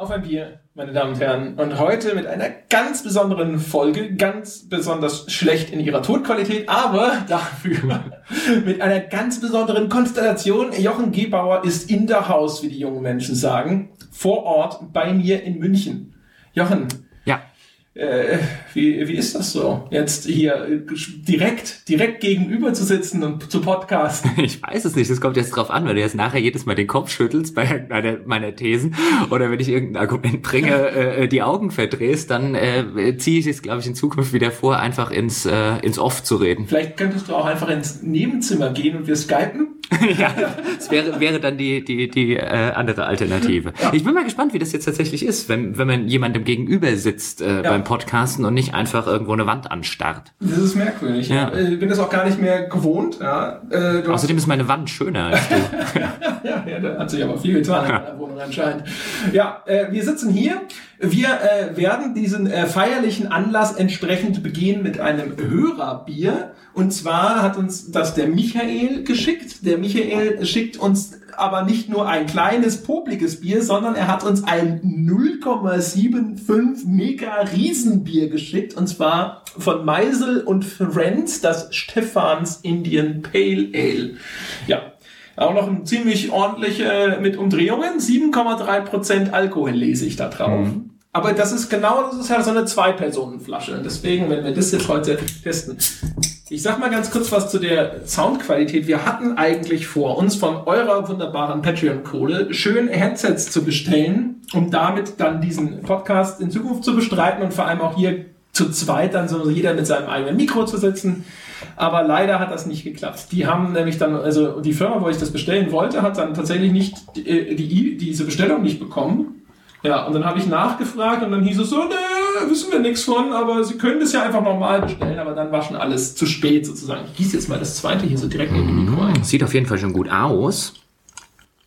Auf ein Bier, meine Damen und Herren. Und heute mit einer ganz besonderen Folge, ganz besonders schlecht in ihrer Tonqualität, aber dafür mit einer ganz besonderen Konstellation. Jochen Gebauer ist in der Haus, wie die jungen Menschen sagen, vor Ort bei mir in München. Jochen, äh, wie, wie ist das so, jetzt hier äh, direkt, direkt gegenüber zu sitzen und zu podcasten? Ich weiß es nicht, das kommt jetzt drauf an, weil du jetzt nachher jedes Mal den Kopf schüttelst bei irgendeiner meiner Thesen oder wenn ich irgendein Argument bringe, äh, die Augen verdrehst, dann äh, ziehe ich es, glaube ich, in Zukunft wieder vor, einfach ins, äh, ins Off zu reden. Vielleicht könntest du auch einfach ins Nebenzimmer gehen und wir skypen? ja, das wäre, wäre dann die, die, die äh, andere Alternative. Ja. Ich bin mal gespannt, wie das jetzt tatsächlich ist, wenn, wenn man jemandem gegenüber sitzt äh, ja. beim Podcasten und nicht einfach irgendwo eine Wand anstarrt. Das ist merkwürdig. Ja. Ich bin das auch gar nicht mehr gewohnt. Ja. Äh, Außerdem ist meine Wand schöner als du. ja, ja, da hat sich aber viel getan in der Wohnung anscheinend. Ja, äh, wir sitzen hier. Wir äh, werden diesen äh, feierlichen Anlass entsprechend begehen mit einem Hörerbier. Und zwar hat uns das der Michael geschickt. Der Michael schickt uns aber nicht nur ein kleines, popliges Bier, sondern er hat uns ein 0,75 Mega Riesenbier geschickt. Und zwar von Meisel und Friends, das Stephans Indian Pale Ale. Ja, auch noch ein ziemlich ordentliche mit Umdrehungen. 7,3% Alkohol lese ich da drauf. Mhm. Aber das ist genau, das ist ja so eine Zwei-Personen-Flasche. Deswegen, wenn wir das jetzt heute testen. Ich sag mal ganz kurz was zu der Soundqualität. Wir hatten eigentlich vor, uns von eurer wunderbaren Patreon-Kohle schön Headsets zu bestellen, um damit dann diesen Podcast in Zukunft zu bestreiten und vor allem auch hier zu zweit dann so jeder mit seinem eigenen Mikro zu sitzen. Aber leider hat das nicht geklappt. Die haben nämlich dann, also die Firma, wo ich das bestellen wollte, hat dann tatsächlich nicht die, äh, die diese Bestellung nicht bekommen. Ja, und dann habe ich nachgefragt und dann hieß es so, ne, wissen wir nichts von, aber Sie können das ja einfach normal bestellen, aber dann war schon alles zu spät sozusagen. Ich gieße jetzt mal das zweite hier so direkt in die Mikro ein. Sieht auf jeden Fall schon gut aus.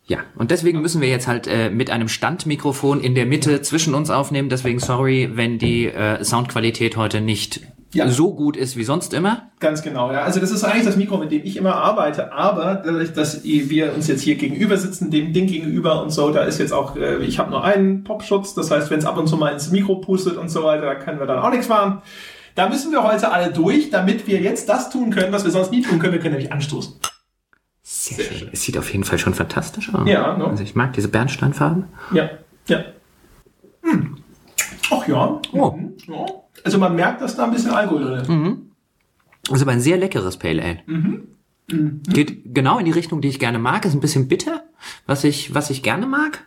Ja, und deswegen müssen wir jetzt halt äh, mit einem Standmikrofon in der Mitte zwischen uns aufnehmen. Deswegen sorry, wenn die äh, Soundqualität heute nicht ja. so gut ist wie sonst immer. Ganz genau, ja. Also das ist eigentlich das Mikro, mit dem ich immer arbeite, aber dadurch, dass wir uns jetzt hier gegenüber sitzen, dem Ding gegenüber und so, da ist jetzt auch, äh, ich habe nur einen Popschutz, das heißt, wenn es ab und zu mal ins Mikro pustet und so weiter, da können wir dann auch nichts machen. Da müssen wir heute alle durch, damit wir jetzt das tun können, was wir sonst nie tun können. Wir können nämlich anstoßen. Sehr, Sehr schön. Es sieht auf jeden Fall schon fantastisch aus. Ja, ne? Also ich mag diese Bernsteinfarben. Ja, ja. Hm. Ach ja. Oh. Mhm. ja. Also man merkt, dass da ein bisschen Alkohol drin ist. Mhm. Das ist aber ein sehr leckeres Pale Ale. Mhm. Mhm. Geht genau in die Richtung, die ich gerne mag. Ist ein bisschen bitter, was ich, was ich gerne mag.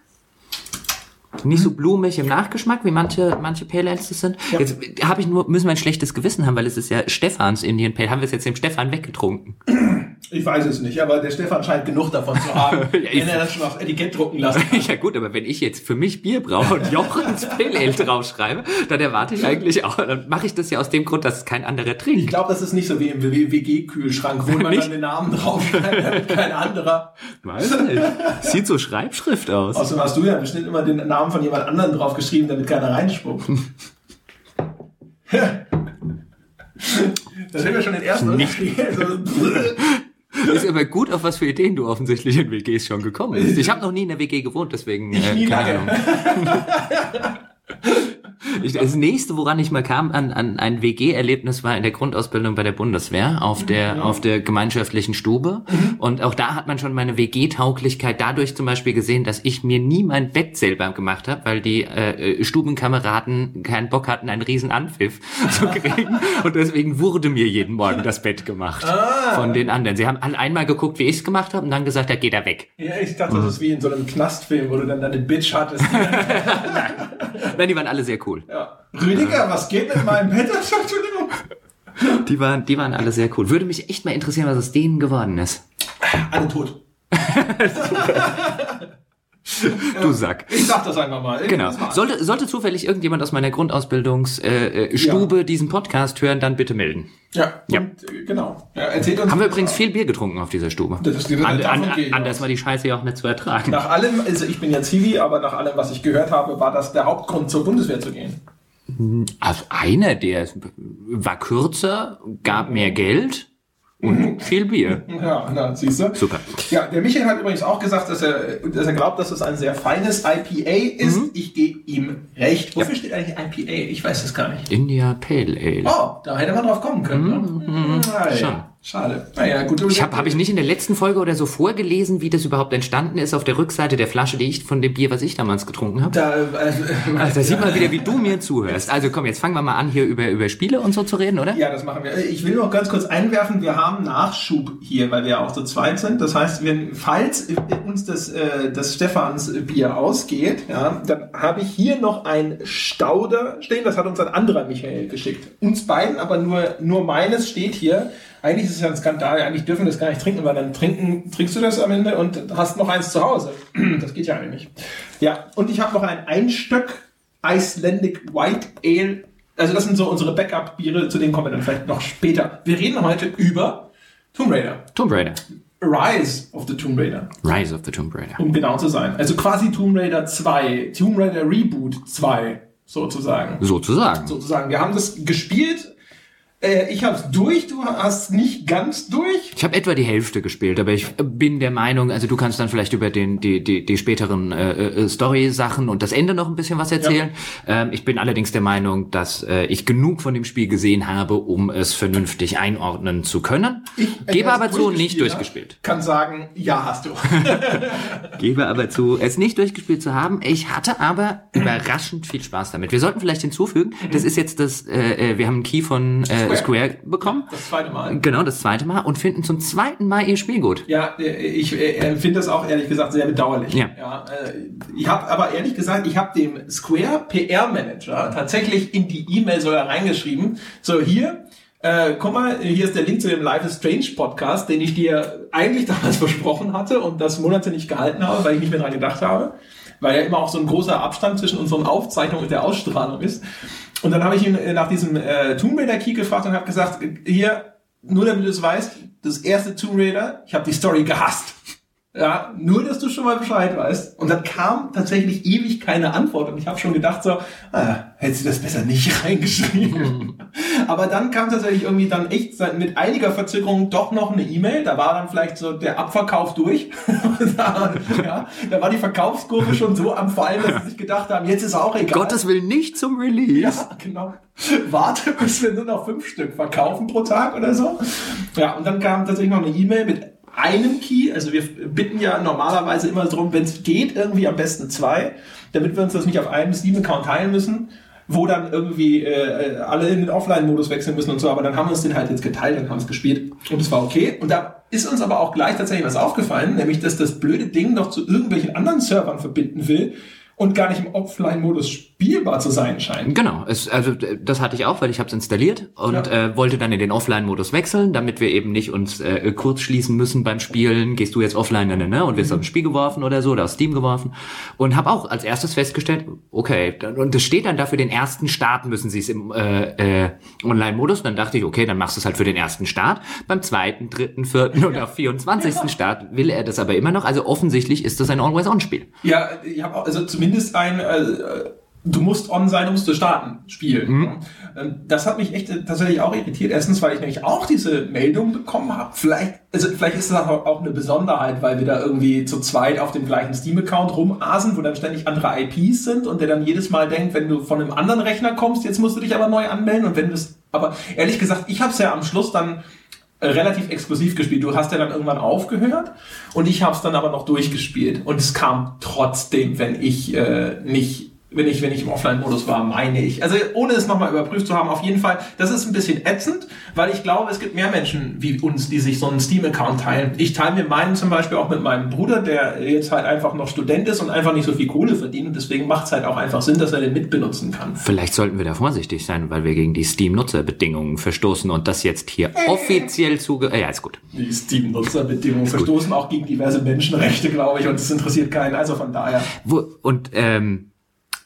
Nicht so blumig im Nachgeschmack, wie manche, manche Pale Ales das sind. Ja. Jetzt habe ich nur, müssen wir ein schlechtes Gewissen haben, weil es ist ja Stefans Indian Pale. Haben wir es jetzt dem Stefan weggetrunken? Ich weiß es nicht, aber der Stefan scheint genug davon zu haben, ja, wenn er das schon aufs Etikett drucken lassen ja gut, aber wenn ich jetzt für mich Bier brauche und Jochens Pale Ale draufschreibe, dann erwarte ich eigentlich auch, dann mache ich das ja aus dem Grund, dass es kein anderer trinkt. Ich glaube, das ist nicht so wie im WG-Kühlschrank, wo man nicht? dann den Namen draufschreibt, damit kein anderer. Weiß nicht. Sieht so Schreibschrift aus. Außerdem hast du ja bestimmt immer den Namen von jemand anderem draufgeschrieben, damit keiner reinspuckt. Da sind wir schon den ersten Nicht. Ist aber gut, auf was für Ideen du offensichtlich in WGs schon gekommen bist. Ich habe noch nie in der WG gewohnt, deswegen ich äh, nie keine lange. Ahnung. Ich, das nächste, woran ich mal kam an, an ein WG-Erlebnis, war in der Grundausbildung bei der Bundeswehr auf der mhm. auf der gemeinschaftlichen Stube. Mhm. Und auch da hat man schon meine WG-Tauglichkeit dadurch zum Beispiel gesehen, dass ich mir nie mein Bett selber gemacht habe, weil die äh, Stubenkameraden keinen Bock hatten, einen riesen Anpfiff zu kriegen. und deswegen wurde mir jeden Morgen das Bett gemacht ah. von den anderen. Sie haben alle einmal geguckt, wie ich es gemacht habe, und dann gesagt, da geht er weg. Ja, ich dachte, mhm. das ist wie in so einem Knastfilm, wo du dann deine Bitch hattest. Nein, die waren alle sehr cool. Ja. Rüdiger, was geht mit meinem Bett? Entschuldigung. Die waren, die waren alle sehr cool. Würde mich echt mal interessieren, was aus denen geworden ist. Alle tot. du Sack. Ich sag das einfach mal. Genau. Sollte, sollte zufällig irgendjemand aus meiner Grundausbildungsstube äh, äh ja. diesen Podcast hören, dann bitte melden. Ja, ja. Und, äh, genau. Ja, erzählt uns Haben wir übrigens viel Bier getrunken auf dieser Stube. Das ist die an, an, anders war die Scheiße ja auch nicht zu ertragen. Nach allem, also ich bin ja Zivi, aber nach allem, was ich gehört habe, war das der Hauptgrund, zur Bundeswehr zu gehen. Also einer, der war kürzer, gab mehr Geld und viel Bier. Ja, na, siehst du. Super. Ja, der Michael hat übrigens auch gesagt, dass er, dass er glaubt, dass es ein sehr feines IPA ist. Ich gebe ihm recht. Wofür steht eigentlich IPA? Ich weiß es gar nicht. India Pale Ale. Oh, da hätte man drauf kommen können. ne? Naja, schon. Schade. Naja, gut. Ich habe hab ich nicht in der letzten Folge oder so vorgelesen, wie das überhaupt entstanden ist auf der Rückseite der Flasche, die ich von dem Bier, was ich damals getrunken habe. Da, äh, Also da sieht man wieder, wie du mir zuhörst. Also komm, jetzt fangen wir mal an, hier über, über Spiele und so zu reden, oder? Ja, das machen wir. Ich will noch ganz kurz einwerfen, wir haben Nachschub hier, weil wir ja auch zu zweit sind. Das heißt, wenn, falls uns das, äh, das Stefans Bier ausgeht, ja, dann habe ich hier noch ein Stauder stehen. Das hat uns ein anderer Michael geschickt. Uns beiden, aber nur, nur meines steht hier. Eigentlich ist es ja ein Skandal. Eigentlich dürfen wir das gar nicht trinken, weil dann trinken, trinkst du das am Ende und hast noch eins zu Hause. Das geht ja eigentlich nicht. Ja, und ich habe noch ein Einstöck Icelandic White Ale also das sind so unsere Backup-Biere, zu denen kommen wir dann vielleicht noch später. Wir reden heute über Tomb Raider. Tomb Raider. Rise of the Tomb Raider, Rise of the Tomb Raider. um genau zu sein. Also quasi Tomb Raider 2, Tomb Raider Reboot 2 sozusagen. Sozusagen. Sozusagen. Wir haben das gespielt. Äh, ich habe es durch, du hast nicht ganz durch. Ich habe etwa die Hälfte gespielt, aber ich bin der Meinung, also du kannst dann vielleicht über den die die, die späteren äh, äh, Story-Sachen und das Ende noch ein bisschen was erzählen. Ähm, ich bin allerdings der Meinung, dass äh, ich genug von dem Spiel gesehen habe, um es vernünftig einordnen zu können. Ich, äh, Gebe aber zu, nicht durchgespielt Kann sagen, ja, hast du. Gebe aber zu, es nicht durchgespielt zu haben. Ich hatte aber überraschend viel Spaß damit. Wir sollten vielleicht hinzufügen, das ist jetzt das, äh, äh, wir haben einen Key von äh, Square. Square. bekommen. Das zweite Mal. Genau, das zweite Mal und finden zum zweiten Mal ihr Spiel gut. Ja, äh, ich äh, finde das auch ehrlich gesagt sehr bedauerlich. Ja. äh, ich habe aber ehrlich gesagt, ich habe dem Square PR Manager tatsächlich in die E-Mail sogar reingeschrieben. So hier, äh, guck mal, hier ist der Link zu dem Life is Strange Podcast, den ich dir eigentlich damals versprochen hatte und das Monate nicht gehalten habe, weil ich nicht mehr dran gedacht habe, weil ja immer auch so ein großer Abstand zwischen unseren Aufzeichnungen und der Ausstrahlung ist. Und dann habe ich ihn äh, nach diesem äh, Tomb Raider Key gefragt und habe gesagt, hier, nur damit du es weißt, das erste Tomb Raider, ich habe die Story gehasst. Ja, nur, dass du schon mal Bescheid weißt. Und dann kam tatsächlich ewig keine Antwort. Und ich habe schon gedacht so, ah, hättest du das besser nicht reingeschrieben. Aber dann kam tatsächlich irgendwie dann echt mit einiger Verzögerung doch noch eine E-Mail. Da war dann vielleicht so der Abverkauf durch. da, ja, da war die Verkaufskurve schon so am Fallen, dass sie sich gedacht haben, jetzt ist auch egal. Gottes Willen nicht zum Release. Ja, genau. Warte, bis wir nur noch fünf Stück verkaufen pro Tag oder so. Ja, und dann kam tatsächlich noch eine E-Mail mit einem Key. Also wir bitten ja normalerweise immer darum, wenn es geht, irgendwie am besten zwei, damit wir uns das nicht auf einem Steam-Account teilen müssen, wo dann irgendwie äh, alle in den Offline-Modus wechseln müssen und so. Aber dann haben wir uns den halt jetzt geteilt und haben es gespielt und es war okay. Und da ist uns aber auch gleich tatsächlich was aufgefallen, nämlich dass das blöde Ding noch zu irgendwelchen anderen Servern verbinden will und gar nicht im Offline-Modus spielbar zu sein scheint. Genau, es, also das hatte ich auch, weil ich habe es installiert und Ja. äh, wollte dann in den Offline-Modus wechseln, damit wir eben nicht uns äh, kurz schließen müssen beim Spielen. Gehst du jetzt offline, ne, ne, und wirst aus dem Spiel geworfen oder so oder aus Steam geworfen und habe auch als erstes festgestellt, okay, dann- und es steht dann dafür den ersten Start müssen sie es im äh, äh, Online-Modus. Dann dachte ich, okay, dann machst du es halt für den ersten Start. Beim zweiten, dritten, vierten oder 24. Start will er das aber immer noch. Also offensichtlich ist das ein Always-On-Spiel. Ja, ich habe also zumindest ein, äh, du musst on sein, es zu starten, Spiel. Ähm, Das hat mich echt tatsächlich auch irritiert. Erstens, weil ich nämlich auch diese Meldung bekommen habe. Vielleicht, also vielleicht ist das auch auch eine Besonderheit, weil wir da irgendwie zu zweit auf dem gleichen Steam-Account rumasen, wo dann ständig andere IPs sind und der dann jedes Mal denkt, wenn du von einem anderen Rechner kommst, jetzt musst du dich aber neu anmelden und wenn du es, aber ehrlich gesagt, ich habe es ja am Schluss dann äh, relativ exklusiv gespielt. Du hast ja dann irgendwann aufgehört und ich habe es dann aber noch durchgespielt und es kam trotzdem, wenn ich äh, nicht wenn ich, wenn ich im Offline-Modus war, meine ich. Also ohne es nochmal überprüft zu haben, auf jeden Fall, das ist ein bisschen ätzend, weil ich glaube, es gibt mehr Menschen wie uns, die sich so einen Steam-Account teilen. Ich teile mir meinen zum Beispiel auch mit meinem Bruder, der jetzt halt einfach noch Student ist und einfach nicht so viel Kohle verdient und deswegen macht es halt auch einfach Sinn, dass er den mitbenutzen kann. Vielleicht sollten wir da vorsichtig sein, weil wir gegen die Steam-Nutzerbedingungen verstoßen und das jetzt hier offiziell zuge... Äh, ja, ist gut. Die Steam-Nutzerbedingungen verstoßen auch gegen diverse Menschenrechte, glaube ich, und es interessiert keinen. Also von daher. Wo, und ähm,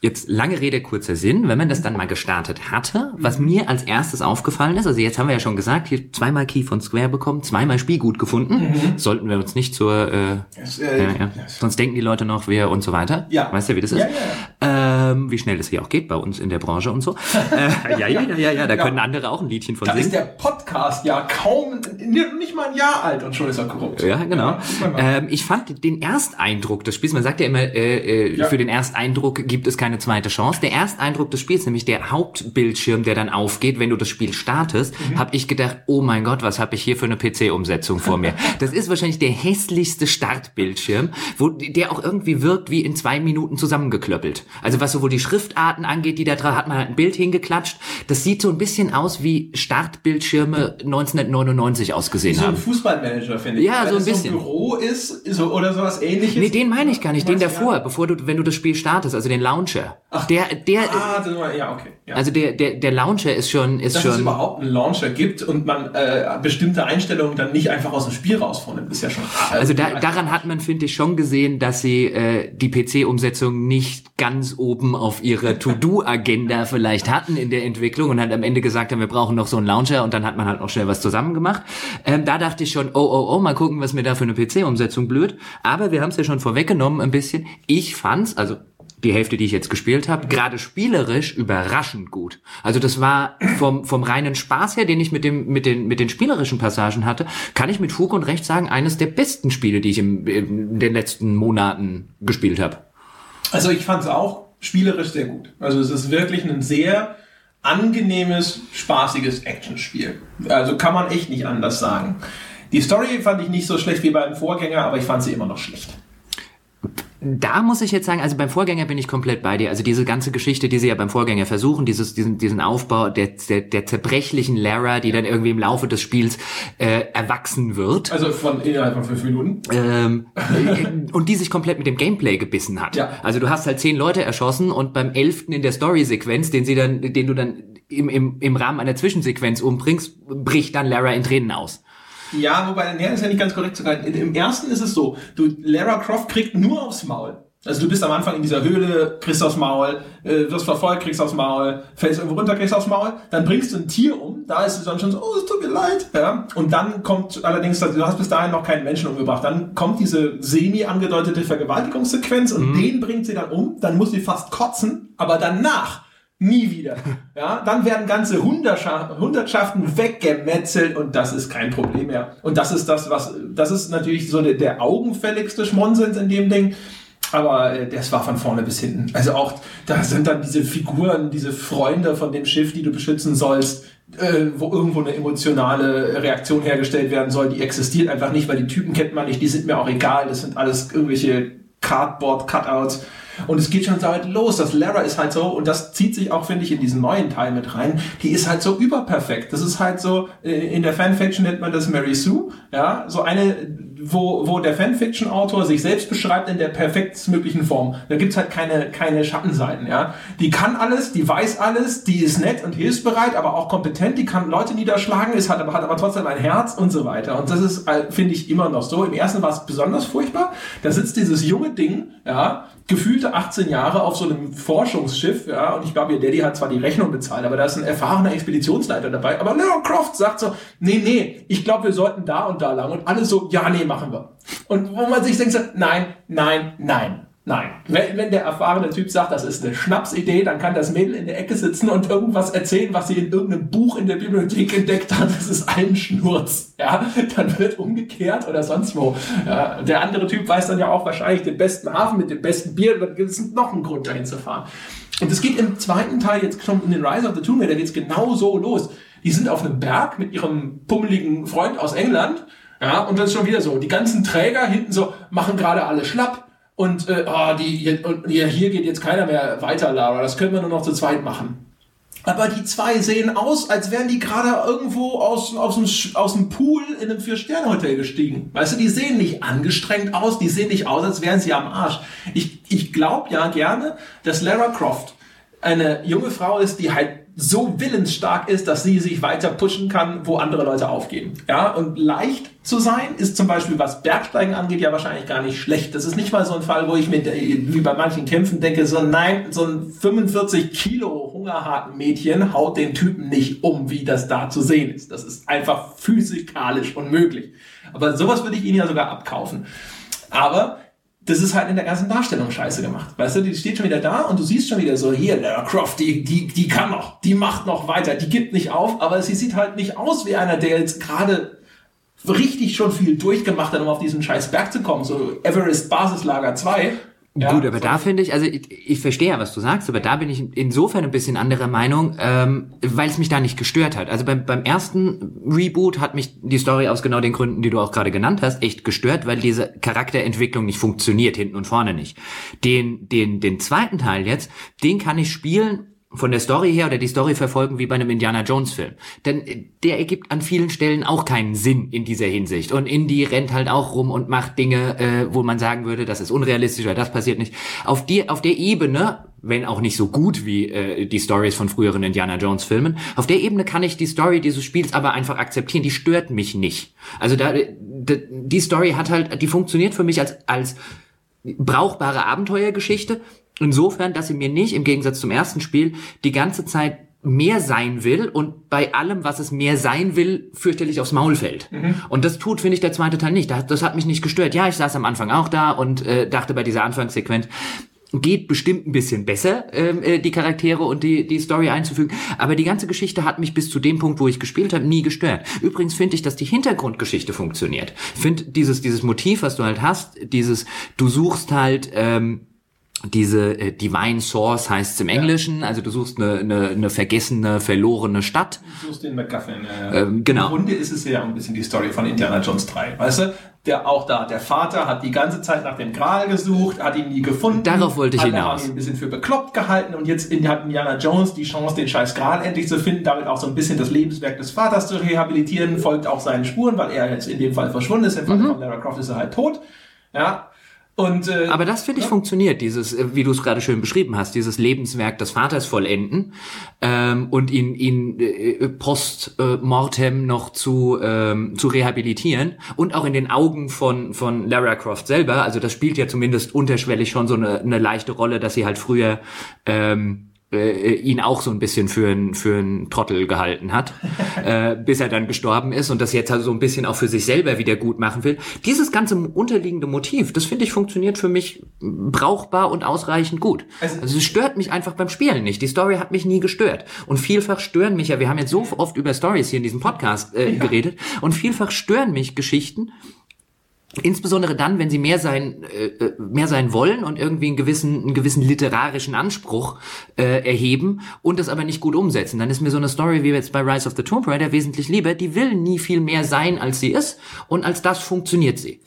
jetzt lange Rede, kurzer Sinn, wenn man das dann mal gestartet hatte, was mir als erstes aufgefallen ist, also jetzt haben wir ja schon gesagt, hier zweimal Key von Square bekommen, zweimal Spiel gut gefunden, sollten wir uns nicht zur... Äh, Es, äh, ja, ja. Sonst denken die Leute noch, wer und so weiter. Ja. Weißt du, wie das ist? Ja, ja, ähm, wie schnell es hier auch geht bei uns in der Branche und so. äh, ja, ja, ja, ja, ja, da können andere auch ein Liedchen von Da singen. ist der Podcast ja kaum, nicht mal ein Jahr alt und schon ist er korrupt. Ja, genau. ähm, ich fand den Ersteindruck des Spiels, man sagt ja immer, äh, äh, Ja. für den Ersteindruck gibt es keine zweite Chance. Der Ersteindruck des Spiels, nämlich der Hauptbildschirm, der dann aufgeht, wenn du das Spiel startest, Mhm. habe ich gedacht, oh mein Gott, was habe ich hier für eine PC-Umsetzung vor mir? Das ist wahrscheinlich der hässlichste Startbildschirm, wo der auch irgendwie wirkt wie in zwei Minuten zusammengeklöppelt. Also was sowohl die Schriftarten angeht, die da dran hat man halt ein Bild hingeklatscht. Das sieht so ein bisschen aus wie Startbildschirme 1999 ausgesehen So ein haben. Fußballmanager, finde ich. Ja, Wenn so ein es bisschen. So ein Büro ist, so, oder sowas ähnliches. Nee, den meine ich gar nicht, den davor, bevor du, wenn du das Spiel startest, also den Launcher. Ach, der, der, Ah, das war, ja, okay. Ja. also der, der, der Launcher ist schon, ist dass es schon. überhaupt einen Launcher gibt und man äh, bestimmte Einstellungen dann nicht einfach aus dem Spiel rausvornimmt, ist ja schon. Also da, daran hat man, finde ich, schon gesehen, dass sie äh, die PC-Umsetzung nicht ganz oben auf ihrer To-Do-Agenda vielleicht hatten in der Entwicklung und halt am Ende gesagt haben, wir brauchen noch so einen Launcher und dann hat man halt noch schnell was zusammen gemacht. Ähm, da dachte ich schon, oh, oh, oh, mal gucken, was mir da für eine PC-Umsetzung blöd. Aber wir haben es ja schon vorweggenommen ein bisschen. Ich fand's, also die Hälfte, die ich jetzt gespielt habe, gerade spielerisch überraschend gut. Also das war vom, vom reinen Spaß her, den ich mit, dem, mit, den, mit den spielerischen Passagen hatte, kann ich mit Fug und Recht sagen, eines der besten Spiele, die ich im, in den letzten Monaten gespielt habe. Also ich fand es auch spielerisch sehr gut. Also es ist wirklich ein sehr angenehmes, spaßiges Actionspiel. Also kann man echt nicht anders sagen. Die Story fand ich nicht so schlecht wie beim Vorgänger, aber ich fand sie immer noch schlecht. Da muss ich jetzt sagen, also beim Vorgänger bin ich komplett bei dir. Also diese ganze Geschichte, die sie ja beim Vorgänger versuchen, dieses, diesen, diesen Aufbau der, der, der zerbrechlichen Lara, die dann irgendwie im Laufe des Spiels äh, erwachsen wird. Also von innerhalb von fünf Minuten. ähm, und die sich komplett mit dem Gameplay gebissen hat. Ja. Also du hast halt zehn Leute erschossen und beim elften in der Story-Sequenz, den sie dann, den du dann im, im, im Rahmen einer Zwischensequenz umbringst, bricht dann Lara in Tränen aus. Ja, wobei, nee, ist ja nicht ganz korrekt sogar. Im ersten ist es so, du, Lara Croft kriegt nur aufs Maul. Also du bist am Anfang in dieser Höhle, kriegst aufs Maul, äh, wirst verfolgt, kriegst aufs Maul, fällst irgendwo runter, kriegst aufs Maul, dann bringst du ein Tier um, da ist es dann schon so, oh, es tut mir leid, ja. Und dann kommt allerdings, du hast bis dahin noch keinen Menschen umgebracht, dann kommt diese semi angedeutete Vergewaltigungssequenz und den bringt sie dann um, dann muss sie fast kotzen, aber danach nie wieder. Ja, dann werden ganze Hundertscha- Hundertschaften weggemetzelt und das ist kein Problem mehr. Und das ist das, was, das ist natürlich so der, der augenfälligste Schmonsens in dem Ding. Aber äh, das war von vorne bis hinten. Also auch, da sind dann diese Figuren, diese Freunde von dem Schiff, die du beschützen sollst, äh, wo irgendwo eine emotionale Reaktion hergestellt werden soll, die existiert einfach nicht, weil die Typen kennt man nicht, die sind mir auch egal, das sind alles irgendwelche Cardboard-Cutouts. Und es geht schon weit los. Das Lara ist halt so, und das zieht sich auch, finde ich, in diesen neuen Teil mit rein, die ist halt so überperfekt. Das ist halt so, äh, in der Fanfiction nennt man das Mary Sue, ja, so eine, wo, wo der Fanfiction-Autor sich selbst beschreibt in der perfektmöglichen Form. Da gibt's halt keine, keine Schattenseiten, ja. Die kann alles, die weiß alles, die ist nett und hilfsbereit, aber auch kompetent, die kann Leute niederschlagen, ist hat aber, hat aber trotzdem ein Herz und so weiter. Und das ist, äh, finde ich, immer noch so. Im ersten war es besonders furchtbar. Da sitzt dieses junge Ding, ja, gefühlte 18 Jahre auf so einem Forschungsschiff, ja, und ich glaube, ihr Daddy hat zwar die Rechnung bezahlt, aber da ist ein erfahrener Expeditionsleiter dabei. Aber Lara Croft sagt so, nee, nee, ich glaube, wir sollten da und da lang. Und alle so, ja, nee, machen wir. Und wo man sich denkt, nein, nein, nein. Nein. Wenn, wenn der erfahrene Typ sagt, das ist eine Schnapsidee, dann kann das Mädel in der Ecke sitzen und irgendwas erzählen, was sie in irgendeinem Buch in der Bibliothek entdeckt hat. Das ist allen Schnurz. Ja, dann wird umgekehrt oder sonst wo. Ja, der andere Typ weiß dann ja auch wahrscheinlich den besten Hafen mit dem besten Bier. Dann gibt es noch einen Grund, dahin zu fahren. Und es geht im zweiten Teil jetzt schon in den Rise of the Tomb Raider geht's genau so los. Die sind auf einem Berg mit ihrem pummeligen Freund aus England. Ja, und dann ist schon wieder so. Die ganzen Träger hinten so machen gerade alle schlapp. Und äh, oh, die, hier, hier geht jetzt keiner mehr weiter, Lara. Das können wir nur noch zu zweit machen. Aber die zwei sehen aus, als wären die gerade irgendwo aus, aus, dem, aus dem Pool in einem Vier-Sterne-Hotel gestiegen. Weißt du, die sehen nicht angestrengt aus, die sehen nicht aus, als wären sie am Arsch. Ich, ich glaube ja gerne, dass Lara Croft eine junge Frau ist, die halt so willensstark ist, dass sie sich weiter pushen kann, wo andere Leute aufgeben. Ja, und leicht zu sein ist zum Beispiel, was Bergsteigen angeht, ja wahrscheinlich gar nicht schlecht. Das ist nicht mal so ein Fall, wo ich mir, wie bei manchen Kämpfen denke, so nein, so ein 45 Kilo hungerharten Mädchen haut den Typen nicht um, wie das da zu sehen ist. Das ist einfach physikalisch unmöglich. Aber sowas würde ich ihnen ja sogar abkaufen. Aber das ist halt in der ganzen Darstellung scheiße gemacht. Weißt du, die steht schon wieder da und du siehst schon wieder so, hier, Lara Croft, die, die, die kann noch, die macht noch weiter, die gibt nicht auf, aber sie sieht halt nicht aus wie einer, der jetzt gerade richtig schon viel durchgemacht hat, um auf diesen scheiß Berg zu kommen, so Everest Basislager 2. Ja, Gut, aber so. da finde ich, also ich, ich verstehe ja, was du sagst, aber da bin ich insofern ein bisschen anderer Meinung, ähm, weil es mich da nicht gestört hat. Also beim, beim ersten Reboot hat mich die Story aus genau den Gründen, die du auch gerade genannt hast, echt gestört, weil diese Charakterentwicklung nicht funktioniert, hinten und vorne nicht. Den, den, den zweiten Teil jetzt, den kann ich spielen von der Story her oder die Story verfolgen wie bei einem Indiana Jones Film. Denn äh, der ergibt an vielen Stellen auch keinen Sinn in dieser Hinsicht. Und Indy rennt halt auch rum und macht Dinge, äh, wo man sagen würde, das ist unrealistisch oder das passiert nicht. Auf, die, auf der Ebene, wenn auch nicht so gut wie äh, die Stories von früheren Indiana Jones Filmen, auf der Ebene kann ich die Story dieses Spiels aber einfach akzeptieren. Die stört mich nicht. Also da, die Story hat halt, die funktioniert für mich als, als brauchbare Abenteuergeschichte Insofern, dass sie mir nicht, im Gegensatz zum ersten Spiel, die ganze Zeit mehr sein will und bei allem, was es mehr sein will, fürchterlich aufs Maul fällt. Mhm. Und das tut, finde ich, der zweite Teil nicht. Das, das, hat mich nicht gestört. Ja, ich saß am Anfang auch da und äh, dachte bei dieser Anfangssequenz, geht bestimmt ein bisschen besser, ähm, äh, die Charaktere und die, die Story einzufügen. Aber die ganze Geschichte hat mich bis zu dem Punkt, wo ich gespielt habe, nie gestört. Übrigens finde ich, dass die Hintergrundgeschichte funktioniert. Ich finde dieses, dieses Motiv, was du halt hast, dieses, du suchst halt... Ähm, diese äh, Divine Source heißt es im Englischen, ja. also du suchst eine, eine, eine vergessene, verlorene Stadt. Du suchst den MacGuffin. Äh, ähm, genau. Im Grunde ist es ja ein bisschen die Story von Indiana Jones 3, weißt du? Der auch da, der Vater hat die ganze Zeit nach dem Gral gesucht, hat ihn nie gefunden. Darauf wollte ich hat, hinaus. Hat ihn ein bisschen für bekloppt gehalten und jetzt hat Indiana Jones die Chance, den scheiß Gral endlich zu finden, damit auch so ein bisschen das Lebenswerk des Vaters zu rehabilitieren, folgt auch seinen Spuren, weil er jetzt in dem Fall verschwunden ist. Im Fall mhm. von Lara Croft ist er halt tot. Ja, und, äh, Aber das finde ich ja. funktioniert, dieses, äh, wie du es gerade schön beschrieben hast, dieses Lebenswerk des Vaters vollenden ähm, und ihn, ihn äh, post äh, mortem noch zu, ähm, zu rehabilitieren und auch in den Augen von, von Lara Croft selber, also das spielt ja zumindest unterschwellig schon so eine, eine leichte Rolle, dass sie halt früher ähm, äh, ihn auch so ein bisschen für einen für einen Trottel gehalten hat, äh, bis er dann gestorben ist und das jetzt also so ein bisschen auch für sich selber wieder gut machen will. Dieses ganze unterliegende Motiv, das finde ich funktioniert für mich brauchbar und ausreichend gut. Also, also es stört mich einfach beim Spielen nicht. Die Story hat mich nie gestört und vielfach stören mich ja. Wir haben jetzt so oft über Stories hier in diesem Podcast äh, ja. geredet und vielfach stören mich Geschichten Insbesondere dann, wenn sie mehr sein, äh, äh, mehr sein wollen und irgendwie einen gewissen, einen gewissen literarischen Anspruch äh, erheben und das aber nicht gut umsetzen. Dann ist mir so eine Story wie jetzt bei Rise of the Tomb Raider wesentlich lieber. Die will nie viel mehr sein, als sie ist und als das funktioniert sie.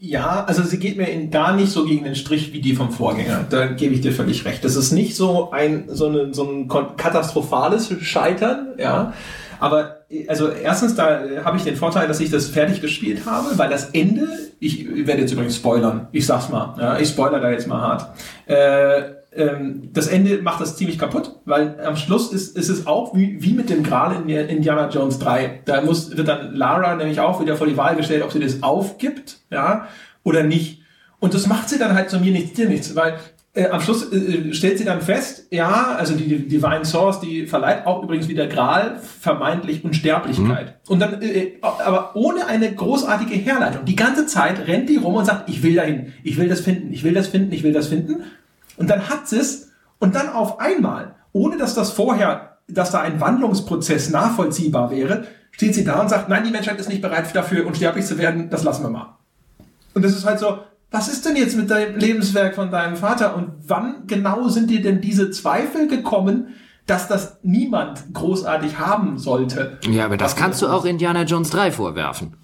Ja, also sie geht mir in, da nicht so gegen den Strich wie die vom Vorgänger. Da gebe ich dir völlig recht. Das ist nicht so ein, so, eine, so ein katastrophales Scheitern, ja. Aber also erstens, da habe ich den Vorteil, dass ich das fertig gespielt habe, weil das Ende, ich werde jetzt übrigens spoilern, ich sag's mal, ja, ich spoiler da jetzt mal hart. Äh, ähm, das Ende macht das ziemlich kaputt, weil am Schluss ist, ist es auch wie, wie mit dem Gral in Indiana Jones 3. Da muss, wird dann Lara nämlich auch wieder vor die Wahl gestellt, ob sie das aufgibt, ja, oder nicht. Und das macht sie dann halt zu mir nichts, dir nichts, weil äh, am Schluss äh, stellt sie dann fest, ja, also die, die Divine Source, die verleiht auch übrigens wieder Gral vermeintlich Unsterblichkeit. Mhm. Und dann, äh, aber ohne eine großartige Herleitung. Die ganze Zeit rennt die rum und sagt, ich will dahin, ich will das finden, ich will das finden, ich will das finden. Und dann hat sie es und dann auf einmal, ohne dass das vorher, dass da ein Wandlungsprozess nachvollziehbar wäre, steht sie da und sagt, nein, die Menschheit ist nicht bereit dafür, unsterblich zu werden, das lassen wir mal. Und das ist halt so, was ist denn jetzt mit deinem Lebenswerk von deinem Vater und wann genau sind dir denn diese Zweifel gekommen, dass das niemand großartig haben sollte? Ja, aber das kannst du auch Indiana Jones 3 vorwerfen.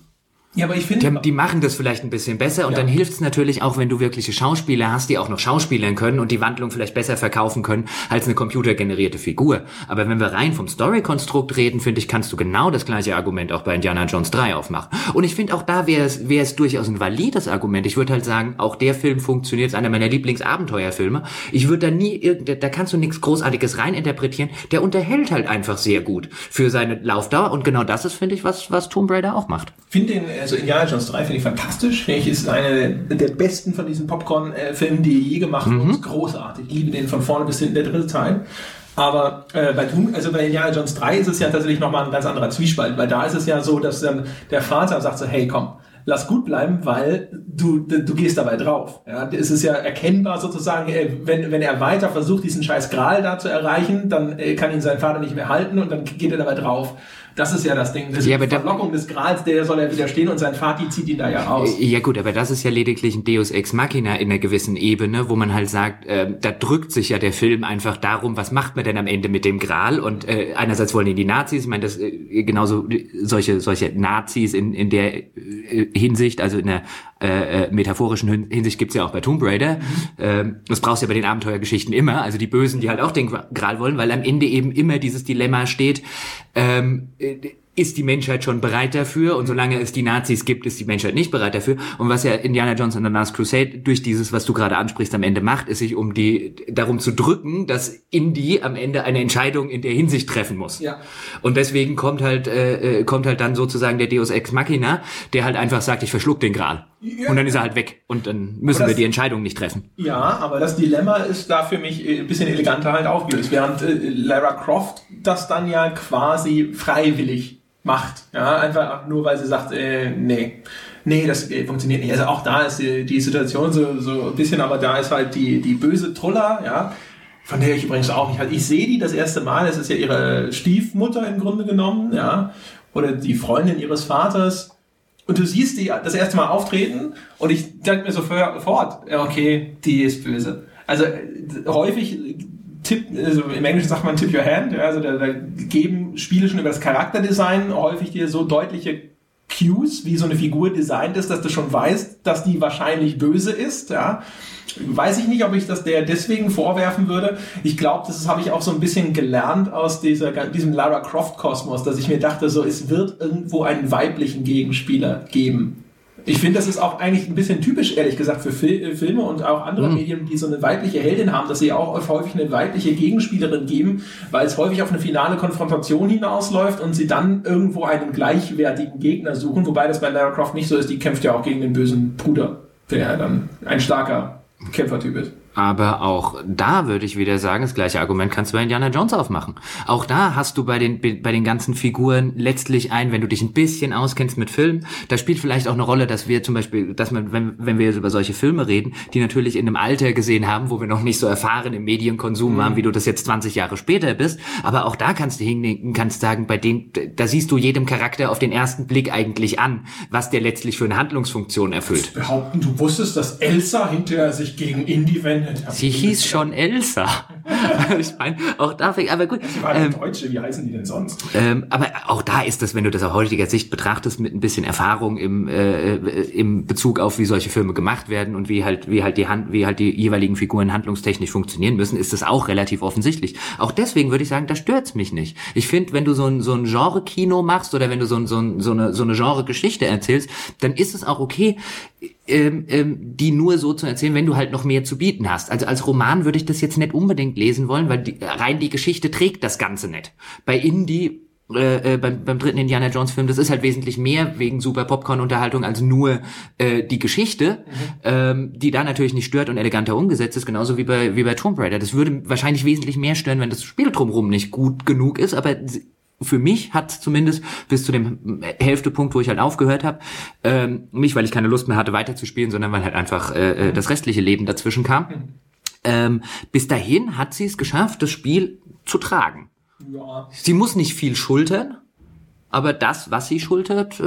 Ja, aber ich finde. Die, die, machen das vielleicht ein bisschen besser und ja. dann hilft es natürlich auch, wenn du wirkliche Schauspieler hast, die auch noch schauspielern können und die Wandlung vielleicht besser verkaufen können als eine computergenerierte Figur. Aber wenn wir rein vom Story-Konstrukt reden, finde ich, kannst du genau das gleiche Argument auch bei Indiana Jones 3 aufmachen. Und ich finde auch da wäre es, wäre es durchaus ein valides Argument. Ich würde halt sagen, auch der Film funktioniert, ist einer meiner Lieblingsabenteuerfilme. Ich würde da nie, da kannst du nichts Großartiges reininterpretieren. Der unterhält halt einfach sehr gut für seine Laufdauer und genau das ist, finde ich, was, was Tomb Raider auch macht. Finde den also Indiana Jones 3 finde ich fantastisch. Finde ich, ist einer der besten von diesen Popcorn-Filmen, die je gemacht wurden. Mhm. Großartig. Ich liebe den von vorne bis hinten, der dritte Teil. Aber äh, bei, also bei Indiana Jones 3 ist es ja tatsächlich nochmal ein ganz anderer Zwiespalt, weil da ist es ja so, dass dann der Vater sagt so, hey komm, lass gut bleiben, weil du, du gehst dabei drauf. Ja, es ist ja erkennbar sozusagen, äh, wenn, wenn er weiter versucht, diesen scheiß Gral da zu erreichen, dann äh, kann ihn sein Vater nicht mehr halten und dann geht er dabei drauf. Das ist ja das Ding. Das Ja, die aber da- Verlockung des Grals, der soll er widerstehen und sein Vati zieht ihn da ja raus. Ja gut, aber das ist ja lediglich ein Deus Ex Machina in einer gewissen Ebene, wo man halt sagt, äh, da drückt sich ja der Film einfach darum, was macht man denn am Ende mit dem Gral? Und äh, einerseits wollen ihn die Nazis, ich meine, das äh, genauso solche solche Nazis in in der äh, Hinsicht, also in der äh, äh, metaphorischen Hin- Hinsicht gibt's ja auch bei Tomb Raider. Ähm, das brauchst du ja bei den Abenteuergeschichten immer, also die Bösen, die halt auch den Gral wollen, weil am Ende eben immer dieses Dilemma steht. Ähm, äh, ist die Menschheit schon bereit dafür und solange es die Nazis gibt, ist die Menschheit nicht bereit dafür. Und was ja Indiana Jones and the Last Crusade durch dieses, was du gerade ansprichst, am Ende macht, ist sich um die darum zu drücken, dass Indy am Ende eine Entscheidung in der Hinsicht treffen muss. Ja. Und deswegen kommt halt äh, äh, kommt halt dann sozusagen der Deus Ex Machina, der halt einfach sagt, ich verschluck den Gral. Ja. Und dann ist er halt weg und dann müssen Aber wir das- die Entscheidung nicht treffen. Ja, aber das Dilemma ist da für mich äh, ein bisschen eleganter halt aufgelöst, während äh, Lara Croft das dann ja quasi freiwillig macht. Ja, einfach nur weil sie sagt, äh, nee, nee, das äh, funktioniert nicht. Also auch da ist die, die Situation so, so ein bisschen, aber da ist halt die, die böse Truller, ja, von der ich übrigens auch nicht halt. Ich sehe die das erste Mal, es ist ja ihre Stiefmutter im Grunde genommen, ja, oder die Freundin ihres Vaters. Und du siehst die das erste Mal auftreten und ich denke mir sofort, okay, die ist böse. Also äh, häufig Tipp, also im Englischen sagt man tip your hand, also da, da geben Spiele schon über das Charakterdesign häufig dir so deutliche Cues, wie so eine Figur designt ist, dass du schon weißt, dass die wahrscheinlich böse ist, ja. Weiß ich nicht, ob ich das der deswegen vorwerfen würde. Ich glaube, das habe ich auch so ein bisschen gelernt aus dieser, diesem Lara Croft Kosmos, dass ich mir dachte, so, es wird irgendwo einen weiblichen Gegenspieler geben. Ich finde, das ist auch eigentlich ein bisschen typisch, ehrlich gesagt, für Fil äh, Filme und auch andere Medien, die so eine weibliche Heldin haben, dass sie auch häufig eine weibliche Gegenspielerin geben, weil es häufig auf eine finale Konfrontation hinausläuft und sie dann irgendwo einen gleichwertigen Gegner suchen, wobei das bei Lara Croft nicht so ist, die kämpft ja auch gegen den bösen Bruder, der ja dann ein starker Kämpfertyp ist. Aber auch da würde ich wieder sagen, das gleiche Argument kannst du bei Indiana Jones aufmachen. Auch da hast du bei den, bei den ganzen Figuren letztlich ein, wenn du dich ein bisschen auskennst mit Film, da spielt vielleicht auch eine Rolle, dass wir zum Beispiel, dass man, wenn, wenn wir jetzt über solche Filme reden, die natürlich in einem Alter gesehen haben, wo wir noch nicht so erfahren im Medienkonsum waren, wie du das jetzt 20 Jahre später bist. Aber auch da kannst du hindenken, kannst sagen, bei denen, da siehst du jedem Charakter auf den ersten Blick eigentlich an, was der letztlich für eine Handlungsfunktion erfüllt. Behaupten, du wusstest, dass Elsa hinterher sich gegen Indy wendet. Sie hieß schon Elsa. ich meine, auch da, aber gut. Sie war eine Ähm, Deutsche, wie heißen die denn sonst? ähm, aber auch da ist das, wenn du das aus heutiger Sicht betrachtest, mit ein bisschen Erfahrung im, äh, äh, im Bezug auf, wie solche Filme gemacht werden und wie halt, wie halt die Hand, wie halt die jeweiligen Figuren handlungstechnisch funktionieren müssen, ist das auch relativ offensichtlich. Auch deswegen würde ich sagen, da stört's mich nicht. Ich finde, wenn du so ein, so ein Genre-Kino machst oder wenn du so, ein, so, ein, so eine, so eine Genre-Geschichte erzählst, dann ist es auch okay, ähm, ähm, die nur so zu erzählen, wenn du halt noch mehr zu bieten hast. Also als Roman würde ich das jetzt nicht unbedingt lesen wollen, weil die, rein die Geschichte trägt das Ganze nicht. Bei Indie äh, äh, beim, beim dritten Indiana Jones Film, das ist halt wesentlich mehr wegen super Popcorn-Unterhaltung als nur äh, die Geschichte, ähm, die da natürlich nicht stört und eleganter umgesetzt ist, genauso wie bei, wie bei Tomb Raider. Das würde wahrscheinlich wesentlich mehr stören, wenn das Spiel drumherum nicht gut genug ist, aber für mich hat zumindest bis zu dem Hälftepunkt, wo ich halt aufgehört habe, ähm, nicht weil ich keine Lust mehr hatte weiterzuspielen, sondern weil halt einfach äh, äh, das restliche Leben dazwischen kam. Ähm, bis dahin hat sie es geschafft, das Spiel zu tragen. Ja. Sie muss nicht viel schultern, aber das, was sie schultert, äh,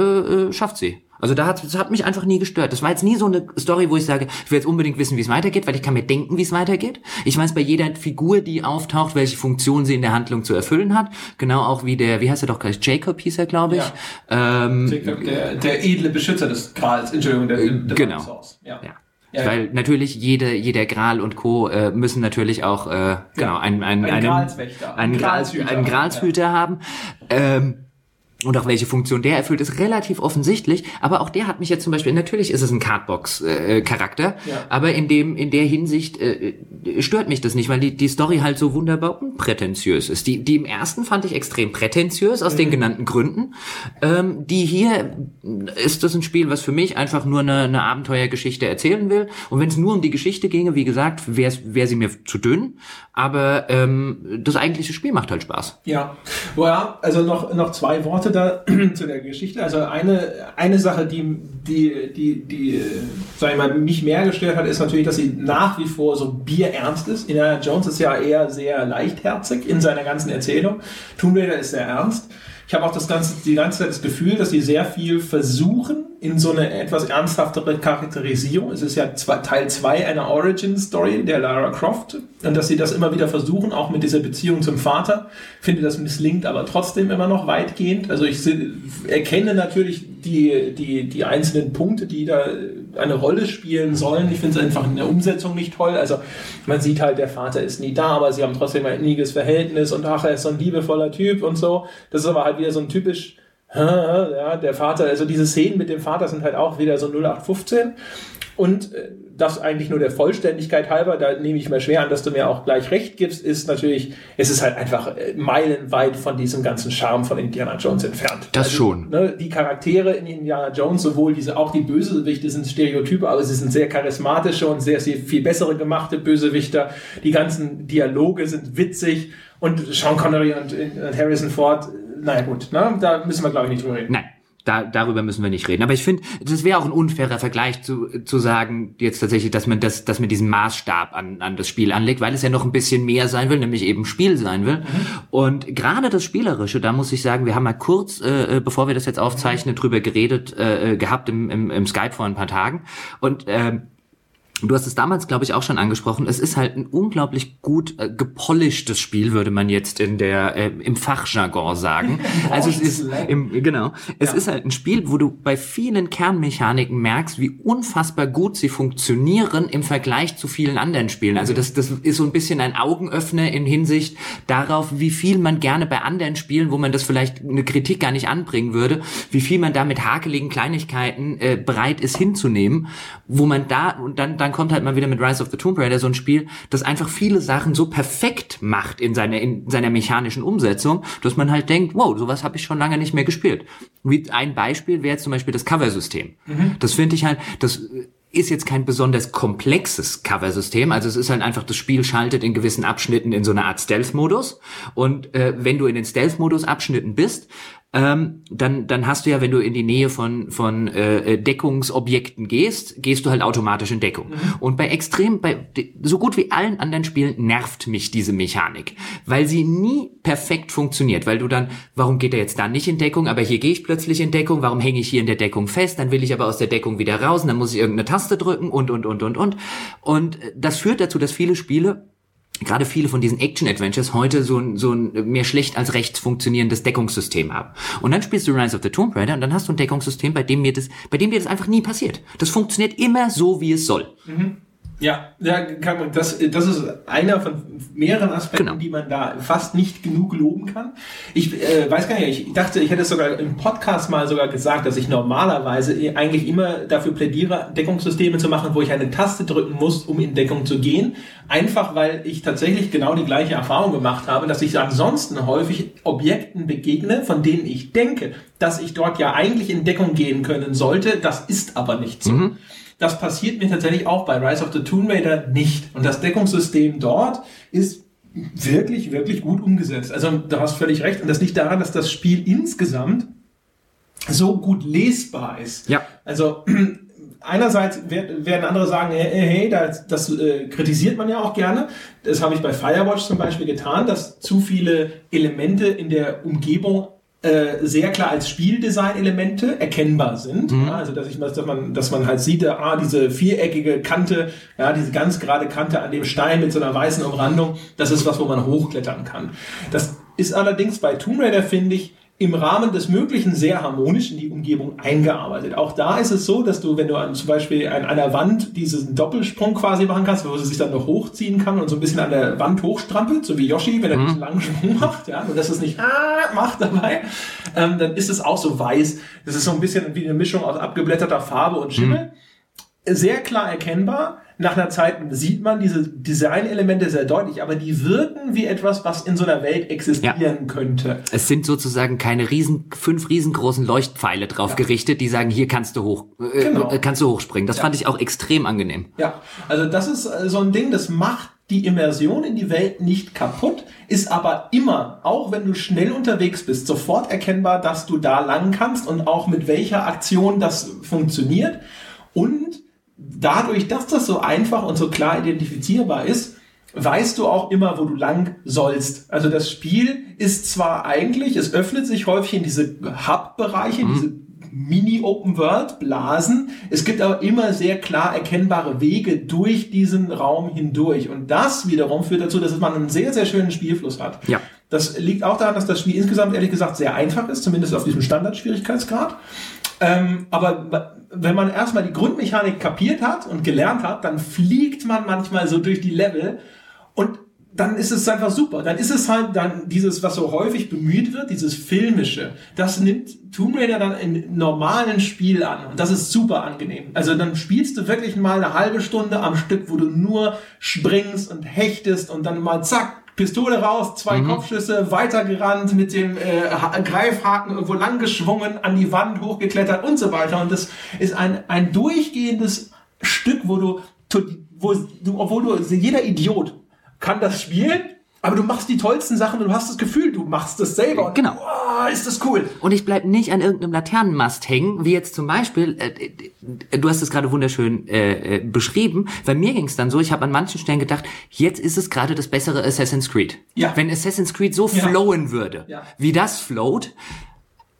äh, schafft sie. Also da hat, das hat mich einfach nie gestört. Das war jetzt nie so eine Story, wo ich sage, ich will jetzt unbedingt wissen, wie es weitergeht, weil ich kann mir denken, wie es weitergeht. Ich weiß bei jeder Figur, die auftaucht, welche Funktion sie in der Handlung zu erfüllen hat. Genau auch wie der, wie heißt er doch gleich, Jacob hieß er, glaube ich. Ähm, Jacob, der, der edle Beschützer des Grals, Entschuldigung, der, der genau. Source. Ja. Ja. Ja, Weil natürlich jede, jeder Gral und Co. Äh, müssen natürlich auch äh, genau ein, ein, Ein einen, einen, ein Grals, Gralshüter, einen Gralshüter haben. Ähm, und auch welche Funktion der erfüllt, ist relativ offensichtlich. Aber auch der hat mich jetzt zum Beispiel, natürlich ist es ein Cardbox-Charakter, Ja. aber in dem, in der Hinsicht äh, äh, stört mich das nicht, weil die, die Story halt so wunderbar unprätentiös ist. Die, die im ersten fand ich extrem prätentiös aus Mhm. den genannten Gründen. Ähm, die hier ist das ein Spiel, was für mich einfach nur eine, eine Abenteuergeschichte erzählen will. Und wenn es nur um die Geschichte ginge, wie gesagt, wäre wär sie mir zu dünn. Aber ähm, das eigentliche Spiel macht halt Spaß. Ja, ja also noch, noch zwei Worte Worte da zu der Geschichte. Also eine, eine Sache, die, die, die, die, sag ich mal, mich mehr gestört hat, ist natürlich, dass sie nach wie vor so bierernst ist. Indiana Jones ist ja eher sehr leichtherzig in seiner ganzen Erzählung. Tomb Raider ist sehr ernst. Ich habe auch das ganze, die ganze Zeit das Gefühl, dass sie sehr viel versuchen in so eine etwas ernsthaftere Charakterisierung. Es ist ja zwei, Teil 2 einer Origin-Story der Lara Croft und dass sie das immer wieder versuchen, auch mit dieser Beziehung zum Vater. Finde, das misslingt aber trotzdem immer noch weitgehend. Also ich erkenne natürlich die, die, die einzelnen Punkte, die da eine Rolle spielen sollen. Ich finde es einfach in der Umsetzung nicht toll. Also man sieht halt, der Vater ist nie da, aber sie haben trotzdem ein inniges Verhältnis und ach, er ist so ein liebevoller Typ und so. Das ist aber halt wieder so ein typisch ja, der Vater, also diese Szenen mit dem Vater sind halt auch wieder so 0815. Und äh, das eigentlich nur der Vollständigkeit halber, da nehme ich mal schwer an, dass du mir auch gleich recht gibst, ist natürlich, es ist halt einfach äh, meilenweit von diesem ganzen Charme von Indiana Jones entfernt. Das also, schon. Ne, die Charaktere in Indiana Jones, sowohl diese, auch die Bösewichte sind Stereotype, aber sie sind sehr charismatische und sehr, sehr viel bessere gemachte Bösewichter. Die ganzen Dialoge sind witzig und Sean Connery und, und Harrison Ford, naja gut, ne, da müssen wir glaube ich nicht drüber reden. Nein da, darüber müssen wir nicht reden. Aber ich finde, das wäre auch ein unfairer Vergleich zu, zu sagen, jetzt tatsächlich, dass man das, dass man diesen Maßstab an, an das Spiel anlegt, weil es ja noch ein bisschen mehr sein will, nämlich eben Spiel sein will. Mhm. Und gerade das Spielerische, da muss ich sagen, wir haben mal kurz, äh, äh bevor wir das jetzt aufzeichnen, drüber geredet äh, äh, gehabt im, im, im Skype vor ein paar Tagen. Und äh, Du hast es damals, glaube ich, auch schon angesprochen. Es ist halt ein unglaublich gut äh, gepolischtes Spiel, würde man jetzt in der äh, im Fachjargon sagen. also es ist im, genau, es ja. ist halt ein Spiel, wo du bei vielen Kernmechaniken merkst, wie unfassbar gut sie funktionieren im Vergleich zu vielen anderen Spielen. Also das das ist so ein bisschen ein Augenöffner in Hinsicht darauf, wie viel man gerne bei anderen Spielen, wo man das vielleicht eine Kritik gar nicht anbringen würde, wie viel man da mit hakeligen Kleinigkeiten äh, bereit ist hinzunehmen, wo man da und dann dann dann kommt halt mal wieder mit Rise of the Tomb Raider so ein Spiel, das einfach viele Sachen so perfekt macht in seiner, in seiner mechanischen Umsetzung, dass man halt denkt, wow, sowas habe ich schon lange nicht mehr gespielt. Wie ein Beispiel wäre zum Beispiel das Cover-System. Mhm. Das finde ich halt, das ist jetzt kein besonders komplexes Cover-System. Also es ist halt einfach, das Spiel schaltet in gewissen Abschnitten in so eine Art Stealth-Modus. Und äh, wenn du in den Stealth-Modus Abschnitten bist, ähm, dann, dann hast du ja, wenn du in die Nähe von, von äh, Deckungsobjekten gehst, gehst du halt automatisch in Deckung. Mhm. Und bei extrem, bei so gut wie allen anderen Spielen nervt mich diese Mechanik, weil sie nie perfekt funktioniert, weil du dann, warum geht er jetzt da nicht in Deckung, aber hier gehe ich plötzlich in Deckung, warum hänge ich hier in der Deckung fest, dann will ich aber aus der Deckung wieder raus und dann muss ich irgendeine Taste drücken und, und, und, und, und. Und das führt dazu, dass viele Spiele gerade viele von diesen Action-Adventures heute so ein, so ein mehr schlecht als recht funktionierendes Deckungssystem haben. Und dann spielst du Rise of the Tomb Raider und dann hast du ein Deckungssystem, bei dem mir das, bei dem dir das einfach nie passiert. Das funktioniert immer so, wie es soll. Mhm. Ja, ja das, das ist einer von mehreren Aspekten, genau. die man da fast nicht genug loben kann. Ich äh, weiß gar nicht, ich dachte, ich hätte es sogar im Podcast mal sogar gesagt, dass ich normalerweise eigentlich immer dafür plädiere, Deckungssysteme zu machen, wo ich eine Taste drücken muss, um in Deckung zu gehen. Einfach weil ich tatsächlich genau die gleiche Erfahrung gemacht habe, dass ich ansonsten häufig Objekten begegne, von denen ich denke, dass ich dort ja eigentlich in Deckung gehen können sollte. Das ist aber nicht so. Mhm. Das passiert mir tatsächlich auch bei Rise of the Tomb Raider nicht. Und das Deckungssystem dort ist wirklich, wirklich gut umgesetzt. Also du hast völlig recht. Und das liegt daran, dass das Spiel insgesamt so gut lesbar ist. Ja. Also einerseits werden andere sagen, hey, hey das, das äh, kritisiert man ja auch gerne. Das habe ich bei Firewatch zum Beispiel getan, dass zu viele Elemente in der Umgebung äh, sehr klar als Spieldesign-Elemente erkennbar sind. Mhm. Ja, also dass, ich, dass, man, dass man halt sieht, ah, diese viereckige Kante, ja, diese ganz gerade Kante an dem Stein mit so einer weißen Umrandung, das ist was, wo man hochklettern kann. Das ist allerdings bei Tomb Raider, finde ich, im Rahmen des Möglichen sehr harmonisch in die Umgebung eingearbeitet. Auch da ist es so, dass du, wenn du an, zum Beispiel an einer Wand diesen Doppelsprung quasi machen kannst, wo sie sich dann noch hochziehen kann und so ein bisschen an der Wand hochstrampelt, so wie Yoshi, wenn er mhm. einen langen Sprung macht, ja, und dass es nicht ah, macht dabei, ähm, dann ist es auch so weiß. Das ist so ein bisschen wie eine Mischung aus abgeblätterter Farbe und Schimmel. Mhm. Sehr klar erkennbar nach einer Zeit sieht man diese Designelemente sehr deutlich, aber die wirken wie etwas, was in so einer Welt existieren ja. könnte. Es sind sozusagen keine riesen, fünf riesengroßen Leuchtpfeile drauf ja. gerichtet, die sagen, hier kannst du hoch, äh, genau. kannst du hochspringen. Das ja. fand ich auch extrem angenehm. Ja, also das ist äh, so ein Ding, das macht die Immersion in die Welt nicht kaputt, ist aber immer, auch wenn du schnell unterwegs bist, sofort erkennbar, dass du da lang kannst und auch mit welcher Aktion das funktioniert. Und dadurch, dass das so einfach und so klar identifizierbar ist, weißt du auch immer, wo du lang sollst. Also das Spiel ist zwar eigentlich, es öffnet sich häufig in diese Hub-Bereiche, mhm. diese Mini-Open-World-Blasen. Es gibt aber immer sehr klar erkennbare Wege durch diesen Raum hindurch. Und das wiederum führt dazu, dass man einen sehr, sehr schönen Spielfluss hat. Ja. Das liegt auch daran, dass das Spiel insgesamt ehrlich gesagt sehr einfach ist, zumindest auf diesem Standardschwierigkeitsgrad. Ähm, aber wenn man erstmal die Grundmechanik kapiert hat und gelernt hat, dann fliegt man manchmal so durch die Level und dann ist es einfach super. Dann ist es halt dann dieses, was so häufig bemüht wird, dieses filmische. Das nimmt Tomb Raider dann im normalen Spiel an und das ist super angenehm. Also dann spielst du wirklich mal eine halbe Stunde am Stück, wo du nur springst und hechtest und dann mal zack, Pistole raus, zwei mhm. Kopfschüsse, weitergerannt, mit dem äh, Greifhaken irgendwo lang geschwungen, an die Wand hochgeklettert und so weiter. Und das ist ein, ein durchgehendes Stück, wo du, wo du, obwohl du, jeder Idiot kann das spielen, aber du machst die tollsten Sachen und du hast das Gefühl, du machst das selber. Genau. Oh, ist das cool. Und ich bleib nicht an irgendeinem Laternenmast hängen, wie jetzt zum Beispiel, äh, äh du hast es gerade wunderschön äh, äh, beschrieben. Bei mir ging es dann so, ich habe an manchen Stellen gedacht, jetzt ist es gerade das bessere Assassin's Creed. Ja. Wenn Assassin's Creed so ja. flowen würde, ja. wie das float,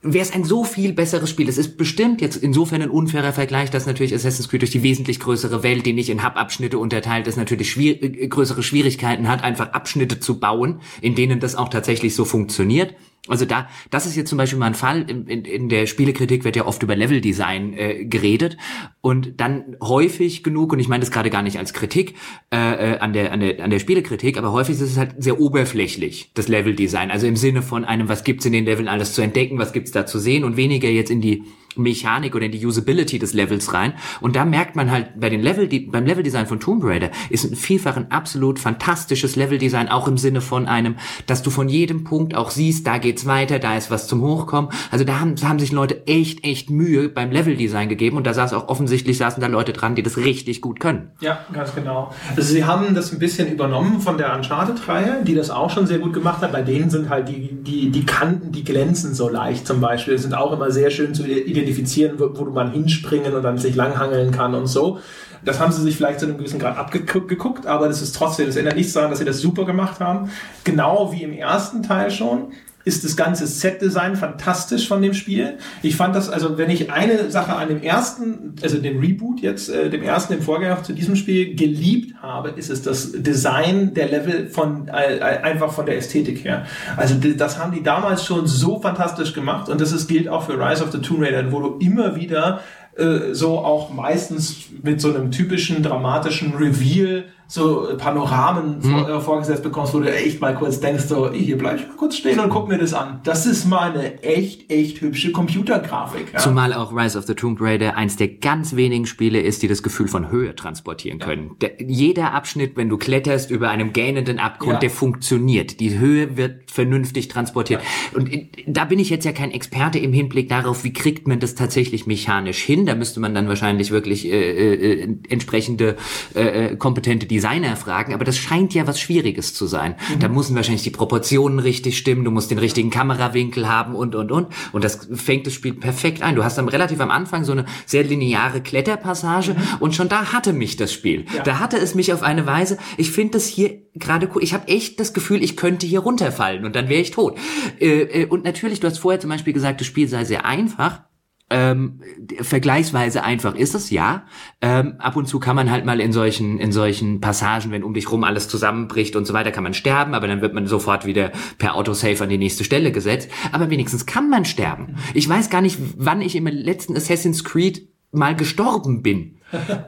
wäre es ein so viel besseres Spiel. Es ist bestimmt jetzt insofern ein unfairer Vergleich, dass natürlich Assassin's Creed durch die wesentlich größere Welt, die nicht in Hub-Abschnitte unterteilt ist, natürlich schwier äh, größere Schwierigkeiten hat, einfach Abschnitte zu bauen, in denen das auch tatsächlich so funktioniert. Also da, das ist jetzt zum Beispiel mal ein Fall. In, in, in der Spielekritik wird ja oft über Leveldesign äh, geredet und dann häufig genug, und ich meine das gerade gar nicht als Kritik äh, äh, an, der, an, der, an der Spielekritik, aber häufig ist es halt sehr oberflächlich, das Leveldesign. Also im Sinne von einem, was gibt's in den Leveln alles zu entdecken, was gibt's da zu sehen und weniger jetzt in die Mechanik oder in die Usability des Levels rein. Und da merkt man halt bei den Level, beim Leveldesign von Tomb Raider ist ein vielfach ein absolut fantastisches Leveldesign, auch im Sinne von einem, dass du von jedem Punkt auch siehst, da geht's weiter, da ist was zum Hochkommen. Also da haben, haben sich Leute echt, echt Mühe beim Leveldesign gegeben und da saß auch offensichtlich saßen da Leute dran, die das richtig gut können. Ja, ganz genau. Also sie haben das ein bisschen übernommen von der Uncharted-Reihe, die das auch schon sehr gut gemacht hat. Bei denen sind halt die, die, die Kanten, die glänzen so leicht zum Beispiel, sind auch immer sehr schön zu identifizieren identifizieren, wo, wo man hinspringen und dann sich langhangeln kann und so. Das haben sie sich vielleicht zu einem gewissen Grad abgeguckt, aber das ist trotzdem, das ändert nichts daran, dass sie das super gemacht haben. Genau wie im ersten Teil schon ist das ganze Set-Design fantastisch von dem Spiel. Ich fand das, also wenn ich eine Sache an dem ersten, also dem Reboot jetzt, äh, dem ersten, dem Vorgänger zu diesem Spiel geliebt habe, ist es das Design der Level von, äh, einfach von der Ästhetik her. Also das haben die damals schon so fantastisch gemacht und das ist, gilt auch für Rise of the Tomb Raider, wo du immer wieder äh, so auch meistens mit so einem typischen dramatischen Reveal so Panoramen mhm. vor, äh, vorgesetzt bekommst, wo du echt mal kurz denkst, so, hier bleib ich mal kurz stehen und guck mir das an. Das ist mal eine echt, echt hübsche Computergrafik. Ja? Zumal auch Rise of the Tomb Raider eins der ganz wenigen Spiele ist, die das Gefühl von Höhe transportieren können. Ja. Der, jeder Abschnitt, wenn du kletterst über einem gähnenden Abgrund, ja. der funktioniert. Die Höhe wird vernünftig transportiert. Und äh, da bin ich jetzt ja kein Experte im Hinblick darauf, wie kriegt man das tatsächlich mechanisch hin. Da müsste man dann wahrscheinlich wirklich äh, äh, äh entsprechende äh, kompetente Designer fragen, aber das scheint ja was Schwieriges zu sein. Mhm. Da müssen wahrscheinlich die Proportionen richtig stimmen, du musst den richtigen Kamerawinkel haben und, und, und. Und das fängt das Spiel perfekt ein. Du hast dann relativ am Anfang so eine sehr lineare Kletterpassage mhm. und schon da hatte mich das Spiel. Ja. Da hatte es mich auf eine Weise, ich finde das hier gerade cool, ich habe echt das Gefühl, ich könnte hier runterfallen und dann wäre ich tot. Äh, äh, und natürlich, du hast vorher zum Beispiel gesagt, das Spiel sei sehr einfach ähm, vergleichsweise einfach ist es, ja. Ähm, ab und zu kann man halt mal in solchen, in solchen Passagen, wenn um dich rum alles zusammenbricht und so weiter, kann man sterben, aber dann wird man sofort wieder per Autosave an die nächste Stelle gesetzt. Aber wenigstens kann man sterben. Ich weiß gar nicht, wann ich im letzten Assassin's Creed mal gestorben bin.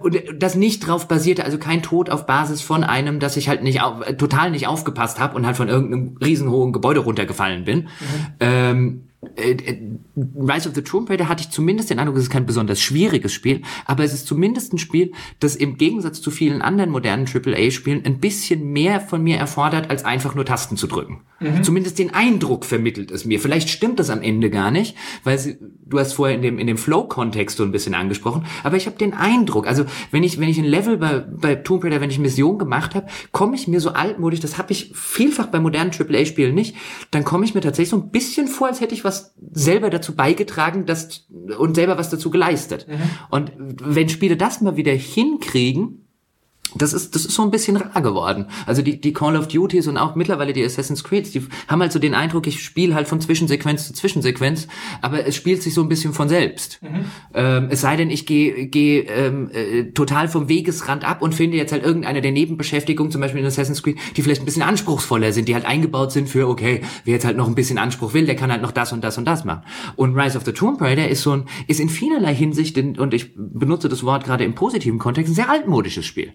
Und das nicht drauf basierte, also kein Tod auf Basis von einem, dass ich halt nicht auf, total nicht aufgepasst habe und halt von irgendeinem riesenhohen Gebäude runtergefallen bin. Mhm. Ähm, äh, äh, Rise of the Tomb Raider hatte ich zumindest den Eindruck, es ist kein besonders schwieriges Spiel, aber es ist zumindest ein Spiel, das im Gegensatz zu vielen anderen modernen AAA-Spielen ein bisschen mehr von mir erfordert, als einfach nur Tasten zu drücken. Mhm. Zumindest den Eindruck vermittelt es mir. Vielleicht stimmt das am Ende gar nicht, weil sie, du hast vorher in dem, in dem Flow-Kontext so ein bisschen angesprochen, aber ich habe den Eindruck, also wenn ich, wenn ich ein Level bei, bei Tomb Raider, wenn ich Mission gemacht habe, komme ich mir so altmodisch, das habe ich vielfach bei modernen AAA-Spielen nicht, dann komme ich mir tatsächlich so ein bisschen vor, als hätte ich was selber dazu beigetragen dass, und selber was dazu geleistet. Mhm. Und wenn Spiele das mal wieder hinkriegen, das ist, das ist so ein bisschen rar geworden. Also die, die Call of Duties und auch mittlerweile die Assassin's Creed, die haben halt so den Eindruck, ich spiele halt von Zwischensequenz zu Zwischensequenz, aber es spielt sich so ein bisschen von selbst. Mhm. Ähm, es sei denn, ich gehe geh, ähm, äh, total vom Wegesrand ab und finde jetzt halt irgendeine der Nebenbeschäftigungen, zum Beispiel in Assassin's Creed, die vielleicht ein bisschen anspruchsvoller sind, die halt eingebaut sind für, okay, wer jetzt halt noch ein bisschen Anspruch will, der kann halt noch das und das und das machen. Und Rise of the Tomb Raider ist so ein, ist in vielerlei Hinsicht, in, und ich benutze das Wort gerade im positiven Kontext, ein sehr altmodisches Spiel.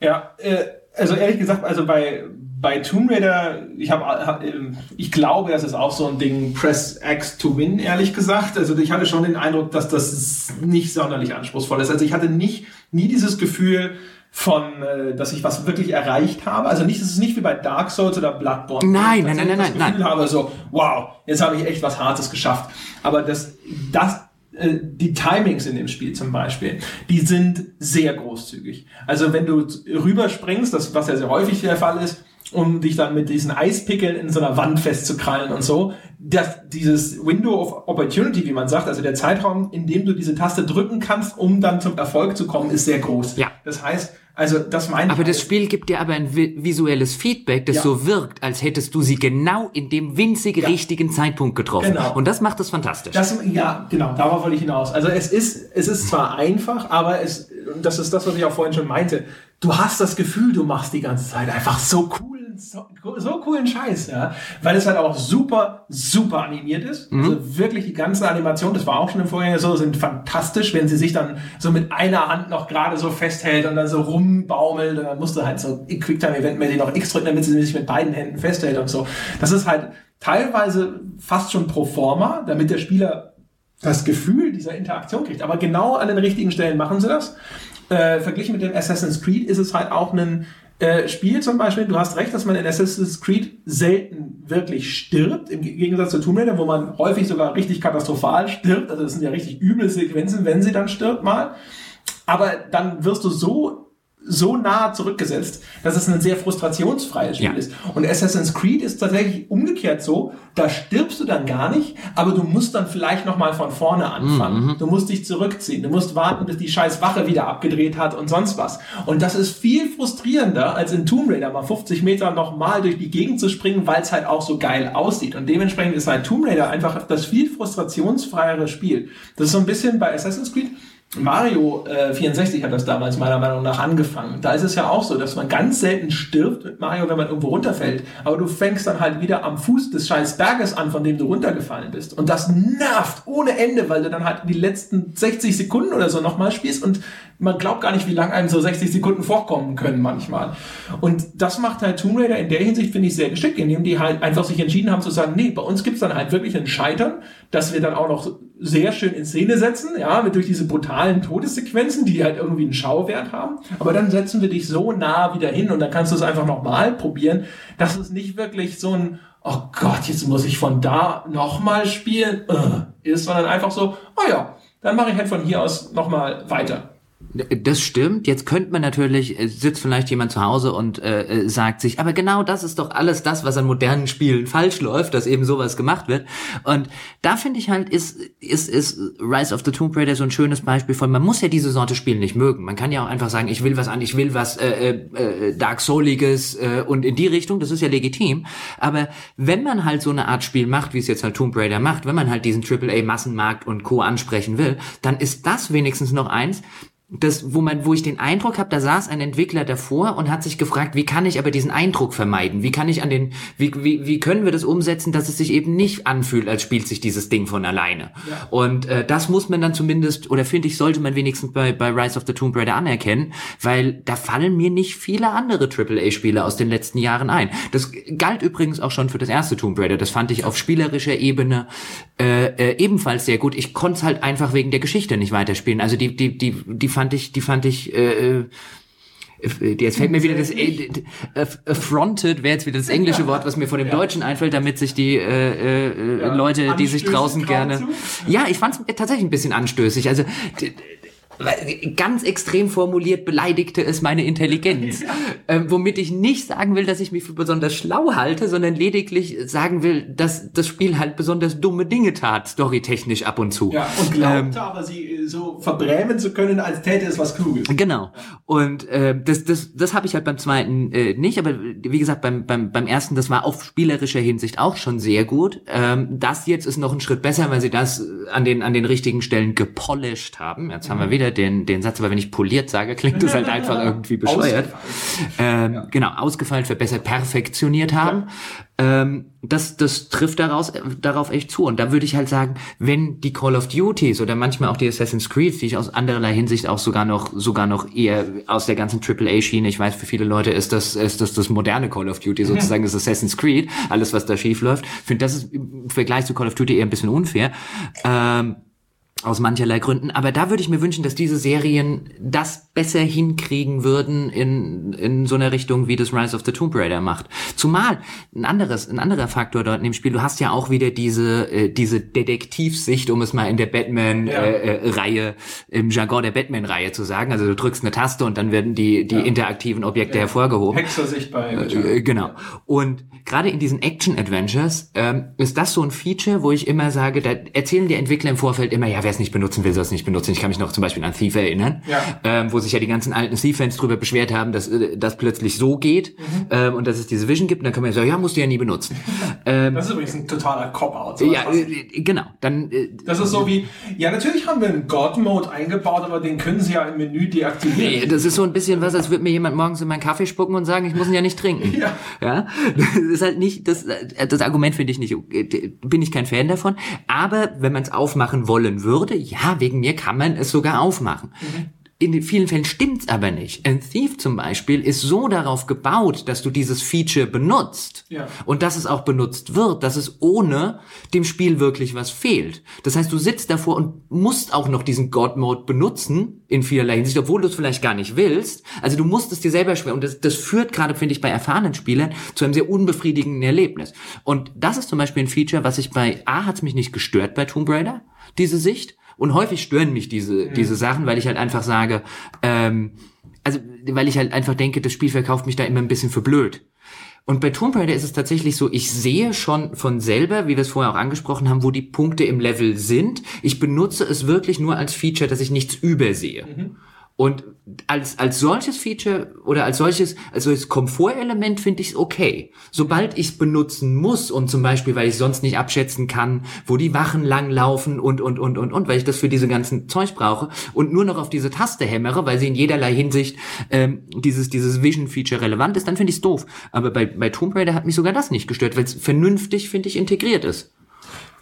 Ja, äh, also ehrlich gesagt, also bei, bei Tomb Raider, ich habe, hab, ähm, ich glaube, das ist auch so ein Ding, Press X to win, ehrlich gesagt. Also ich hatte schon den Eindruck, dass das nicht sonderlich anspruchsvoll ist. Also ich hatte nicht, nie dieses Gefühl, von, äh, dass ich was wirklich erreicht habe. Also nicht, es ist nicht wie bei Dark Souls oder Bloodborne. Nein, nein, nein, nein, nein. Ich habe so, wow, jetzt habe ich echt was Hartes geschafft. Aber das, das, äh, die Timings in dem Spiel zum Beispiel, die sind sehr großzügig. Also wenn du rüberspringst, das, was ja sehr häufig der Fall ist, um dich dann mit diesen Eispickeln in so einer Wand festzukrallen und so. Das, dieses Window of Opportunity, wie man sagt, also der Zeitraum, in dem du diese Taste drücken kannst, um dann zum Erfolg zu kommen, ist sehr groß. Ja. Das heißt, also das meine Aber das Spiel gibt dir aber ein visuelles Feedback, das ja. so wirkt, als hättest du sie genau in dem winzig ja. richtigen Zeitpunkt getroffen. Genau. Und das macht es fantastisch. Das, ja, genau, darauf wollte ich hinaus. Also es ist, es ist zwar einfach, aber es, das ist das, was ich auch vorhin schon meinte. Du hast das Gefühl, du machst die ganze Zeit einfach so cool so, so coolen Scheiß, ja, weil es halt auch super, super animiert ist. Mhm. Also wirklich die ganze Animation, das war auch schon im Vorgänger so, sind fantastisch, wenn sie sich dann so mit einer Hand noch gerade so festhält und dann so rumbaumelt und dann musst du halt so Quicktime-Event-mäßig noch X drücken, damit sie sich mit beiden Händen festhält und so. Das ist halt teilweise fast schon pro forma, damit der Spieler das Gefühl dieser Interaktion kriegt. Aber genau an den richtigen Stellen machen sie das. Äh, verglichen mit dem Assassin's Creed ist es halt auch ein äh, Spiel zum Beispiel, du hast recht, dass man in Assassin's Creed selten wirklich stirbt, im Gegensatz zu Tomb Raider, wo man häufig sogar richtig katastrophal stirbt. Also das sind ja richtig üble Sequenzen, wenn sie dann stirbt mal. Aber dann wirst du so so nah zurückgesetzt, dass es ein sehr frustrationsfreies Spiel ja. ist. Und Assassin's Creed ist tatsächlich umgekehrt so, da stirbst du dann gar nicht, aber du musst dann vielleicht nochmal von vorne anfangen. Mhm. Du musst dich zurückziehen, du musst warten, bis die scheiß Wache wieder abgedreht hat und sonst was. Und das ist viel frustrierender, als in Tomb Raider mal 50 Meter nochmal durch die Gegend zu springen, weil es halt auch so geil aussieht. Und dementsprechend ist halt Tomb Raider einfach das viel frustrationsfreiere Spiel. Das ist so ein bisschen bei Assassin's Creed Mario äh, 64 hat das damals meiner Meinung nach angefangen. Da ist es ja auch so, dass man ganz selten stirbt mit Mario, wenn man irgendwo runterfällt. Aber du fängst dann halt wieder am Fuß des scheiß Berges an, von dem du runtergefallen bist. Und das nervt ohne Ende, weil du dann halt die letzten 60 Sekunden oder so nochmal spielst und man glaubt gar nicht, wie lang einem so 60 Sekunden vorkommen können manchmal. Und das macht halt Tomb Raider in der Hinsicht, finde ich, sehr geschickt, indem die halt einfach sich entschieden haben zu sagen, nee, bei uns gibt's dann halt wirklich ein Scheitern, dass wir dann auch noch sehr schön in Szene setzen, ja, mit durch diese brutalen Todessequenzen, die halt irgendwie einen Schauwert haben. Aber dann setzen wir dich so nah wieder hin und dann kannst du es einfach nochmal probieren, dass es nicht wirklich so ein, oh Gott, jetzt muss ich von da nochmal spielen, ist, sondern einfach so, oh ja, dann mache ich halt von hier aus nochmal weiter. Das stimmt. Jetzt könnte man natürlich, äh, sitzt vielleicht jemand zu Hause und äh, äh, sagt sich, aber genau das ist doch alles das, was an modernen Spielen falsch läuft, dass eben sowas gemacht wird. Und da finde ich halt, ist, ist, ist Rise of the Tomb Raider so ein schönes Beispiel von, man muss ja diese Sorte Spiele nicht mögen. Man kann ja auch einfach sagen, ich will was an, ich will was äh, äh, äh, Dark Souliges äh, und in die Richtung, das ist ja legitim. Aber wenn man halt so eine Art Spiel macht, wie es jetzt halt Tomb Raider macht, wenn man halt diesen AAA-Massenmarkt und Co. ansprechen will, dann ist das wenigstens noch eins, das, wo man, wo ich den Eindruck habe, da saß ein Entwickler davor und hat sich gefragt, wie kann ich aber diesen Eindruck vermeiden? Wie kann ich an den, wie, wie, wie können wir das umsetzen, dass es sich eben nicht anfühlt, als spielt sich dieses Ding von alleine? Ja. Und äh, das muss man dann zumindest, oder finde ich, sollte man wenigstens bei, bei Rise of the Tomb Raider anerkennen, weil da fallen mir nicht viele andere AAA-Spiele aus den letzten Jahren ein. Das galt übrigens auch schon für das erste Tomb Raider. Das fand ich auf spielerischer Ebene äh, äh, ebenfalls sehr gut. Ich konnte es halt einfach wegen der Geschichte nicht weiterspielen. Also die, die, die, die fand ich, die fand ich, äh, äh Jetzt fällt mir wieder das äh, affronted wäre jetzt wieder das englische Wort, was mir von dem ja. Deutschen einfällt, damit sich die äh, äh, ja, Leute, die sich draußen gerne. Zu? Ja, ich fand es tatsächlich ein bisschen anstößig. Also ganz extrem formuliert beleidigte es meine Intelligenz. Ähm, womit ich nicht sagen will, dass ich mich für besonders schlau halte, sondern lediglich sagen will, dass das Spiel halt besonders dumme Dinge tat, storytechnisch ab und zu. Ja, und glaubte ähm, aber sie so verbrämen zu können, als täte es was Kluges. Genau. Und äh, das, das, das habe ich halt beim zweiten äh, nicht, aber wie gesagt, beim, beim, beim ersten, das war auf spielerischer Hinsicht auch schon sehr gut. Ähm, das jetzt ist noch ein Schritt besser, weil sie das an den, an den richtigen Stellen gepolished haben. Jetzt mhm. haben wir mhm. Wieder den, den Satz, aber wenn ich poliert sage, klingt das halt einfach irgendwie bescheuert. Ähm, ja. Genau, ausgefallen, verbessert, perfektioniert haben. Ja. Ähm, das, das trifft daraus, darauf echt zu. Und da würde ich halt sagen, wenn die Call of Duties oder manchmal auch die Assassin's Creed, die ich aus andererlei Hinsicht auch sogar noch, sogar noch eher aus der ganzen AAA-Schiene, ich weiß, für viele Leute ist das, ist das das moderne Call of Duty, sozusagen das Assassin's Creed, alles, was da schief läuft. Ich finde, das ist im Vergleich zu Call of Duty eher ein bisschen unfair. Ähm, aus mancherlei Gründen. Aber da würde ich mir wünschen, dass diese Serien das besser hinkriegen würden in, in so einer Richtung, wie das Rise of the Tomb Raider macht. Zumal ein anderes, ein anderer Faktor dort in dem Spiel, du hast ja auch wieder diese, äh, diese Detektivsicht, um es mal in der Batman-Reihe, ja. äh, im Jargon der Batman-Reihe zu sagen. Also du drückst eine Taste und dann werden die, die ja. interaktiven Objekte ja. hervorgehoben. Hexersicht bei. Äh, genau. Und gerade in diesen Action-Adventures ähm, ist das so ein Feature, wo ich immer sage, da erzählen die Entwickler im Vorfeld immer, ja, wer es nicht benutzen will, soll es nicht benutzen. Ich kann mich noch zum Beispiel an Thief erinnern, ja. ähm, wo sich ja die ganzen alten Thief-Fans drüber beschwert haben, dass äh, das plötzlich so geht mhm. ähm, und dass es diese Vision gibt. Und dann kann man sagen, ja, musst du ja nie benutzen. ähm, das ist übrigens ein totaler Cop-Out. Ja, äh, genau. Dann, äh, das ist so wie, ja, natürlich haben wir einen God-Mode eingebaut, aber den können sie ja im Menü deaktivieren. Nee, das ist so ein bisschen was, als würde mir jemand morgens in meinen Kaffee spucken und sagen, ich muss ihn ja nicht trinken. Ja. ja? Das ist halt nicht, das, das Argument finde ich nicht, bin ich kein Fan davon. Aber wenn man es aufmachen wollen würde, ja, wegen mir kann man es sogar aufmachen. Mhm. In vielen Fällen stimmt's aber nicht. Ein Thief zum Beispiel ist so darauf gebaut, dass du dieses Feature benutzt ja. und dass es auch benutzt wird, dass es ohne dem Spiel wirklich was fehlt. Das heißt, du sitzt davor und musst auch noch diesen God Mode benutzen in vielerlei Hinsicht, obwohl du es vielleicht gar nicht willst. Also du musst es dir selber schwer und das, das führt gerade, finde ich, bei erfahrenen Spielern zu einem sehr unbefriedigenden Erlebnis. Und das ist zum Beispiel ein Feature, was ich bei A hat's mich nicht gestört bei Tomb Raider, diese Sicht. Und häufig stören mich diese, mhm. diese Sachen, weil ich halt einfach sage, ähm, also weil ich halt einfach denke, das Spiel verkauft mich da immer ein bisschen für blöd. Und bei Tomb Raider ist es tatsächlich so, ich sehe schon von selber, wie wir es vorher auch angesprochen haben, wo die Punkte im Level sind. Ich benutze es wirklich nur als Feature, dass ich nichts übersehe. Mhm. Und als, als solches Feature oder als solches, als solches Komfortelement finde ich es okay. Sobald ich es benutzen muss und zum Beispiel, weil ich sonst nicht abschätzen kann, wo die Wachen langlaufen und, und, und, und, und, weil ich das für diese ganzen Zeug brauche und nur noch auf diese Taste hämmere, weil sie in jederlei Hinsicht ähm, dieses, dieses Vision-Feature relevant ist, dann finde ich es doof. Aber bei, bei Tomb Raider hat mich sogar das nicht gestört, weil es vernünftig, finde ich, integriert ist.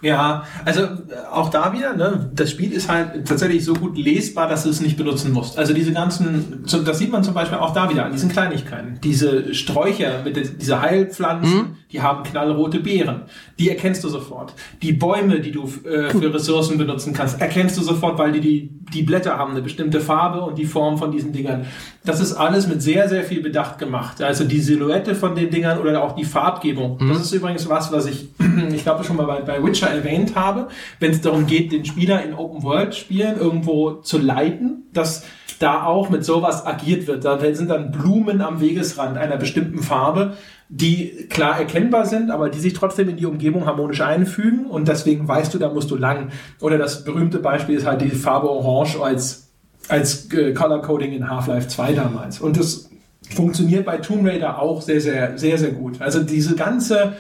Ja, also äh, auch da wieder, ne, das Spiel ist halt tatsächlich so gut lesbar, dass du es nicht benutzen musst. Also diese ganzen, das sieht man zum Beispiel auch da wieder an diesen Kleinigkeiten. Diese Sträucher mit dieser Heilpflanzen, mhm. Die haben knallrote Beeren. Die erkennst du sofort. Die Bäume, die du äh, für Ressourcen benutzen kannst, erkennst du sofort, weil die, die die Blätter haben eine bestimmte Farbe und die Form von diesen Dingern. Das ist alles mit sehr, sehr viel Bedacht gemacht. Also die Silhouette von den Dingern oder auch die Farbgebung. Mhm. Das ist übrigens was, was ich, ich glaube schon mal bei, bei Witcher erwähnt habe, wenn es darum geht, den Spieler in Open-World-Spielen irgendwo zu leiten, dass da auch mit sowas agiert wird. Da sind dann Blumen am Wegesrand einer bestimmten Farbe, die klar erkennbar sind, aber die sich trotzdem in die Umgebung harmonisch einfügen und deswegen weißt du, da musst du lang. Oder das berühmte Beispiel ist halt die Farbe Orange als, als äh, Color Coding in Half-Life 2 damals. Und das funktioniert bei Tomb Raider auch sehr, sehr, sehr, sehr gut. Also diese ganze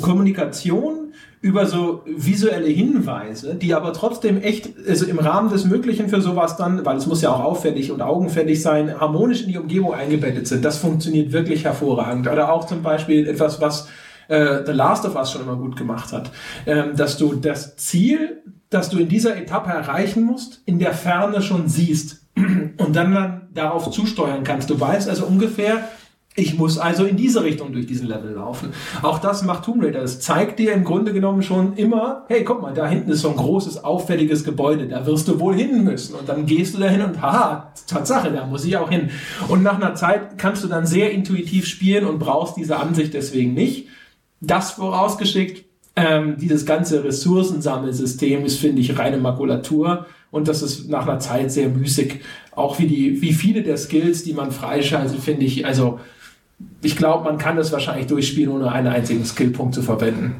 Kommunikation über so visuelle Hinweise, die aber trotzdem echt, also im Rahmen des Möglichen für sowas dann, weil es muss ja auch auffällig und augenfällig sein, harmonisch in die Umgebung eingebettet sind. Das funktioniert wirklich hervorragend. Oder auch zum Beispiel etwas, was äh, The Last of Us schon immer gut gemacht hat, ähm, dass du das Ziel, das du in dieser Etappe erreichen musst, in der Ferne schon siehst und dann, dann darauf zusteuern kannst. Du weißt also ungefähr, ich muss also in diese Richtung durch diesen Level laufen. Auch das macht Tomb Raider. Es zeigt dir im Grunde genommen schon immer, hey, guck mal, da hinten ist so ein großes, auffälliges Gebäude, da wirst du wohl hin müssen. Und dann gehst du da hin und haha, Tatsache, da muss ich auch hin. Und nach einer Zeit kannst du dann sehr intuitiv spielen und brauchst diese Ansicht deswegen nicht. Das vorausgeschickt, ähm, dieses ganze Ressourcensammelsystem ist, finde ich, reine Makulatur. Und das ist nach einer Zeit sehr müßig. Auch wie die, wie viele der Skills, die man freischaltet, finde ich, also, ich glaube, man kann das wahrscheinlich durchspielen, ohne einen einzigen Skillpunkt zu verwenden.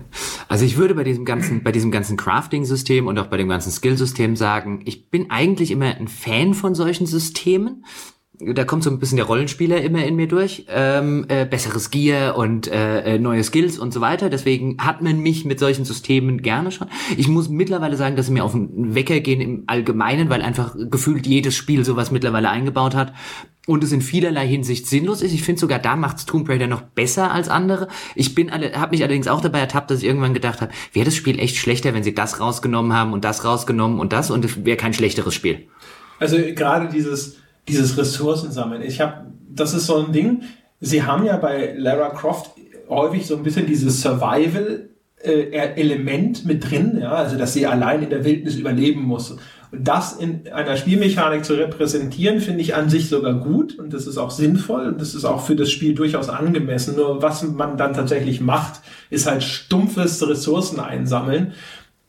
Also ich würde bei diesem ganzen, bei diesem ganzen Crafting-System und auch bei dem ganzen Skill-System sagen, ich bin eigentlich immer ein Fan von solchen Systemen. Da kommt so ein bisschen der Rollenspieler immer in mir durch. Ähm, äh, besseres Gear und äh, äh neue Skills und so weiter. Deswegen hat man mich mit solchen Systemen gerne schon. Ich muss mittlerweile sagen, dass sie mir auf den Wecker gehen im Allgemeinen, weil einfach gefühlt jedes Spiel sowas mittlerweile eingebaut hat und es in vielerlei Hinsicht sinnlos ist. Ich finde sogar da macht's Tomb Raider noch besser als andere. Ich alle, habe mich allerdings auch dabei ertappt, dass ich irgendwann gedacht habe, wäre das Spiel echt schlechter, wenn sie das rausgenommen haben und das rausgenommen und das und es wäre kein schlechteres Spiel. Also gerade dieses dieses Ressourcensammeln. Ich habe, das ist so ein Ding. Sie haben ja bei Lara Croft häufig so ein bisschen dieses Survival äh, Element mit drin, ja, also dass sie allein in der Wildnis überleben muss das in einer Spielmechanik zu repräsentieren, finde ich an sich sogar gut und das ist auch sinnvoll und das ist auch für das Spiel durchaus angemessen. Nur was man dann tatsächlich macht, ist halt stumpfes Ressourcen einsammeln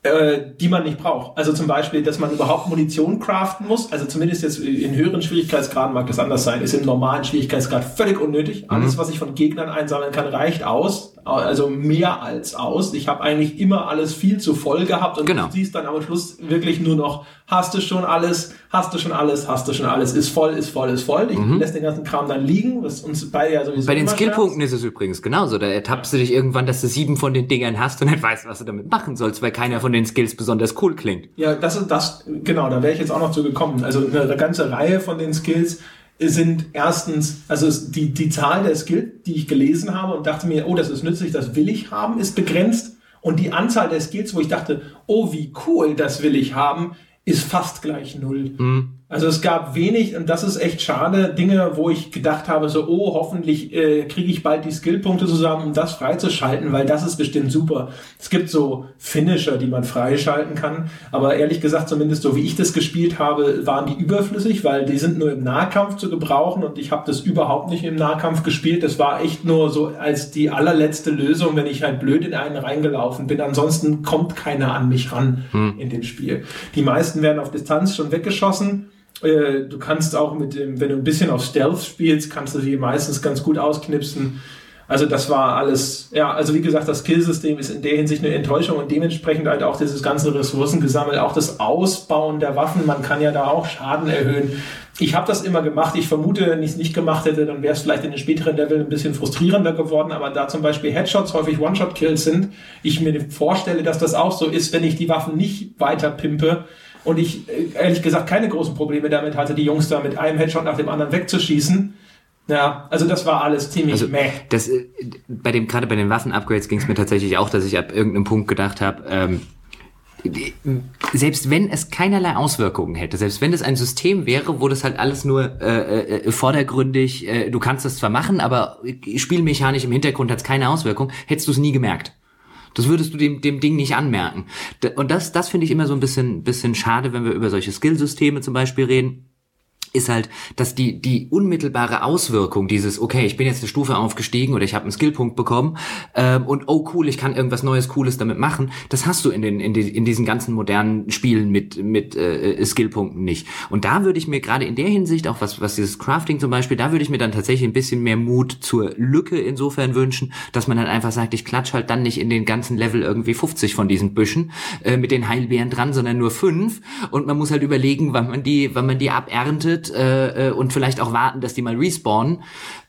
äh, die man nicht braucht. Also zum Beispiel, dass man überhaupt Munition craften muss, also zumindest jetzt in höheren Schwierigkeitsgraden mag das anders sein, ist im normalen Schwierigkeitsgrad völlig unnötig. Alles, mhm. was ich von Gegnern einsammeln kann, reicht aus, also mehr als aus. Ich habe eigentlich immer alles viel zu voll gehabt und genau. du siehst dann am Schluss wirklich nur noch, hast du schon alles, hast du schon alles, hast du schon alles, ist voll, ist voll, ist voll. Ich mhm. lässt den ganzen Kram dann liegen, was uns beide ja sowieso Bei den Skillpunkten ist es übrigens genauso. Da ertappst du dich irgendwann, dass du sieben von den Dingern hast und nicht weißt, was du damit machen sollst, weil keiner von den Skills besonders cool klingt. Ja, das ist das, genau, da wäre ich jetzt auch noch zu gekommen. Also eine, eine ganze Reihe von den Skills sind erstens, also die, die Zahl der Skills, die ich gelesen habe und dachte mir, oh, das ist nützlich, das will ich haben, ist begrenzt. Und die Anzahl der Skills, wo ich dachte, oh, wie cool, das will ich haben, ist fast gleich null. Mhm. Also es gab wenig, und das ist echt schade, Dinge, wo ich gedacht habe, so, oh, hoffentlich äh, kriege ich bald die Skillpunkte zusammen, um das freizuschalten, weil das ist bestimmt super. Es gibt so Finisher, die man freischalten kann, aber ehrlich gesagt, zumindest so wie ich das gespielt habe, waren die überflüssig, weil die sind nur im Nahkampf zu gebrauchen und ich habe das überhaupt nicht im Nahkampf gespielt. Das war echt nur so als die allerletzte Lösung, wenn ich halt blöd in einen reingelaufen bin. Ansonsten kommt keiner an mich ran hm. in dem Spiel. Die meisten werden auf Distanz schon weggeschossen äh, du kannst auch mit dem, wenn du ein bisschen auf Stealth spielst, kannst du sie meistens ganz gut ausknipsen. Also das war alles, ja, also wie gesagt, das Killsystem ist in der Hinsicht eine Enttäuschung und dementsprechend halt auch dieses ganze Ressourcengesammel, auch das Ausbauen der Waffen, man kann ja da auch Schaden erhöhen. Ich habe das immer gemacht. Ich vermute, wenn ich es nicht gemacht hätte, dann wäre es vielleicht in den späteren Leveln ein bisschen frustrierender geworden. Aber da zum Beispiel Headshots häufig One-Shot-Kills sind, ich mir vorstelle, dass das auch so ist, wenn ich die Waffen nicht weiter pimpe, und ich äh, ehrlich gesagt keine großen Probleme damit hatte, die Jungs da mit einem Headshot nach dem anderen wegzuschießen. Ja, also das war alles ziemlich also, meh. Das, äh, bei dem, gerade bei den Waffen-Upgrades ging es mir tatsächlich auch, dass ich ab irgendeinem Punkt gedacht habe, ähm, selbst wenn es keinerlei Auswirkungen hätte, selbst wenn es ein System wäre, wo das halt alles nur äh, äh, vordergründig, äh, du kannst das zwar machen, aber spielmechanisch im Hintergrund hat es keine Auswirkung, hättest du es nie gemerkt. Das würdest du dem, dem Ding nicht anmerken. Und das, das finde ich immer so ein bisschen, bisschen schade, wenn wir über solche Skillsysteme zum Beispiel reden ist halt, dass die, die unmittelbare Auswirkung dieses, okay, ich bin jetzt eine Stufe aufgestiegen oder ich habe einen Skillpunkt bekommen ähm, und oh cool, ich kann irgendwas Neues, Cooles damit machen, das hast du in, den, in, die, in diesen ganzen modernen Spielen mit, mit äh, Skillpunkten nicht. Und da würde ich mir gerade in der Hinsicht, auch was, was dieses Crafting zum Beispiel, da würde ich mir dann tatsächlich ein bisschen mehr Mut zur Lücke insofern wünschen, dass man dann einfach sagt, ich klatsch halt dann nicht in den ganzen Level irgendwie 50 von diesen Büschen äh, mit den Heilbeeren dran, sondern nur fünf und man muss halt überlegen, wann man die, wann man die aberntet äh, äh, und vielleicht auch warten, dass die mal respawnen.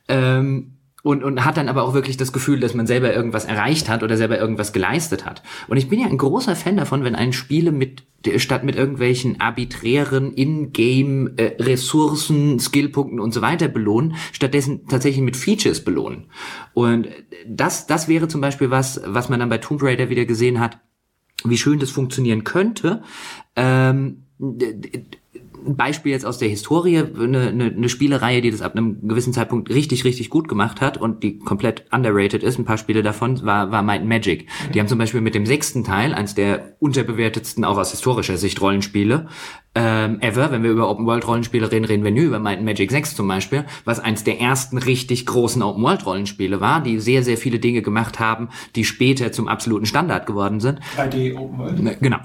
Ähm, und, und hat dann aber auch wirklich das Gefühl, dass man selber irgendwas erreicht hat oder selber irgendwas geleistet hat. Und ich bin ja ein großer Fan davon, wenn ein Spiele mit statt mit irgendwelchen arbiträren In-Game äh, Skillpunkten und so weiter belohnen, stattdessen tatsächlich mit Features belohnen. Und das das wäre zum Beispiel was, was man dann bei Tomb Raider wieder gesehen hat, wie schön das funktionieren könnte. Ähm, ein Beispiel jetzt aus der Historie, eine, eine, eine Spielereihe, die das ab einem gewissen Zeitpunkt richtig, richtig gut gemacht hat und die komplett underrated ist, ein paar Spiele davon, war, war Might Magic. Die haben zum Beispiel mit dem sechsten Teil, eins der unterbewertetsten, auch aus historischer Sicht, Rollenspiele, ähm, ever, wenn wir über Open-World-Rollenspiele reden, reden wir nie über Might Magic 6 zum Beispiel, was eins der ersten richtig großen Open-World-Rollenspiele war, die sehr, sehr viele Dinge gemacht haben, die später zum absoluten Standard geworden sind. 3D Open-World. Ne, genau.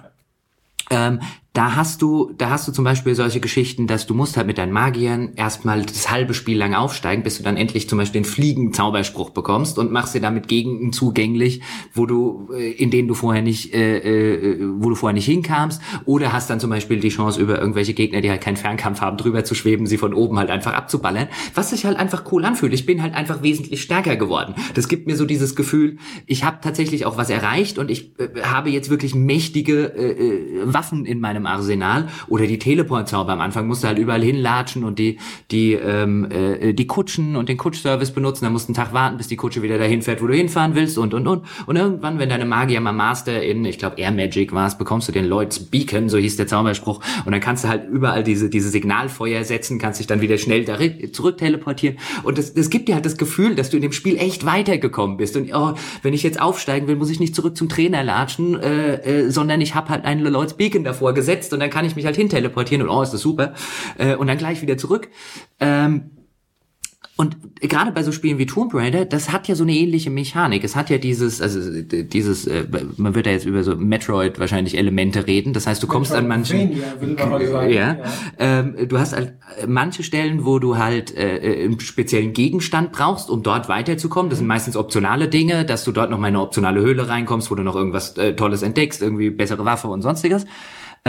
Ähm, da hast du, da hast du zum Beispiel solche Geschichten, dass du musst halt mit deinen Magiern erstmal das halbe Spiel lang aufsteigen, bis du dann endlich zum Beispiel den Fliegen-Zauberspruch bekommst und machst dir damit Gegenden zugänglich, wo du, äh, in denen du vorher nicht, äh, äh, wo du vorher nicht hinkamst, oder hast dann zum Beispiel die Chance über irgendwelche Gegner, die halt keinen Fernkampf haben, drüber zu schweben, sie von oben halt einfach abzuballern, was sich halt einfach cool anfühlt. Ich bin halt einfach wesentlich stärker geworden. Das gibt mir so dieses Gefühl, ich habe tatsächlich auch was erreicht und ich äh, habe jetzt wirklich mächtige äh, äh Waffen in meinem Arsenal oder die Teleportzauber. Am Anfang musst du halt überall hinlatschen und die, die, ähm, äh, die Kutschen und den Kutschservice benutzen. Dann musst du einen Tag warten, bis die Kutsche wieder dahin fährt, wo du hinfahren willst und, und, und. Und irgendwann, wenn deine Magier mal Master in, ich glaube, Air Magic warst, bekommst du den Lloyds Beacon, so hieß der Zauberspruch. Und dann kannst du halt überall diese, diese Signalfeuer setzen, kannst dich dann wieder schnell da zurück teleportieren. Und das, das gibt dir halt das Gefühl, dass du in dem Spiel echt weitergekommen bist. Und oh, wenn ich jetzt aufsteigen will, muss ich nicht zurück zum Trainer latschen, äh, äh, sondern ich habe halt einen Lloyds Beacon davor gesetzt gesetzt und dann kann ich mich halt hin teleportieren und oh, ist das super. Äh, und dann gleich wieder zurück. Ähm, und gerade bei so Spielen wie Tomb Raider, das hat ja so eine ähnliche Mechanik. Es hat ja dieses, also dieses, äh, man wird ja jetzt über so Metroid wahrscheinlich Elemente reden. Das heißt, du kommst an manchen, ja, ja. Ähm, du hast halt manche Stellen, wo du halt äh, einen speziellen Gegenstand brauchst, um dort weiterzukommen. Das sind meistens optionale Dinge, dass du dort noch mal in eine optionale Höhle reinkommst, wo du noch irgendwas äh, Tolles entdeckst, irgendwie bessere Waffe und sonstiges.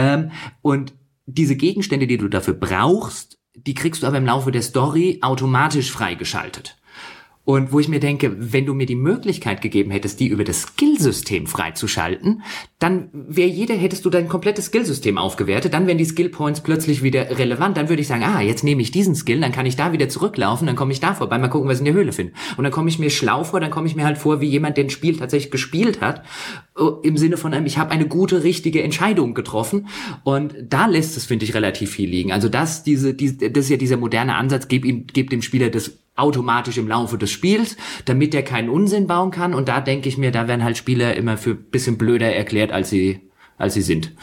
Ähm, und diese Gegenstände, die du dafür brauchst, die kriegst du aber im Laufe der Story automatisch freigeschaltet. Und wo ich mir denke, wenn du mir die Möglichkeit gegeben hättest, die über das Skillsystem freizuschalten, dann wäre jeder, hättest du dein komplettes Skillsystem aufgewertet, dann wären die Skillpoints plötzlich wieder relevant, dann würde ich sagen, ah, jetzt nehme ich diesen Skill, dann kann ich da wieder zurücklaufen, dann komme ich da vorbei, mal gucken, was ich in der Höhle finde. Und dann komme ich mir schlau vor, dann komme ich mir halt vor, wie jemand den Spiel tatsächlich gespielt hat, äh, im Sinne von einem, ich habe eine gute, richtige Entscheidung getroffen. Und da lässt es, finde ich, relativ viel liegen. Also das, diese, diese, das ist ja dieser moderne Ansatz, gib ihm, gib dem Spieler das automatisch im Laufe des Spiels, damit er keinen Unsinn bauen kann. Und da denke ich mir, da werden halt Spieler immer für bisschen blöder erklärt, als sie, als sie sind.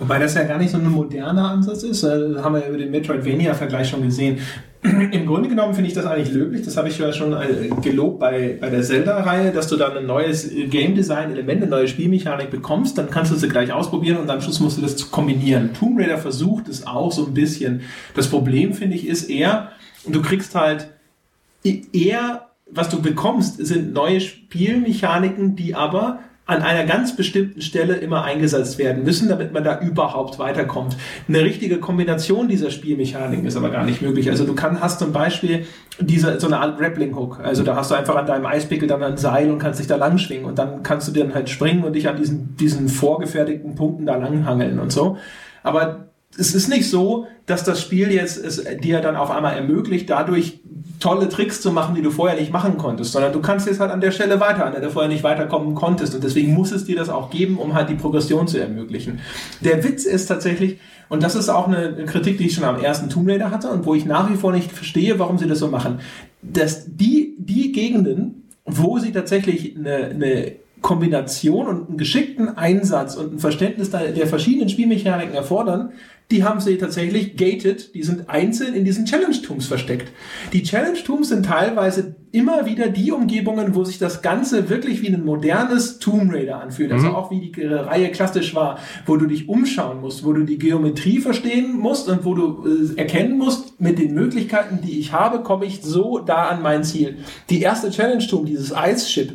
Wobei das ja gar nicht so ein moderner Ansatz ist. Das haben wir ja über den Metroidvania-Vergleich schon gesehen. Im Grunde genommen finde ich das eigentlich löblich. Das habe ich ja schon äh, gelobt bei, bei der Zelda-Reihe, dass du dann ein neues Game Design-Element, eine neue Spielmechanik bekommst. Dann kannst du sie gleich ausprobieren und am Schluss musst du das kombinieren. Tomb Raider versucht es auch so ein bisschen. Das Problem, finde ich, ist eher, du kriegst halt eher, was du bekommst, sind neue Spielmechaniken, die aber an einer ganz bestimmten Stelle immer eingesetzt werden müssen, damit man da überhaupt weiterkommt. Eine richtige Kombination dieser Spielmechaniken ist aber gar nicht möglich. Also du kannst, hast zum Beispiel diese, so eine Art Grappling Hook. Also da hast du einfach an deinem Eispickel dann ein Seil und kannst dich da lang schwingen und dann kannst du dann halt springen und dich an diesen, diesen vorgefertigten Punkten da langhangeln und so. Aber es ist nicht so, dass das Spiel jetzt es dir dann auf einmal ermöglicht, dadurch tolle Tricks zu machen, die du vorher nicht machen konntest, sondern du kannst jetzt halt an der Stelle weiter, an der du vorher nicht weiterkommen konntest. Und deswegen muss es dir das auch geben, um halt die Progression zu ermöglichen. Der Witz ist tatsächlich, und das ist auch eine Kritik, die ich schon am ersten Tomb Raider hatte und wo ich nach wie vor nicht verstehe, warum sie das so machen, dass die, die Gegenden, wo sie tatsächlich eine, eine Kombination und einen geschickten Einsatz und ein Verständnis der verschiedenen Spielmechaniken erfordern, die haben sie tatsächlich gated, die sind einzeln in diesen Challenge-Tooms versteckt. Die Challenge-Tooms sind teilweise immer wieder die Umgebungen, wo sich das Ganze wirklich wie ein modernes Tomb Raider anfühlt. Also mhm. auch wie die Reihe klassisch war, wo du dich umschauen musst, wo du die Geometrie verstehen musst und wo du äh, erkennen musst, mit den Möglichkeiten, die ich habe, komme ich so da an mein Ziel. Die erste Challenge-Toom, dieses Ice-Ship,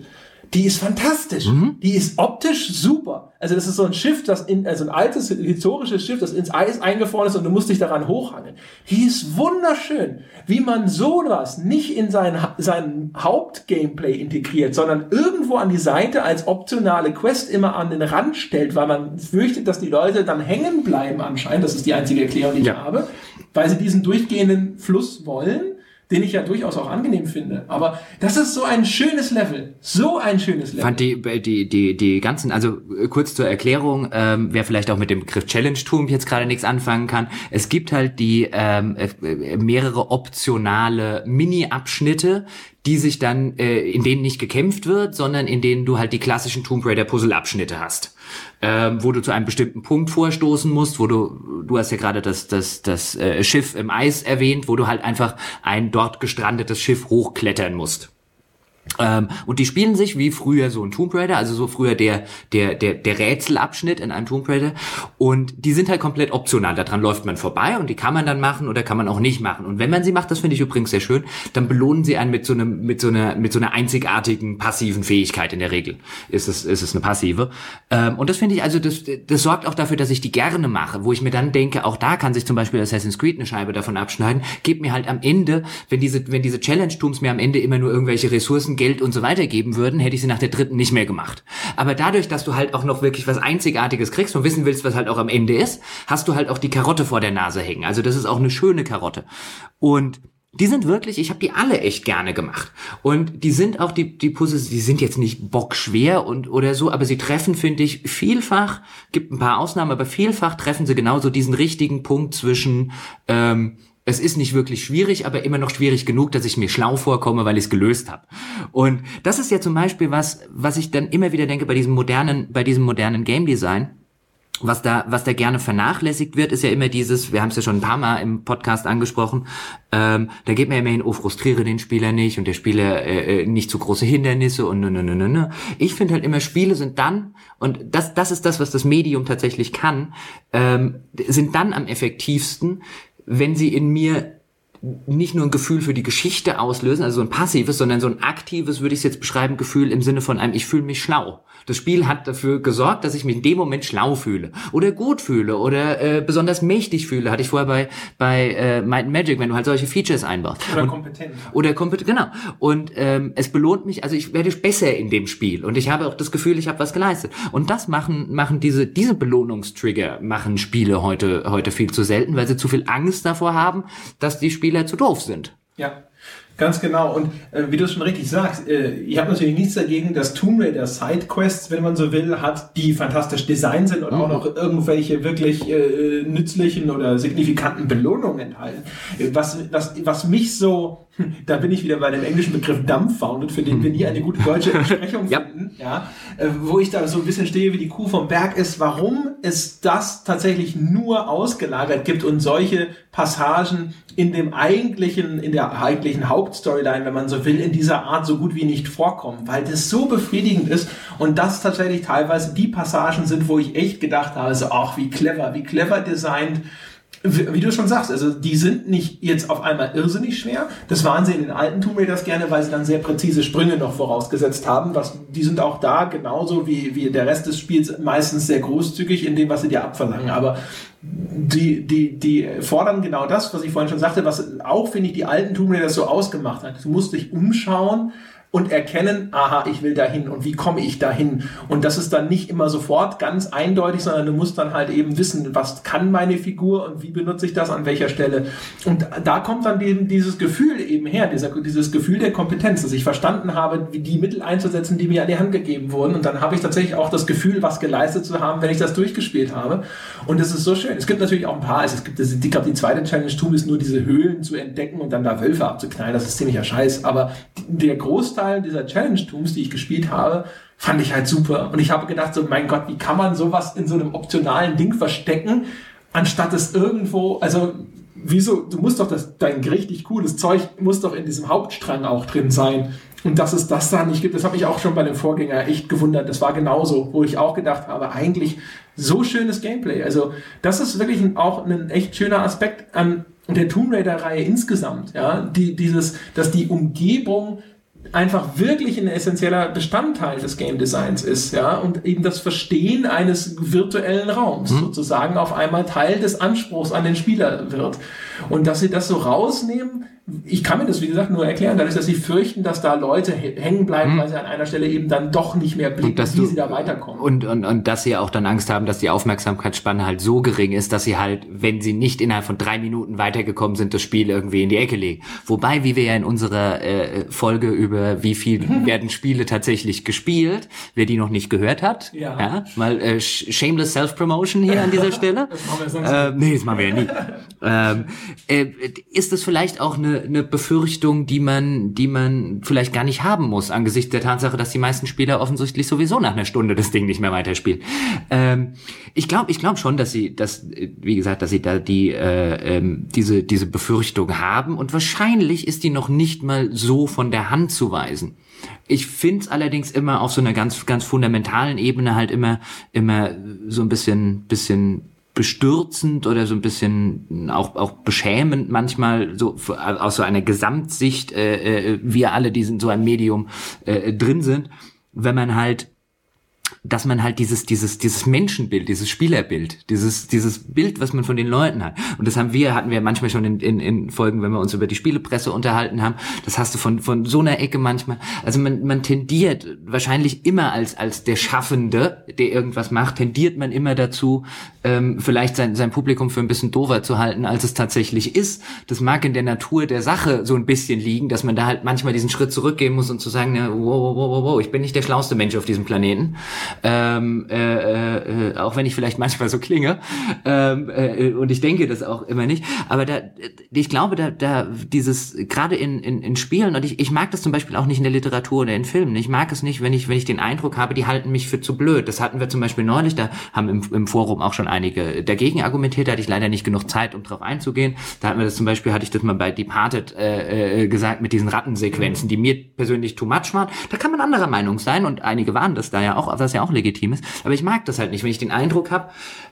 die ist fantastisch. Mhm. Die ist optisch super. Also das ist so ein Schiff, das in, also ein altes historisches Schiff, das ins Eis eingefroren ist und du musst dich daran hochhangeln. Die ist wunderschön. Wie man sowas nicht in sein, sein Hauptgameplay integriert, sondern irgendwo an die Seite als optionale Quest immer an den Rand stellt, weil man fürchtet, dass die Leute dann hängen bleiben anscheinend. Das ist die einzige Erklärung, die ich ja. habe. Weil sie diesen durchgehenden Fluss wollen den ich ja durchaus auch angenehm finde. Aber das ist so ein schönes Level. So ein schönes Level. Fand die, die, die, die ganzen, also äh, kurz zur Erklärung, ähm, wer vielleicht auch mit dem Begriff Challenge-Tum jetzt gerade nichts anfangen kann. Es gibt halt die ähm, äh, mehrere optionale Mini-Abschnitte, die sich dann, äh, in denen nicht gekämpft wird, sondern in denen du halt die klassischen Tomb Raider Puzzle-Abschnitte hast ähm, wo du zu einem bestimmten Punkt vorstoßen musst, wo du, du hast ja gerade das, das, das äh, Schiff im Eis erwähnt, wo du halt einfach ein dort gestrandetes Schiff hochklettern musst. Ähm, und die spielen sich wie früher so ein Tomb Raider, also so früher der, der, der, der Rätselabschnitt in einem Tomb Raider. Und die sind halt komplett optional. Daran läuft man vorbei und die kann man dann machen oder kann man auch nicht machen. Und wenn man sie macht, das finde ich übrigens sehr schön, dann belohnen sie einen mit so einem, mit so einer, mit so einer einzigartigen passiven Fähigkeit in der Regel. Ist es, ist es eine passive. Ähm, und das finde ich, also das, das sorgt auch dafür, dass ich die gerne mache, wo ich mir dann denke, auch da kann sich zum Beispiel Assassin's Creed eine Scheibe davon abschneiden. Gebt mir halt am Ende, wenn diese, wenn diese Challenge-Tooms mir am Ende immer nur irgendwelche Ressourcen Geld und so weiter geben würden, hätte ich sie nach der dritten nicht mehr gemacht. Aber dadurch, dass du halt auch noch wirklich was Einzigartiges kriegst und wissen willst, was halt auch am Ende ist, hast du halt auch die Karotte vor der Nase hängen. Also das ist auch eine schöne Karotte. Und die sind wirklich, ich habe die alle echt gerne gemacht. Und die sind auch, die, die Puzzles, die sind jetzt nicht bockschwer und oder so, aber sie treffen, finde ich, vielfach, gibt ein paar Ausnahmen, aber vielfach treffen sie genauso diesen richtigen Punkt zwischen ähm, es ist nicht wirklich schwierig, aber immer noch schwierig genug, dass ich mir schlau vorkomme, weil ich es gelöst habe. Und das ist ja zum Beispiel was, was ich dann immer wieder denke bei diesem modernen, bei diesem modernen Game Design. Was da, was da gerne vernachlässigt wird, ist ja immer dieses, wir haben es ja schon ein paar Mal im Podcast angesprochen, ähm, da geht man ja immer hin, oh, frustriere den Spieler nicht und der Spieler äh, äh nicht zu große Hindernisse und ne, ne, ne, ne, ne. Ich finde halt immer, Spiele sind dann, und das, das ist das, was das Medium tatsächlich kann, ähm, sind dann am effektivsten, wenn sie in mir nicht nur ein Gefühl für die Geschichte auslösen, also so ein passives, sondern so ein aktives, würde ich es jetzt beschreiben, Gefühl im Sinne von einem, ich fühle mich schlau. Das Spiel hat dafür gesorgt, dass ich mich in dem Moment schlau fühle oder gut fühle oder äh, besonders mächtig fühle. Hatte ich vorher bei bei äh, Might Magic, wenn du halt solche Features einbaust. Oder und, kompetent. Oder kompetent, genau. Und ähm, es belohnt mich, also ich werde besser in dem Spiel und ich habe auch das Gefühl, ich habe was geleistet. Und das machen machen diese diese Belohnungstrigger machen Spiele heute heute viel zu selten, weil sie zu viel Angst davor haben, dass die Spieler zu doof sind. Ja. Ganz genau. Und äh, wie du es schon richtig sagst, äh, ich habe natürlich nichts dagegen, dass Tomb Raider Sidequests, wenn man so will, hat, die fantastisch designt sind und mhm. auch noch irgendwelche wirklich äh, nützlichen oder signifikanten Belohnungen enthalten. Was, was, was mich so, da bin ich wieder bei dem englischen Begriff dumbfounded, für den wir nie eine gute deutsche Entsprechung finden, ja, äh, wo ich da so ein bisschen stehe, wie die Kuh vom Berg ist, warum es das tatsächlich nur ausgelagert gibt und solche Passagen in dem eigentlichen, in der eigentlichen Hauptstoryline, wenn man so will, in dieser Art so gut wie nicht vorkommen, weil das so befriedigend ist und das tatsächlich teilweise die Passagen sind, wo ich echt gedacht habe, so, ach, wie clever, wie clever designt, wie du schon sagst, also die sind nicht jetzt auf einmal irrsinnig schwer. Das waren sie in den alten Tomb Raiders gerne, weil sie dann sehr präzise Sprünge noch vorausgesetzt haben. Was, die sind auch da genauso wie, wie der Rest des Spiels meistens sehr großzügig in dem, was sie dir abverlangen. Aber die, die, die fordern genau das, was ich vorhin schon sagte, was auch, finde ich, die alten Tomb Raiders so ausgemacht hat. Du musst dich umschauen und erkennen, aha, ich will dahin und wie komme ich dahin. Und das ist dann nicht immer sofort ganz eindeutig, sondern du musst dann halt eben wissen, was kann meine Figur und wie benutze ich das an welcher Stelle. Und da kommt dann eben dieses Gefühl eben her, dieser, dieses Gefühl der Kompetenz, dass ich verstanden habe, wie die Mittel einzusetzen, die mir an die Hand gegeben wurden. Und dann habe ich tatsächlich auch das Gefühl, was geleistet zu haben, wenn ich das durchgespielt habe. Und es ist so schön. Es gibt natürlich auch ein paar, es gibt, ich glaube, die zweite Challenge Tool ist nur diese Höhlen zu entdecken und dann da Wölfe abzuknallen. Das ist ziemlicher Scheiß. Aber der Großteil Großteil dieser Challenge-Tooms, die ich gespielt habe, fand ich halt super. Und ich habe gedacht, so, mein Gott, wie kann man sowas in so einem optionalen Ding verstecken, anstatt es irgendwo, also, wieso, du musst doch das, dein richtig cooles Zeug muss doch in diesem Hauptstrang auch drin sein. Und dass es das da nicht gibt, das habe ich auch schon bei dem Vorgänger echt gewundert. Das war genauso, wo ich auch gedacht habe, eigentlich so schönes Gameplay. Also, das ist wirklich auch ein echt schöner Aspekt an der Tomb Raider-Reihe insgesamt, ja, die, dieses, dass die Umgebung einfach wirklich ein essentieller Bestandteil des Game Designs ist, ja, und eben das Verstehen eines virtuellen Raums mhm. sozusagen auf einmal Teil des Anspruchs an den Spieler wird. Und dass sie das so rausnehmen, ich kann mir das, wie gesagt, nur erklären, dadurch, dass sie fürchten, dass da Leute hängen bleiben, hm. weil sie an einer Stelle eben dann doch nicht mehr blicken, wie du, sie da weiterkommen. Und, und, und dass sie auch dann Angst haben, dass die Aufmerksamkeitsspanne halt so gering ist, dass sie halt, wenn sie nicht innerhalb von drei Minuten weitergekommen sind, das Spiel irgendwie in die Ecke legen. Wobei, wie wir ja in unserer äh, Folge über wie viel werden Spiele tatsächlich gespielt, wer die noch nicht gehört hat, ja, ja mal äh, shameless Self-Promotion hier an dieser Stelle. das machen wir sonst äh, nee, das machen wir ja nie. ähm, äh, ist es vielleicht auch eine eine, Befürchtung, die man, die man vielleicht gar nicht haben muss, angesichts der Tatsache, dass die meisten Spieler offensichtlich sowieso nach einer Stunde das Ding nicht mehr weiterspielen. Ähm, ich glaube, ich glaube schon, dass sie, dass, wie gesagt, dass sie da die, äh, ähm, diese, diese Befürchtung haben und wahrscheinlich ist die noch nicht mal so von der Hand zu weisen. Ich find's allerdings immer auf so einer ganz, ganz fundamentalen Ebene halt immer, immer so ein bisschen, bisschen bestürzend oder so ein bisschen auch auch beschämend manchmal so aus so einer Gesamtsicht äh, äh, wir alle die sind so ein Medium äh, drin sind. Wenn man halt dass man halt dieses, dieses, dieses Menschenbild, dieses Spielerbild, dieses, dieses Bild, was man von den Leuten hat. Und das haben wir, hatten wir manchmal schon in, in, in Folgen, wenn wir uns über die Spielepresse unterhalten haben. Das hast du von, von so einer Ecke manchmal. Also man, man tendiert wahrscheinlich immer als, als der Schaffende, der irgendwas macht, tendiert man immer dazu, ähm, vielleicht sein, sein Publikum für ein bisschen dover zu halten, als es tatsächlich ist. Das mag in der Natur der Sache so ein bisschen liegen, dass man da halt manchmal diesen Schritt zurückgehen muss und zu sagen, wow, wow, wow, wow, ich bin nicht der schlauste Mensch auf diesem Planeten ähm, äh, äh, auch wenn ich vielleicht manchmal so klinge ähm, äh, und ich denke das auch immer nicht, aber da, ich glaube, da, da dieses gerade in, in, in Spielen und ich, ich mag das zum Beispiel auch nicht in der Literatur oder in Filmen. Ich mag es nicht, wenn ich wenn ich den Eindruck habe, die halten mich für zu blöd. Das hatten wir zum Beispiel neulich, da haben im, im Forum auch schon einige dagegen argumentiert. Da hatte ich leider nicht genug Zeit, um darauf einzugehen. Da hatten wir das zum Beispiel, hatte ich das mal bei Departed äh, äh, gesagt mit diesen Rattensequenzen, die mir persönlich too much waren. Da kann man anderer Meinung sein und einige waren das da ja auch, was ja auch legitim ist. Aber ich mag das halt nicht, wenn ich den Eindruck habe,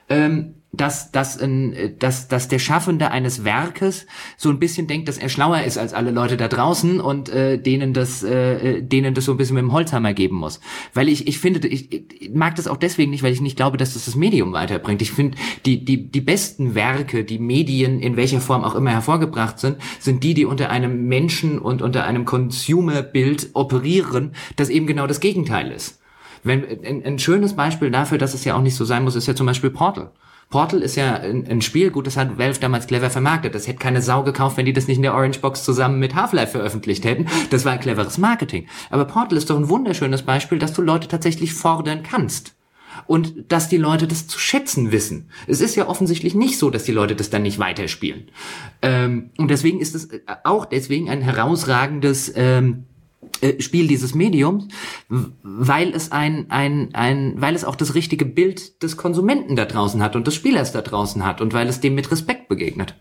ähm, dass, dass, äh, dass, dass der Schaffende eines Werkes so ein bisschen denkt, dass er schlauer ist als alle Leute da draußen und äh, denen das, äh, denen das so ein bisschen mit dem Holzhammer geben muss. Weil ich, ich finde, ich, ich mag das auch deswegen nicht, weil ich nicht glaube, dass das das Medium weiterbringt. Ich finde, die, die, die besten Werke, die Medien in welcher Form auch immer hervorgebracht sind, sind die, die unter einem Menschen und unter einem Consumer-Bild operieren, das eben genau das Gegenteil ist. Wenn, ein, ein schönes Beispiel dafür, dass es ja auch nicht so sein muss, ist ja zum Beispiel Portal. Portal ist ja ein, ein, Spiel, gut, das hat Valve damals clever vermarktet. Das hätte keine Sau gekauft, wenn die das nicht in der Orange Box zusammen mit Half-Life veröffentlicht hätten. Das war ein cleveres Marketing. Aber Portal ist doch ein wunderschönes Beispiel, dass du Leute tatsächlich fordern kannst. Und dass die Leute das zu schätzen wissen. Es ist ja offensichtlich nicht so, dass die Leute das dann nicht weiterspielen. Ähm, und deswegen ist es auch deswegen ein herausragendes ähm, äh, Spiel dieses Mediums, weil es ein, ein, ein, weil es auch das richtige Bild des Konsumenten da draußen hat und des Spielers da draußen hat und weil es dem mit Respekt begegnet.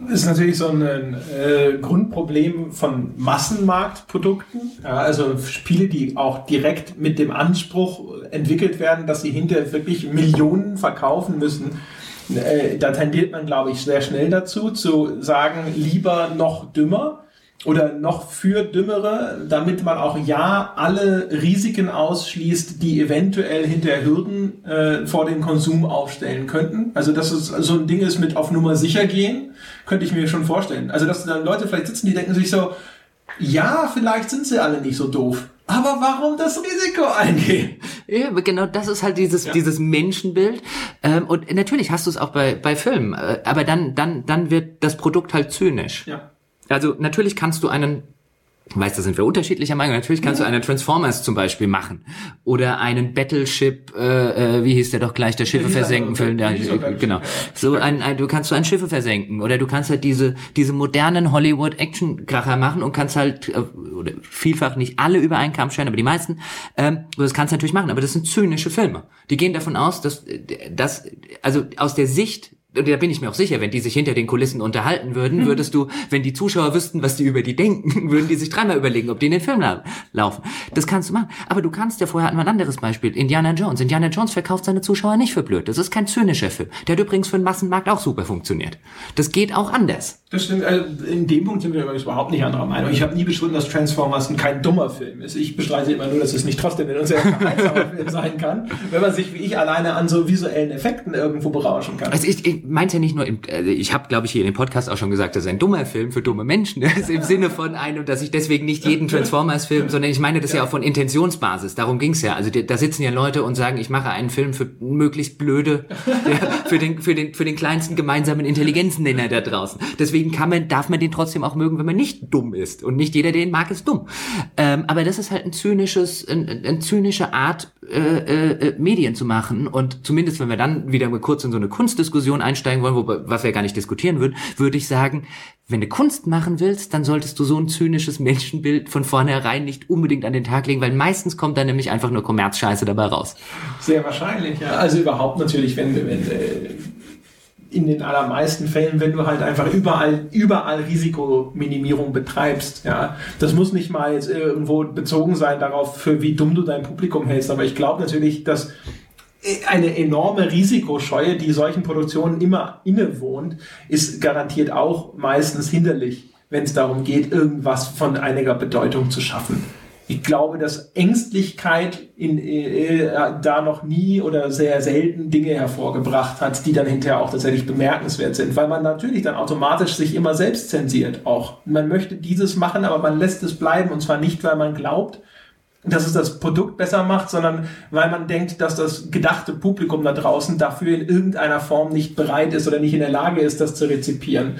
Das ist natürlich so ein äh, Grundproblem von Massenmarktprodukten. Ja, also Spiele, die auch direkt mit dem Anspruch entwickelt werden, dass sie hinterher wirklich Millionen verkaufen müssen. Äh, da tendiert man, glaube ich, sehr schnell dazu, zu sagen, lieber noch dümmer oder noch für Dümmere, damit man auch ja alle Risiken ausschließt, die eventuell hinter Hürden äh, vor dem Konsum aufstellen könnten. Also dass es so ein Ding ist mit auf Nummer sicher gehen, könnte ich mir schon vorstellen. Also dass dann Leute vielleicht sitzen, die denken sich so, ja, vielleicht sind sie alle nicht so doof. Aber warum das Risiko eingehen? Ja, genau, das ist halt dieses, ja. dieses Menschenbild. Ähm, und natürlich hast du es auch bei, bei Filmen. Äh, aber dann, dann, dann wird das Produkt halt zynisch. Ja. Also natürlich kannst du einen Weißt du, sind wir unterschiedlicher Meinung. Natürlich kannst du einen Transformers zum Beispiel machen. Oder einen Battleship, äh, äh, wie hieß der doch gleich, der Schiffe versenken Film. Ja, genau. So ein, ein, du kannst so ein Schiffe versenken. Oder du kannst halt diese, diese modernen Hollywood-Action-Kracher machen und kannst halt, äh, oder vielfach nicht alle über einen Kamm scheren, aber die meisten, ähm, das kannst du natürlich machen. Aber das sind zynische Filme. Die gehen davon aus, dass, dass also aus der Sicht und da bin ich mir auch sicher, wenn die sich hinter den Kulissen unterhalten würden, hm. würdest du, wenn die Zuschauer wüssten, was die über die denken, würden die sich dreimal überlegen, ob die in den Film la laufen. Das kannst du machen. Aber du kannst ja vorher hatten wir ein anderes Beispiel. Indiana Jones. Indiana Jones verkauft seine Zuschauer nicht für blöd. Das ist kein zynischer Film. Der hat übrigens für den Massenmarkt auch super funktioniert. Das geht auch anders. Das stimmt. Also in dem Punkt sind wir übrigens überhaupt nicht anderer Meinung. Ich habe nie bestritten, dass Transformers kein dummer Film ist. Ich bestreite immer nur, dass es nicht trotzdem sehr einsamer Film sein kann, wenn man sich wie ich alleine an so visuellen Effekten irgendwo berauschen kann. Also ich, ich meinte ja nicht nur, im, also ich habe, glaube ich, hier in dem Podcast auch schon gesagt, das ist ein dummer Film für dumme Menschen. Ist im Sinne von einem, dass ich deswegen nicht jeden Transformers-Film, sondern ich meine das ja, ja auch von Intentionsbasis. Darum ging's ja. Also da sitzen ja Leute und sagen, ich mache einen Film für möglichst blöde, für den für den für den kleinsten gemeinsamen Intelligenzen-Nenner da draußen. Deswegen deswegen kann man, darf man den trotzdem auch mögen, wenn man nicht dumm ist. Und nicht jeder, den mag, ist dumm. Ähm, aber das ist halt ein zynisches, ein, ein zynische Art, äh, äh, äh, Medien zu machen. Und zumindest, wenn wir dann wieder mal kurz in so eine Kunstdiskussion einsteigen wollen, wo, was wir gar nicht diskutieren würden, würde ich sagen, wenn du Kunst machen willst, dann solltest du so ein zynisches Menschenbild von vornherein nicht unbedingt an den Tag legen, weil meistens kommt da nämlich einfach nur Kommerzscheiße dabei raus. Sehr wahrscheinlich, ja. Also überhaupt natürlich, wenn, wenn äh, in den allermeisten Fällen, wenn du halt einfach überall, überall Risikominimierung betreibst. Ja, das muss nicht mal jetzt irgendwo bezogen sein darauf, für wie dumm du dein Publikum hältst. Aber ich glaube natürlich, dass eine enorme Risikoscheue, die solchen Produktionen immer innewohnt, ist garantiert auch meistens hinderlich, wenn es darum geht, irgendwas von einiger Bedeutung zu schaffen ich glaube, dass Ängstlichkeit in, äh, äh, da noch nie oder sehr selten Dinge hervorgebracht hat, die dann hinterher auch tatsächlich bemerkenswert sind, weil man natürlich dann automatisch sich immer selbst zensiert auch. Man möchte dieses machen, aber man lässt es bleiben und zwar nicht, weil man glaubt, dass es das Produkt besser macht, sondern weil man denkt, dass das gedachte Publikum da draußen dafür in irgendeiner Form nicht bereit ist oder nicht in der Lage ist, das zu rezipieren.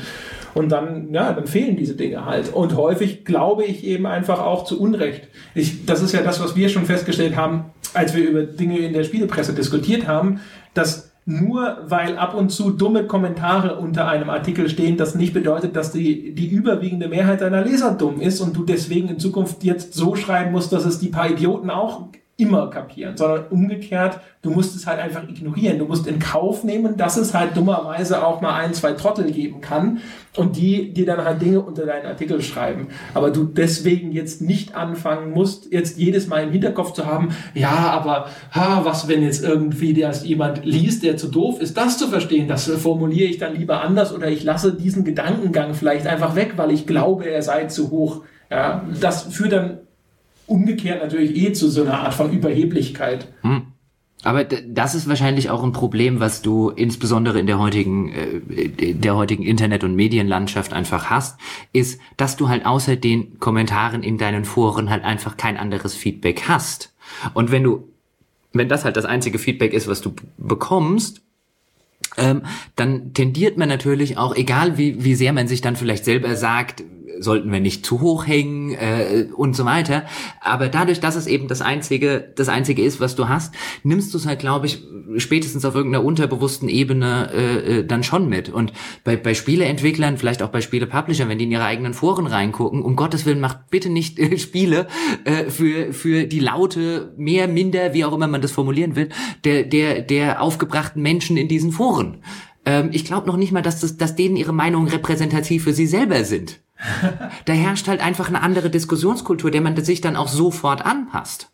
Und dann, ja, dann fehlen diese Dinge halt. Und häufig glaube ich eben einfach auch zu Unrecht. Ich, das ist ja das, was wir schon festgestellt haben, als wir über Dinge in der Spielepresse diskutiert haben, dass nur weil ab und zu dumme Kommentare unter einem Artikel stehen, das nicht bedeutet, dass die, die überwiegende Mehrheit deiner Leser dumm ist und du deswegen in Zukunft jetzt so schreiben musst, dass es die paar Idioten auch immer kapieren, sondern umgekehrt, du musst es halt einfach ignorieren. Du musst in Kauf nehmen, dass es halt dummerweise auch mal ein, zwei Trottel geben kann und die dir dann halt Dinge unter deinen Artikel schreiben. Aber du deswegen jetzt nicht anfangen musst, jetzt jedes Mal im Hinterkopf zu haben, ja, aber ha, was, wenn jetzt irgendwie das jemand liest, der zu doof ist, das zu verstehen, das formuliere ich dann lieber anders oder ich lasse diesen Gedankengang vielleicht einfach weg, weil ich glaube, er sei zu hoch. Ja, das führt dann umgekehrt natürlich eh zu so einer Art von Überheblichkeit. Hm. Aber das ist wahrscheinlich auch ein Problem, was du insbesondere in der heutigen, äh, der heutigen Internet- und Medienlandschaft einfach hast, ist, dass du halt außer den Kommentaren in deinen Foren halt einfach kein anderes Feedback hast. Und wenn du, wenn das halt das einzige Feedback ist, was du bekommst, ähm, dann tendiert man natürlich auch, egal wie, wie sehr man sich dann vielleicht selber sagt, sollten wir nicht zu hoch hängen äh, und so weiter. Aber dadurch, dass es eben das einzige, das einzige ist, was du hast, nimmst du es halt, glaube ich, spätestens auf irgendeiner unterbewussten Ebene äh, äh, dann schon mit. Und bei, bei Spieleentwicklern, vielleicht auch bei Spielepublishern, wenn die in ihre eigenen Foren reingucken, um Gottes Willen macht bitte nicht äh, Spiele äh, für für die laute mehr, minder, wie auch immer man das formulieren will, der der der aufgebrachten Menschen in diesen Foren. Ähm, ich glaube noch nicht mal, dass das, dass denen ihre Meinungen repräsentativ für sie selber sind. da herrscht halt einfach eine andere Diskussionskultur, der man sich dann auch sofort anpasst.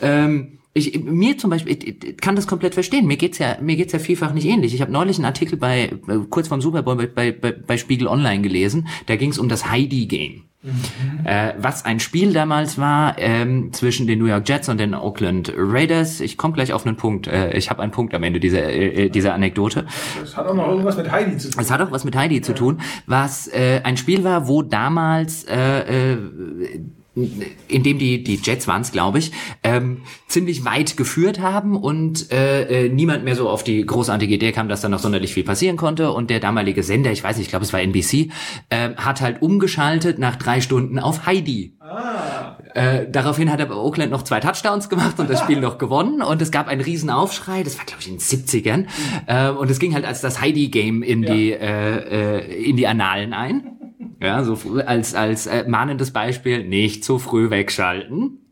Ähm, ich, mir zum Beispiel, ich, kann das komplett verstehen. Mir geht's ja, mir geht's ja vielfach nicht ähnlich. Ich habe neulich einen Artikel bei, kurz vorm Super Bowl bei, bei, bei Spiegel Online gelesen. Da ging's um das Heidi Game. Mhm. Äh, was ein Spiel damals war ähm, zwischen den New York Jets und den Oakland Raiders. Ich komme gleich auf einen Punkt. Äh, ich habe einen Punkt am Ende dieser, äh, äh dieser Anekdote. Das hat auch noch irgendwas mit Heidi zu tun. Es hat auch was mit Heidi ja. zu tun, was äh, ein Spiel war, wo damals äh, in dem die, die Jets waren es, glaube ich, ähm, ziemlich weit geführt haben und äh, äh, niemand mehr so auf die großartige Idee kam, dass da noch sonderlich viel passieren konnte. Und der damalige Sender, ich weiß nicht, ich glaube es war NBC, äh, hat halt umgeschaltet nach drei Stunden auf Heidi. Ah. Äh, daraufhin hat aber Oakland noch zwei Touchdowns gemacht und das Spiel noch gewonnen und es gab einen riesen Aufschrei, das war glaube ich in den 70ern äh, und es ging halt als das Heidi-Game in, ja. die äh, äh, in die Annalen ein. Ja, so als, als äh, mahnendes Beispiel, nicht zu früh wegschalten.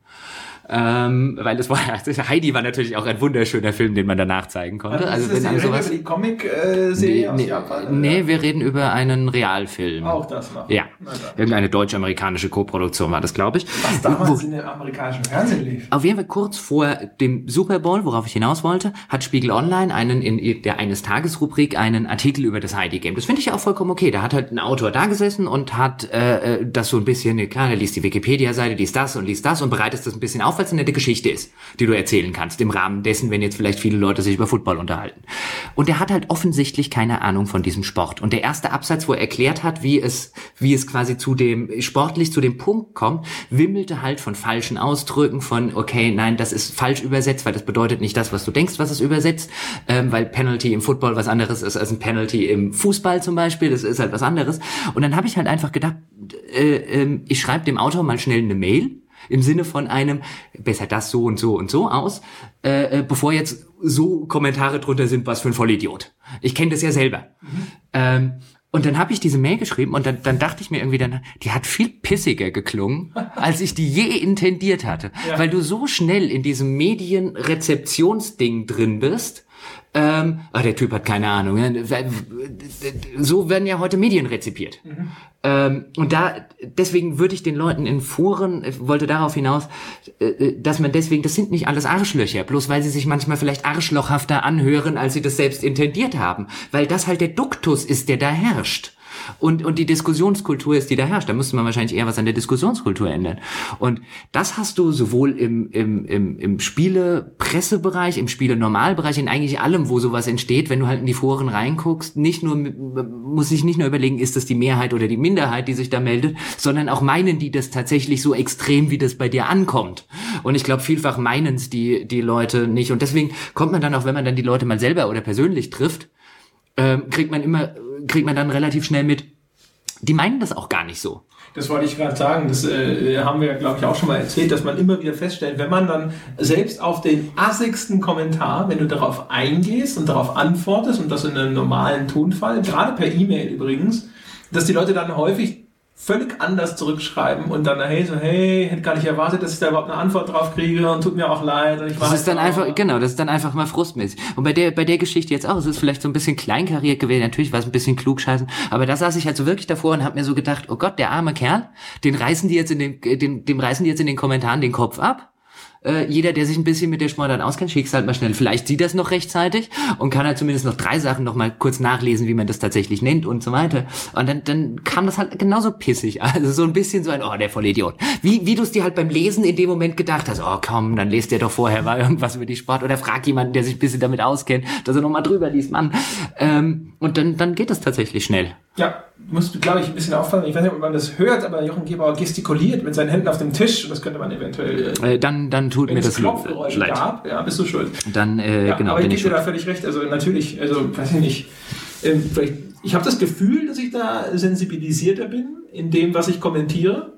Ähm, weil das war Heidi war natürlich auch ein wunderschöner Film, den man danach zeigen konnte. Also, also wenn über die Comic-Serie nee, Japan? Nee, wir reden über einen Realfilm. Auch das noch. Ja. Irgendeine deutsch-amerikanische Co-Produktion war das, glaube ich. Was damals Wo, in der amerikanischen Fernsehen lief. Auf jeden Fall kurz vor dem Super Bowl, worauf ich hinaus wollte, hat Spiegel Online einen in der eines Tages Rubrik einen Artikel über das Heidi Game. Das finde ich ja auch vollkommen okay. Da hat halt ein Autor da gesessen und hat äh, äh das so ein bisschen, klar, er liest die Wikipedia-Seite, liest das und liest das und bereitet das ein bisschen auf, weil es eine nette Geschichte ist, die du erzählen kannst, im Rahmen dessen, wenn jetzt vielleicht viele Leute sich über Football unterhalten. Und er hat halt offensichtlich keine Ahnung von diesem Sport. Und der erste Absatz, wo er erklärt hat, wie es, wie es quasi zu dem, sportlich zu dem Punkt kommt, wimmelte halt von falschen Ausdrücken, von, okay, nein, das ist falsch übersetzt, weil das bedeutet nicht das, was du denkst, was es übersetzt, ähm, weil Penalty im Football was anderes ist als ein Penalty im Fußball zum Beispiel, das ist halt was anderes. Und dann habe ich halt einfach gedacht, äh, äh, ich schreibe dem Autor mal schnell eine Mail, im Sinne von einem, besser das so und so und so aus, äh, äh, bevor jetzt so Kommentare drunter sind, was für ein Vollidiot. Ich kenne das ja selber. Mhm. Ähm, und dann habe ich diese Mail geschrieben und dann, dann dachte ich mir irgendwie dann, die hat viel pissiger geklungen, als ich die je intendiert hatte. Ja. Weil du so schnell in diesem Medienrezeptionsding drin bist, ähm, ach, der Typ hat keine Ahnung. So werden ja heute Medien rezipiert. Mhm. Ähm, und da, deswegen würde ich den Leuten in Foren, wollte darauf hinaus, äh, äh, dass man deswegen, das sind nicht alles Arschlöcher, bloß weil sie sich manchmal vielleicht arschlochhafter anhören, als sie das selbst intendiert haben. Weil das halt der Duktus ist, der da herrscht und, und die Diskussionskultur ist, die da herrscht. Da müsste man wahrscheinlich eher was an der Diskussionskultur ändern. Und das hast du sowohl im, im, im, im Spiele-Pressebereich, im Spiele-Normalbereich, in eigentlich allem, wo sowas entsteht, wenn du halt in die Foren reinguckst, nicht nur, muss ich nicht nur überlegen, ist das die Mehrheit oder die Minderheit, die sich da meldet, sondern auch meinen die das tatsächlich so extrem, wie das bei dir ankommt. Und ich glaube, vielfach meinen es die, die Leute nicht. Und deswegen kommt man dann auch, wenn man dann die Leute mal selber oder persönlich trifft, ähm, kriegt man immer kriegt man dann relativ schnell mit, die meinen das auch gar nicht so. Das wollte ich gerade sagen. Das äh, haben wir, glaube ich, auch schon mal erzählt, dass man immer wieder feststellt, wenn man dann selbst auf den assigsten Kommentar, wenn du darauf eingehst und darauf antwortest und das in einem normalen Tonfall, gerade per E-Mail übrigens, dass die Leute dann häufig völlig anders zurückschreiben und dann, hey, so, hey, hätte gar nicht erwartet, dass ich da überhaupt eine Antwort drauf kriege und tut mir auch leid. Und ich das ist dann einfach, genau, das ist dann einfach mal frustmäßig. Und bei der, bei der Geschichte jetzt auch, es ist vielleicht so ein bisschen kleinkariert gewesen, natürlich war es ein bisschen klugscheißen, aber da saß ich halt so wirklich davor und habe mir so gedacht, oh Gott, der arme Kerl, den reißen die jetzt in den, dem, dem reißen die jetzt in den Kommentaren den Kopf ab äh, jeder, der sich ein bisschen mit der Sportart auskennt, schick's halt mal schnell. Vielleicht sieht das noch rechtzeitig und kann halt zumindest noch drei Sachen noch mal kurz nachlesen, wie man das tatsächlich nennt und so weiter. Und dann, dann kam das halt genauso pissig. Also so ein bisschen so ein, oh, der Vollidiot. Wie, wie du es dir halt beim Lesen in dem Moment gedacht hast, oh komm, dann lest der doch vorher mal irgendwas über die Sport oder frag jemanden, der sich ein bisschen damit auskennt, dass er noch mal drüber liest, Mann. Ähm, und dann, dann geht das tatsächlich schnell. Ja, musst, glaube ich, ein bisschen aufpassen. Ich weiß nicht, ob man das hört, aber Jochen Gebauer gestikuliert mit seinen Händen auf dem Tisch. Und das könnte man eventuell. Äh, dann, dann tut mir das leid. Gab, ja, bist du schuld. Dann, äh, ja, genau. Aber ich gebe dir da völlig recht. Also natürlich, also weiß ich nicht. Ähm, ich habe das Gefühl, dass ich da sensibilisierter bin in dem, was ich kommentiere.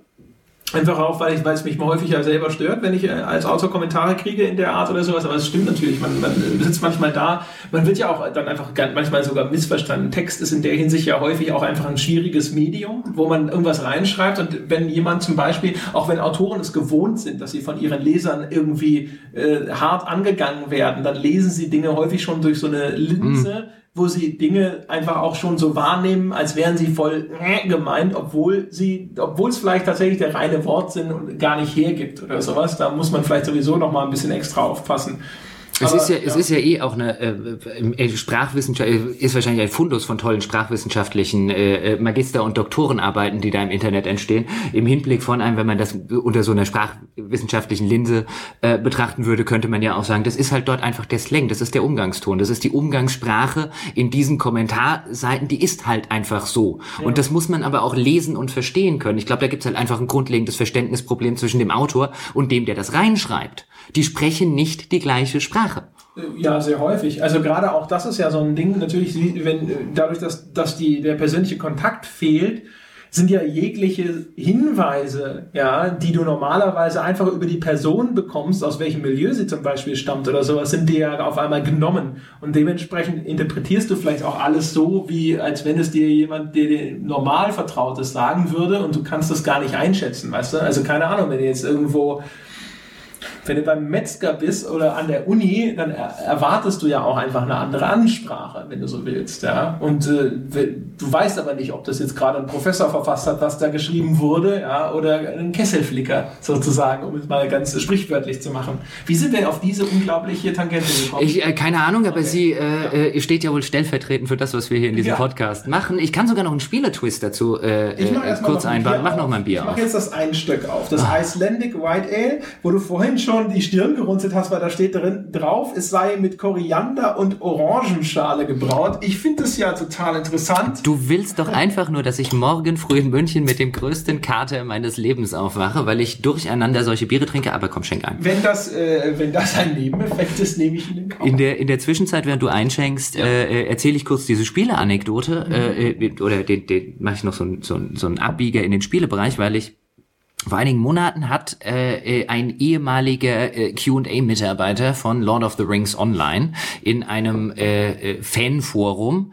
Einfach auch, weil, ich, weil es mich mal häufig ja selber stört, wenn ich äh, als Autor Kommentare kriege in der Art oder sowas. Aber es stimmt natürlich, man, man sitzt manchmal da, man wird ja auch dann einfach manchmal sogar missverstanden. Text ist in der Hinsicht ja häufig auch einfach ein schwieriges Medium, wo man irgendwas reinschreibt. Und wenn jemand zum Beispiel, auch wenn Autoren es gewohnt sind, dass sie von ihren Lesern irgendwie äh, hart angegangen werden, dann lesen sie Dinge häufig schon durch so eine Linse. Mhm wo sie Dinge einfach auch schon so wahrnehmen, als wären sie voll gemeint, obwohl sie, obwohl es vielleicht tatsächlich der reine Wort sind und gar nicht hergibt oder sowas. Da muss man vielleicht sowieso noch mal ein bisschen extra aufpassen. Es ist ja, ja, es ist ja eh auch eine äh, äh Sprachwissenschaft, ist wahrscheinlich ein Fundus von tollen sprachwissenschaftlichen äh, äh, Magister- und Doktorenarbeiten, die da im Internet entstehen. Im Hinblick von einem, wenn man das unter so einer sprachwissenschaftlichen Linse äh, betrachten würde, könnte man ja auch sagen, das ist halt dort einfach der Slang, das ist der Umgangston, das ist die Umgangssprache in diesen Kommentarseiten, die ist halt einfach so. Ja. Und das muss man aber auch lesen und verstehen können. Ich glaube, da gibt es halt einfach ein grundlegendes Verständnisproblem zwischen dem Autor und dem, der das reinschreibt. Die sprechen nicht die gleiche Sprache. Ja, sehr häufig. Also gerade auch das ist ja so ein Ding, natürlich, wenn dadurch, dass, dass die, der persönliche Kontakt fehlt, sind ja jegliche Hinweise, ja, die du normalerweise einfach über die Person bekommst, aus welchem Milieu sie zum Beispiel stammt oder sowas, sind dir ja auf einmal genommen. Und dementsprechend interpretierst du vielleicht auch alles so, wie als wenn es dir jemand, der dir normal vertraut ist, sagen würde und du kannst das gar nicht einschätzen, weißt du? Also keine Ahnung, wenn du jetzt irgendwo Wenn du beim Metzger bist oder an der Uni, dann er erwartest du ja auch einfach eine andere Ansprache, wenn du so willst. Ja? Und äh, du weißt aber nicht, ob das jetzt gerade ein Professor verfasst hat, was da geschrieben wurde, ja, oder ein Kesselflicker sozusagen, um es mal ganz sprichwörtlich zu machen. Wie sind wir auf diese unglaubliche Tangente gekommen? Ich, äh, keine Ahnung, aber okay. sie äh, äh, steht ja wohl stellvertretend für das, was wir hier in diesem ja. Podcast machen. Ich kann sogar noch einen Spielertwist dazu äh, äh kurz einbauen. Mach noch mal ein Bier ich auf. Ich mache jetzt das ein Stück auf. Das ah. Icelandic White Ale, wo du vorhin schon die Stirn gerunzelt hast, weil da steht drin drauf, es sei mit Koriander und Orangenschale gebraut. Ich finde das ja total interessant. Du willst doch einfach nur, dass ich morgen früh in München mit dem größten Kater meines Lebens aufwache, weil ich durcheinander solche Biere trinke, aber komm, schenk ein. Wenn das, äh, wenn das ein Nebeneffekt ist, nehme ich ihn in Kauf. In der, in der Zwischenzeit, während du einschenkst, ja. äh, erzähle ich kurz diese Spieleanekdote, mhm. äh, oder den, den mache ich noch so, so, so einen Abbieger in den Spielebereich, weil ich vor einigen Monaten hat äh, äh ein ehemaliger äh, Q&A-Mitarbeiter von Lord of the Rings Online in einem äh, äh Fanforum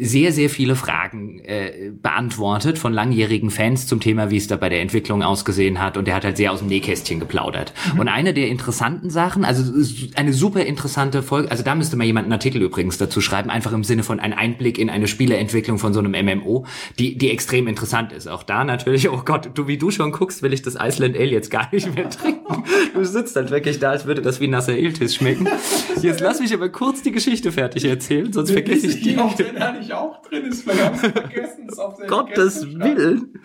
sehr, sehr viele Fragen äh, beantwortet von langjährigen Fans zum Thema, wie es da bei der Entwicklung ausgesehen hat. Und er hat halt sehr aus dem Nähkästchen geplaudert. Mhm. Und eine der interessanten Sachen, also eine super interessante Folge, also da müsste mal jemand einen Artikel übrigens dazu schreiben, einfach im Sinne von ein Einblick in eine Spieleentwicklung von so einem MMO, die, die extrem interessant ist. Auch da natürlich, oh Gott, du, wie du schon guckst, will ich das Iceland Ale jetzt gar nicht mehr trinken. Du sitzt halt wirklich da, als würde das wie nasser Iltis schmecken. Jetzt lass mich aber kurz die Geschichte fertig erzählen, sonst vergesse ich die nicht auch drin ist. Vergessen es auf Gottes Willen.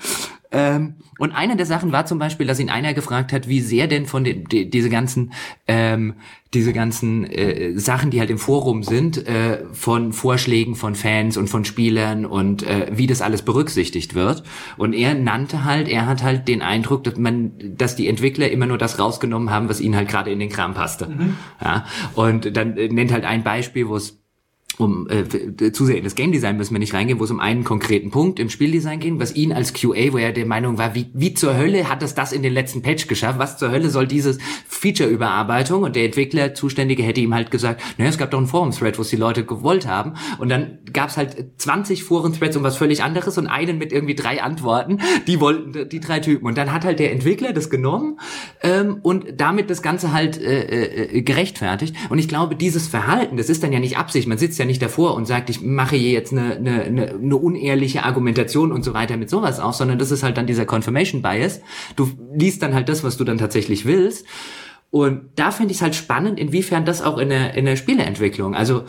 Ähm, und eine der Sachen war zum Beispiel, dass ihn einer gefragt hat, wie sehr denn von den, die, diese ganzen, ähm, diese ganzen äh, Sachen, die halt im Forum sind, äh, von Vorschlägen von Fans und von Spielern und äh, wie das alles berücksichtigt wird. Und er nannte halt, er hat halt den Eindruck, dass man, dass die Entwickler immer nur das rausgenommen haben, was ihnen halt gerade in den Kram passte. Mhm. Ja, und dann äh, nennt halt ein Beispiel, wo es um äh, zu sehr in das Game Design müssen wir nicht reingehen, wo es um einen konkreten Punkt im Spieldesign ging, was ihn als QA, wo er der Meinung war, wie, wie zur Hölle hat es das in den letzten Patch geschafft? Was zur Hölle soll dieses Feature-Überarbeitung? Und der Entwickler, Zuständige, hätte ihm halt gesagt, naja, es gab doch einen Forum-Thread, wo es die Leute gewollt haben. Und dann gab es halt 20 Foren-Threads um was völlig anderes und einen mit irgendwie drei Antworten. Die wollten die drei Typen. Und dann hat halt der Entwickler das genommen ähm, und damit das Ganze halt äh, äh, gerechtfertigt. Und ich glaube, dieses Verhalten, das ist dann ja nicht Absicht. Man sitzt ja nicht davor und sagt, ich mache hier jetzt eine, eine, eine, unehrliche Argumentation und so weiter mit sowas auf, sondern das ist halt dann dieser Confirmation Bias. Du liest dann halt das, was du dann tatsächlich willst. Und da finde ich es halt spannend, inwiefern das auch in der, in der Spieleentwicklung, also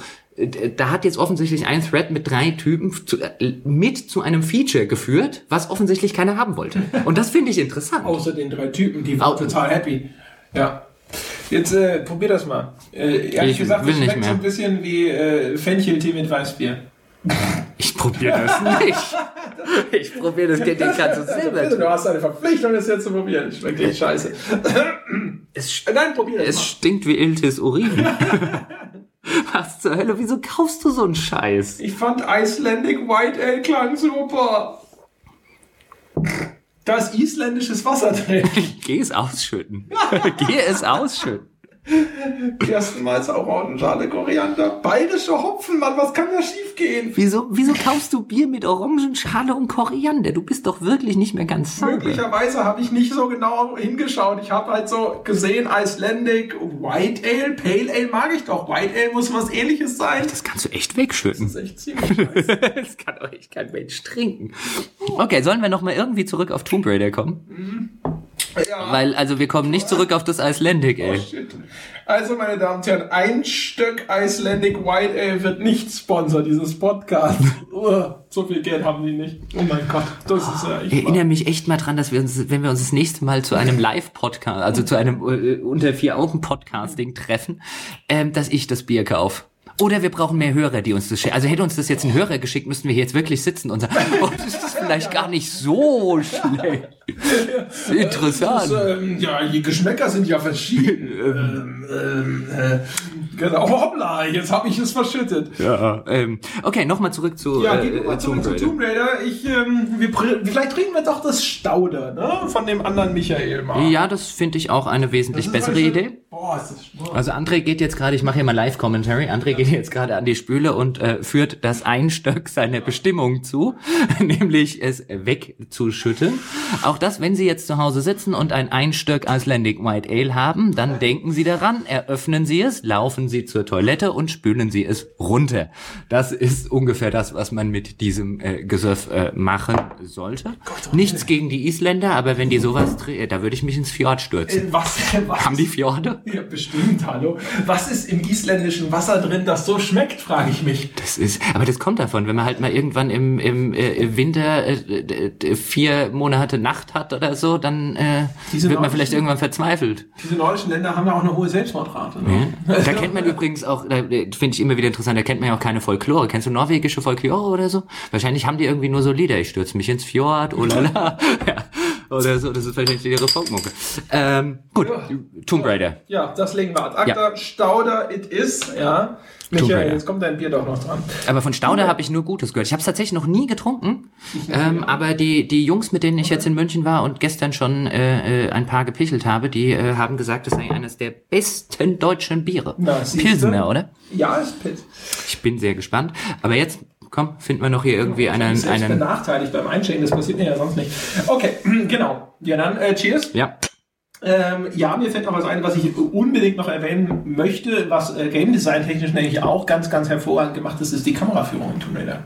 da hat jetzt offensichtlich ein Thread mit drei Typen zu, äh, mit zu einem Feature geführt, was offensichtlich keiner haben wollte. Und das finde ich interessant. Außer den drei Typen, die waren total happy. Ja. Jetzt äh, probier das mal. Äh, ehrlich ich gesagt, das schmeckt so ein bisschen wie äh, Fencheltee mit Weißbier. Ich probiere das nicht. Ich probiere das, den kannst du selber Du hast eine Verpflichtung, das jetzt zu probieren. Schmeckt echt scheiße. Es, Nein, probier das Es mal. stinkt wie Iltis Urin. Was zur Hölle, wieso kaufst du so einen Scheiß? Ich fand Icelandic White Ale klang super. Da ist isländisches Wasser drin. Geh es ausschütten. Geh es ausschütten. Gerstenmalz, Orangenschale, Koriander, bayerische Hopfen, Mann, was kann da schief gehen? Wieso, wieso kaufst du Bier mit Orangenschale und Koriander? Du bist doch wirklich nicht mehr ganz sauber. Möglicherweise habe ich nicht so genau hingeschaut. Ich habe halt so gesehen, Icelandic, White Ale, Pale Ale mag ich doch. White Ale muss was ähnliches sein. Das kannst du echt wegschütten. Das ist echt ziemlich das kann doch echt kein Mensch trinken. Okay, sollen wir noch mal irgendwie zurück auf Tomb Raider kommen? Mhm. Ja. Weil, also wir kommen nicht zurück auf das Icelandic, ey. Oh, shit. Also, meine Damen und Herren, ein Stück Icelandic White Ale wird nicht Sponsor dieses Podcasts. so viel Geld haben die nicht. Oh mein Gott, das ist ja echt. Ich erinnere mich echt mal dran, dass wir uns, wenn wir uns das nächste Mal zu einem Live-Podcast, also zu einem äh, unter vier Augen Podcasting treffen, ähm, dass ich das Bier kaufe. Oder wir brauchen mehr Hörer, die uns das schicken. Also hätte uns das jetzt ein Hörer geschickt, müssten wir hier jetzt wirklich sitzen und sagen, oh, das ist vielleicht gar nicht so schlecht. Interessant. Das, ähm, ja, die Geschmäcker sind ja verschieden. ähm, ähm, äh, genau, hoppla, jetzt habe ich es verschüttet. Ja, ähm, okay, nochmal zurück zu Ja, äh, mal zurück zu Tomb Raider. Ich, ähm, wir, vielleicht trinken wir doch das Stauder, ne? Von dem anderen Michael mal. Ja, das finde ich auch eine wesentlich bessere Idee Boah, ist das. Also André geht jetzt gerade, ich mache hier mal Live-Commentary, André ja. geht jetzt gerade an die Spüle und äh, führt das Einstöck seiner Bestimmung zu, nämlich es wegzuschütten. Auch das, wenn Sie jetzt zu Hause sitzen und ein Einstöck Icelandic White Ale haben, dann denken Sie daran, eröffnen Sie es, laufen Sie zur Toilette und spülen Sie es runter. Das ist ungefähr das, was man mit diesem äh, Gesöff äh, machen sollte. Gott, Nichts gegen die Isländer, aber wenn die sowas, da würde ich mich ins Fjord stürzen. Äh, was, was? Haben die Fjorde? Ja, bestimmt, hallo. Was ist im isländischen Wasser drin, das so schmeckt, frage ich mich. Das ist, aber das kommt davon, wenn man halt mal irgendwann im, im äh, Winter äh, vier Monate Nacht hat oder so, dann äh, wird man vielleicht irgendwann verzweifelt. Diese nordischen Länder haben ja auch eine hohe Selbstmordrate. Ne? Ja. Da kennt man übrigens auch, da finde ich immer wieder interessant, da kennt man ja auch keine Folklore. Kennst du norwegische Folklore oder so? Wahrscheinlich haben die irgendwie nur so Lieder. Ich stürze mich ins Fjord, oh la la. ja. Oder so, das ist vielleicht ihre Folkmucke. Ähm, gut, ja. Tomb Raider. Ja, das legen wir ad acta. Ja. Stauder it is, ja. Michael, jetzt kommt dein Bier doch noch dran. Aber von Stauder habe ich nur Gutes gehört. Ich habe es tatsächlich noch nie getrunken. Ähm, aber die, die Jungs, mit denen ich jetzt in München war und gestern schon äh, äh, ein paar gepichelt habe, die äh, haben gesagt, das sei eines der besten deutschen Biere. Na, Pilsener, oder? Ja, ist Pils. Ich bin sehr gespannt. Aber jetzt komm, finden wir noch hier irgendwie ja, einen. Ich einen benachteiligt beim Einschenken, das passiert mir ja sonst nicht. Okay, genau. Ja, dann äh, cheers. Ja. Ähm, ja, mir fällt noch was ein, was ich unbedingt noch erwähnen möchte, was äh, Game Design technisch nämlich auch ganz, ganz hervorragend gemacht ist, ist die Kameraführung in Tomb Raider.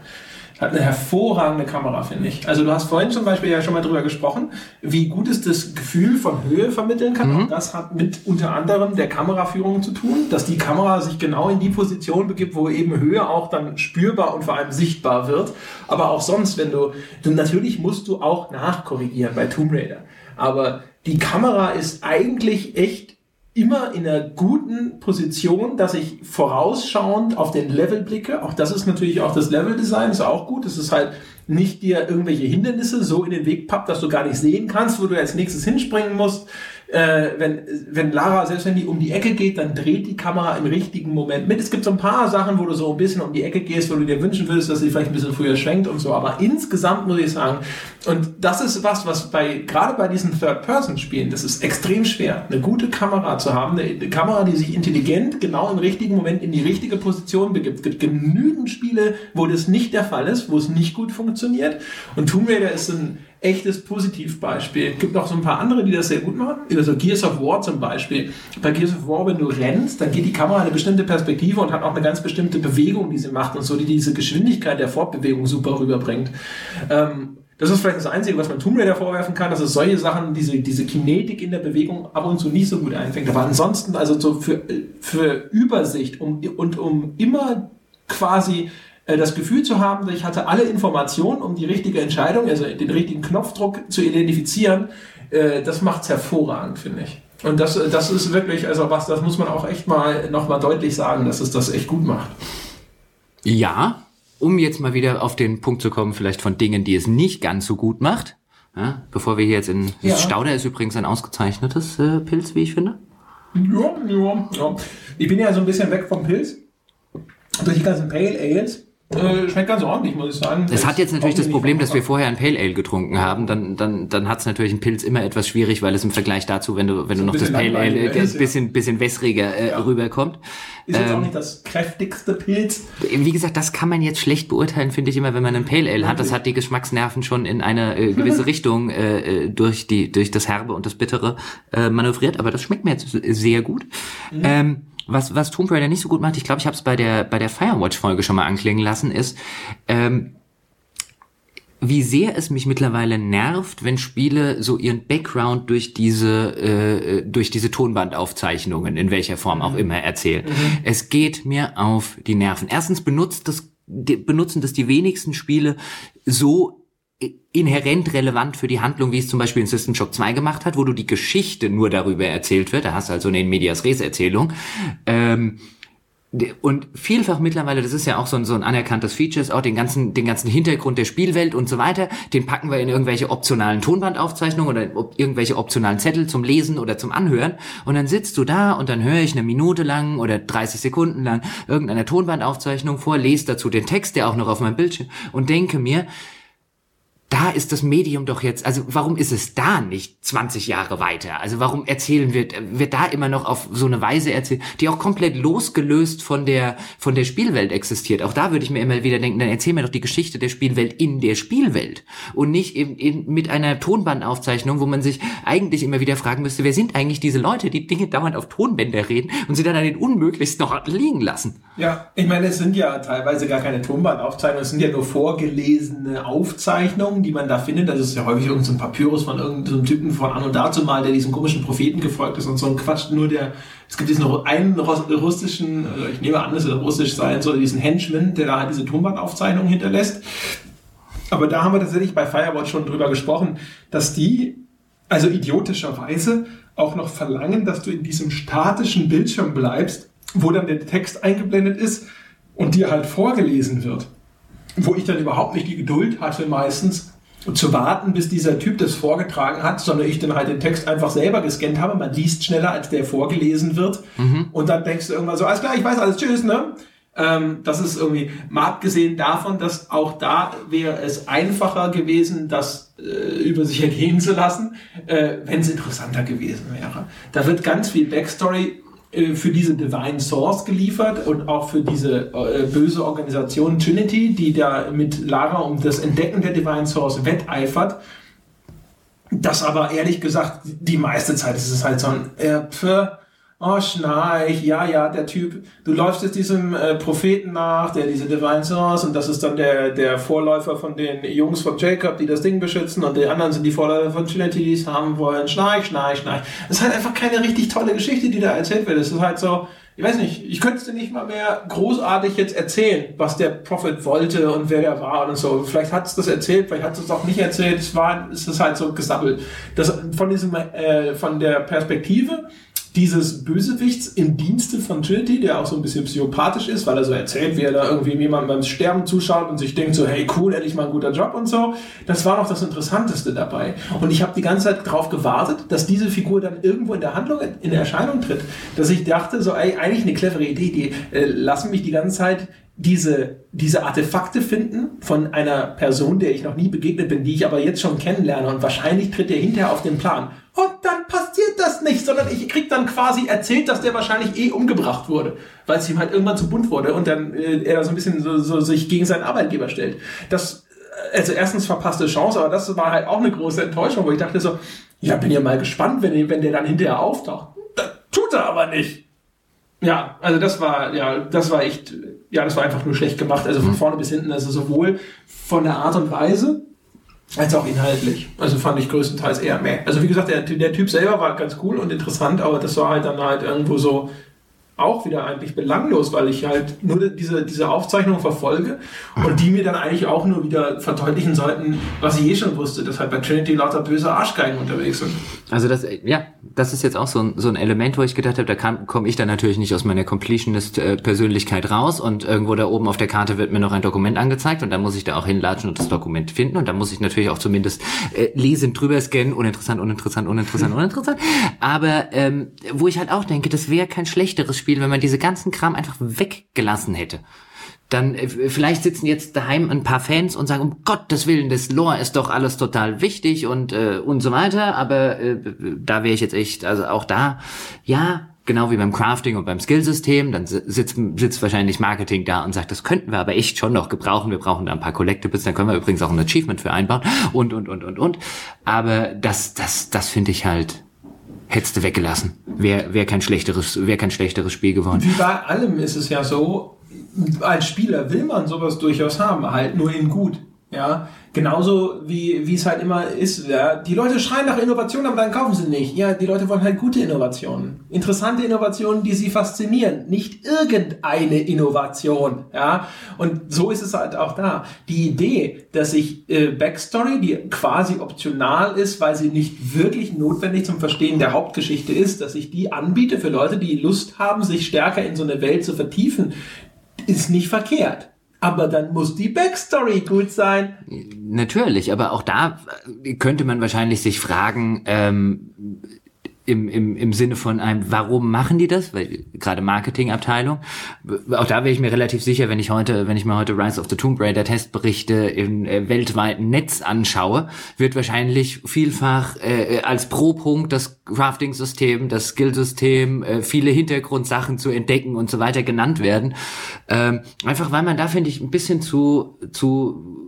Hat eine hervorragende Kamera, finde ich. Also du hast vorhin zum Beispiel ja schon mal drüber gesprochen, wie gut es das Gefühl von Höhe vermitteln kann. Mhm. Und das hat mit unter anderem der Kameraführung zu tun, dass die Kamera sich genau in die Position begibt, wo eben Höhe auch dann spürbar und vor allem sichtbar wird. Aber auch sonst, wenn du, du natürlich musst du auch nachkorrigieren bei Tomb Raider. Aber die Kamera ist eigentlich echt immer in einer guten Position, dass ich vorausschauend auf den Level blicke. Auch das ist natürlich auch das Level-Design, ist auch gut. Es ist halt nicht dir irgendwelche Hindernisse so in den Weg pappt, dass du gar nicht sehen kannst, wo du als nächstes hinspringen musst, äh, wenn, wenn Lara, selbst wenn die um die Ecke geht, dann dreht die Kamera im richtigen Moment mit. Es gibt so ein paar Sachen, wo du so ein bisschen um die Ecke gehst, wo du dir wünschen würdest, dass sie vielleicht ein bisschen früher schwenkt und so. Aber insgesamt muss ich sagen, und das ist was, was bei, gerade bei diesen Third-Person-Spielen, das ist extrem schwer, eine gute Kamera zu haben, eine, eine Kamera, die sich intelligent genau im richtigen Moment in die richtige Position begibt. Es gibt genügend Spiele, wo das nicht der Fall ist, wo es nicht gut funktioniert. Und Tomb Raider ist ein echtes Positivbeispiel. Es gibt noch so ein paar andere, die das sehr gut machen. Also Gears of War zum Beispiel. Bei Gears of War, wenn du rennst, dann geht die Kamera eine bestimmte Perspektive und hat auch eine ganz bestimmte Bewegung, die sie macht und so, die diese Geschwindigkeit der Fortbewegung super rüberbringt. Ähm, das ist vielleicht das Einzige, was man Tomb Raider vorwerfen kann, dass es solche Sachen, diese, diese Kinetik in der Bewegung ab und zu nicht so gut einfängt. Aber ansonsten, also so für, für Übersicht um, und um immer quasi das Gefühl zu haben, ich hatte alle Informationen, um die richtige Entscheidung, also den richtigen Knopfdruck zu identifizieren, äh, das macht's hervorragend, finde ich. Und das, das ist wirklich, also was, das muss man auch echt mal nochmal deutlich sagen, dass es das echt gut macht. Ja, um jetzt mal wieder auf den Punkt zu kommen, vielleicht von Dingen, die es nicht ganz so gut macht. Ja, bevor wir hier jetzt in. Ja. Stauder ist übrigens ein ausgezeichnetes äh, Pilz, wie ich finde. Ja, ja, ja. Ich bin ja so ein bisschen weg vom Pilz. Durch die ganzen Pale Ales äh, schmeckt ganz ordentlich, muss ich sagen. Es hat jetzt natürlich das Problem, dass wir vorher ein Pale Ale getrunken haben. Dann, dann, dann hat es natürlich ein Pilz immer etwas schwierig, weil es im Vergleich dazu, wenn du, wenn so du noch das Pale Ale ein bisschen, bisschen wässriger äh, ja. rüberkommt. Ist jetzt ähm, auch nicht das kräftigste Pilz. Wie gesagt, das kann man jetzt schlecht beurteilen, finde ich immer, wenn man ein Pale Ale hat. Das hat die Geschmacksnerven schon in eine äh, gewisse Richtung äh, äh, durch die, durch das Herbe und das Bittere äh, manövriert. Aber das schmeckt mir jetzt sehr gut. Mhm. Ähm, was, was Tomb Raider nicht so gut macht, ich glaube, ich habe es bei der, bei der Firewatch-Folge schon mal anklingen lassen, ist, ähm, wie sehr es mich mittlerweile nervt, wenn Spiele so ihren Background durch diese äh, durch diese Tonbandaufzeichnungen in welcher Form auch mhm. immer erzählen. Mhm. Es geht mir auf die Nerven. Erstens benutzt das benutzen das die wenigsten Spiele so inhärent relevant für die Handlung, wie es zum Beispiel in System Shock 2 gemacht hat, wo du die Geschichte nur darüber erzählt wird. Da hast du also eine Medias Res Erzählung. Ähm, und vielfach mittlerweile, das ist ja auch so ein, so ein anerkanntes Feature, auch den ganzen, den ganzen Hintergrund der Spielwelt und so weiter, den packen wir in irgendwelche optionalen Tonbandaufzeichnungen oder irgendwelche optionalen Zettel zum Lesen oder zum Anhören. Und dann sitzt du da und dann höre ich eine Minute lang oder 30 Sekunden lang irgendeine Tonbandaufzeichnung vor, lese dazu den Text, der auch noch auf meinem Bildschirm und denke mir, da ist das Medium doch jetzt, also warum ist es da nicht 20 Jahre weiter? Also warum erzählen wir, wird da immer noch auf so eine Weise erzählt, die auch komplett losgelöst von der, von der Spielwelt existiert? Auch da würde ich mir immer wieder denken, dann erzähl mir doch die Geschichte der Spielwelt in der Spielwelt und nicht eben, eben mit einer Tonbandaufzeichnung, wo man sich eigentlich immer wieder fragen müsste, wer sind eigentlich diese Leute, die Dinge dauernd auf Tonbänder reden und sie dann an den unmöglichsten Ort liegen lassen? Ja, ich meine, es sind ja teilweise gar keine Tonbandaufzeichnungen, es sind ja nur vorgelesene Aufzeichnungen, die man da findet. Das ist ja häufig irgendein so Papyrus von irgendeinem Typen von an und dazu mal, der diesem komischen Propheten gefolgt ist und so ein Quatsch. Nur der, es gibt diesen einen russischen, also ich nehme an, es wird russisch sein soll, diesen Henchman, der da halt diese Tonbandaufzeichnungen hinterlässt. Aber da haben wir tatsächlich bei Firewatch schon drüber gesprochen, dass die, also idiotischerweise, auch noch verlangen, dass du in diesem statischen Bildschirm bleibst, wo dann der Text eingeblendet ist und dir halt vorgelesen wird. Wo ich dann überhaupt nicht die Geduld hatte, meistens zu warten, bis dieser Typ das vorgetragen hat, sondern ich dann halt den Text einfach selber gescannt habe. Man liest schneller, als der vorgelesen wird. Mhm. Und dann denkst du irgendwann so, alles klar, ich weiß alles, tschüss, ne? Ähm, das ist irgendwie, mal abgesehen davon, dass auch da wäre es einfacher gewesen, das äh, über sich ergehen zu lassen, äh, wenn es interessanter gewesen wäre. Da wird ganz viel Backstory für diese Divine Source geliefert und auch für diese äh, böse Organisation Trinity, die da mit Lara um das Entdecken der Divine Source wetteifert. Das aber ehrlich gesagt, die meiste Zeit ist es halt so ein äh, pf, oh Schnarch, ja, ja, der Typ, du läufst jetzt diesem äh, Propheten nach, der diese Divine Source und das ist dann der, der Vorläufer von den Jungs von Jacob, die das Ding beschützen und die anderen sind die Vorläufer von Trinity, die es haben wollen. Schnarch, schnarch, schnarch. Es ist halt einfach keine richtig tolle Geschichte, die da erzählt wird. Es ist halt so, ich weiß nicht, ich könnte es dir nicht mal mehr großartig jetzt erzählen, was der Prophet wollte und wer der war und so. Vielleicht hat es das erzählt, vielleicht hat es auch nicht erzählt. Es war, es ist halt so gesammelt. Das von diesem, äh, von der Perspektive dieses Bösewichts im Dienste von Trinity, der auch so ein bisschen psychopathisch ist, weil er so erzählt, wie er da irgendwie jemandem beim Sterben zuschaut und sich denkt so, hey cool, endlich mal ein guter Job und so. Das war noch das Interessanteste dabei. Und ich habe die ganze Zeit darauf gewartet, dass diese Figur dann irgendwo in der Handlung in Erscheinung tritt. Dass ich dachte so, ey, eigentlich eine clevere Idee, die äh, lassen mich die ganze Zeit diese, diese Artefakte finden von einer Person, der ich noch nie begegnet bin, die ich aber jetzt schon kennenlerne und wahrscheinlich tritt er hinterher auf den Plan. Und dann passiert das nicht, sondern ich krieg dann quasi erzählt, dass der wahrscheinlich eh umgebracht wurde, weil es ihm halt irgendwann zu bunt wurde und dann äh, er so ein bisschen so, so sich gegen seinen Arbeitgeber stellt. Das, äh, also erstens verpasste Chance, aber das war halt auch eine große Enttäuschung, wo ich dachte so, ja, bin ja mal gespannt, wenn, wenn der dann hinterher auftaucht. Das tut er aber nicht. Ja, also das war, ja, das war echt, ja, das war einfach nur schlecht gemacht. Also von mhm. vorne bis hinten, also sowohl von der Art und Weise, als auch inhaltlich. Also fand ich größtenteils eher mehr. Also wie gesagt, der, der Typ selber war ganz cool und interessant, aber das war halt dann halt irgendwo so, auch wieder eigentlich belanglos, weil ich halt nur diese, diese Aufzeichnung verfolge und die mir dann eigentlich auch nur wieder verdeutlichen sollten, was ich eh schon wusste, dass halt bei Trinity lauter böse Arschgeigen unterwegs sind. Also das, ja, das ist jetzt auch so ein, so ein Element, wo ich gedacht habe, da komme ich dann natürlich nicht aus meiner Completionist-Persönlichkeit raus und irgendwo da oben auf der Karte wird mir noch ein Dokument angezeigt und dann muss ich da auch hinlatschen und das Dokument finden und dann muss ich natürlich auch zumindest äh, lesend drüber scannen, uninteressant, uninteressant, uninteressant, uninteressant. Aber ähm, wo ich halt auch denke, das wäre kein schlechteres Spiel, wenn man diese ganzen Kram einfach weggelassen hätte. Dann äh, vielleicht sitzen jetzt daheim ein paar Fans und sagen, um Gottes Willen, das Lore ist doch alles total wichtig und äh, und so weiter. Aber äh, da wäre ich jetzt echt, also auch da, ja, genau wie beim Crafting und beim Skillsystem, dann sitzt, sitzt wahrscheinlich Marketing da und sagt, das könnten wir aber echt schon noch gebrauchen. Wir brauchen da ein paar Collectibles, dann können wir übrigens auch ein Achievement für einbauen und, und, und, und, und. Aber das, das, das finde ich halt, hättest du weggelassen. Wäre wär kein schlechteres, wäre kein schlechteres Spiel geworden. Wie bei allem ist es ja so, als Spieler will man sowas durchaus haben, halt nur in gut. Ja, genauso wie, wie es halt immer ist. Ja. Die Leute schreien nach Innovation, aber dann kaufen sie nicht. Ja, die Leute wollen halt gute Innovationen. Interessante Innovationen, die sie faszinieren. Nicht irgendeine Innovation. Ja, und so ist es halt auch da. Die Idee, dass ich äh, Backstory, die quasi optional ist, weil sie nicht wirklich notwendig zum Verstehen der Hauptgeschichte ist, dass ich die anbiete für Leute, die Lust haben, sich stärker in so eine Welt zu vertiefen, ist nicht verkehrt. Aber dann muss die Backstory gut sein. Natürlich, aber auch da könnte man wahrscheinlich sich fragen, ähm, im, im, im Sinne von einem, warum machen die das? Weil gerade Marketingabteilung. Auch da wäre ich mir relativ sicher, wenn ich heute, wenn ich mir heute Rise of the Tomb Raider Testberichte im äh, weltweiten Netz anschaue, wird wahrscheinlich vielfach äh, als Pro-Punkt das Crafting-System, das Skill-System, äh, viele Hintergrundsachen zu entdecken und so weiter genannt werden. Ähm, einfach weil man da, finde ich, ein bisschen zu, zu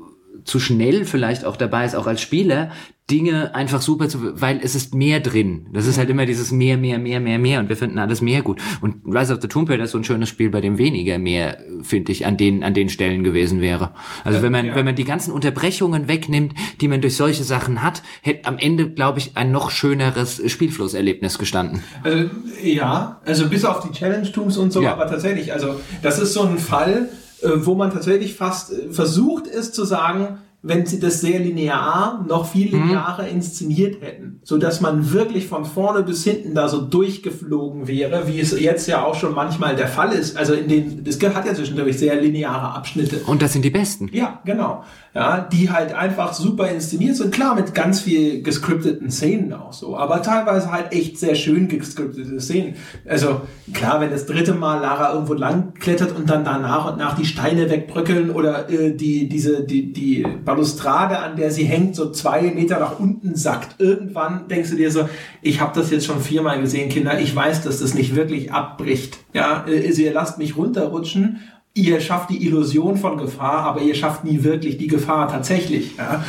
zu schnell vielleicht auch dabei ist, auch als Spieler, Dinge einfach super zu, weil es ist mehr drin. Das ist halt immer dieses mehr, mehr, mehr, mehr, mehr und wir finden alles mehr gut. Und Rise of the Tomb Raider ist so ein schönes Spiel, bei dem weniger mehr, finde ich, an den, an den Stellen gewesen wäre. Also wenn man, ja. wenn man die ganzen Unterbrechungen wegnimmt, die man durch solche Sachen hat, hätte am Ende, glaube ich, ein noch schöneres Spielflusserlebnis gestanden. Also, ja, also bis auf die Challenge-Tooms und so, ja. aber tatsächlich, also das ist so ein Fall, äh, wo man tatsächlich fast äh, versucht ist zu sagen, wenn sie das sehr linear, noch viel mhm. linearer mhm. inszeniert hätten, so dass man wirklich von vorne bis hinten da so durchgeflogen wäre, wie es jetzt ja auch schon manchmal der Fall ist. Also in den, das hat ja zwischendurch sehr lineare Abschnitte. Und das sind die besten. Ja, genau ja, die halt einfach super inszeniert sind. Klar, mit ganz viel gescripteten Szenen auch so, aber teilweise halt echt sehr schön gescriptete Szenen. Also klar, wenn das dritte Mal Lara irgendwo lang klettert und dann da nach und nach die Steine wegbröckeln oder äh, die, diese, die, die Balustrade, an der sie hängt, so zwei Meter nach unten sackt. Irgendwann denkst du dir so, ich habe das jetzt schon viermal gesehen, Kinder, ich weiß, dass das nicht wirklich abbricht. Ja, äh, ihr lasst mich runterrutschen ihr schafft die Illusion von Gefahr, aber ihr schafft nie wirklich die Gefahr tatsächlich. Ja?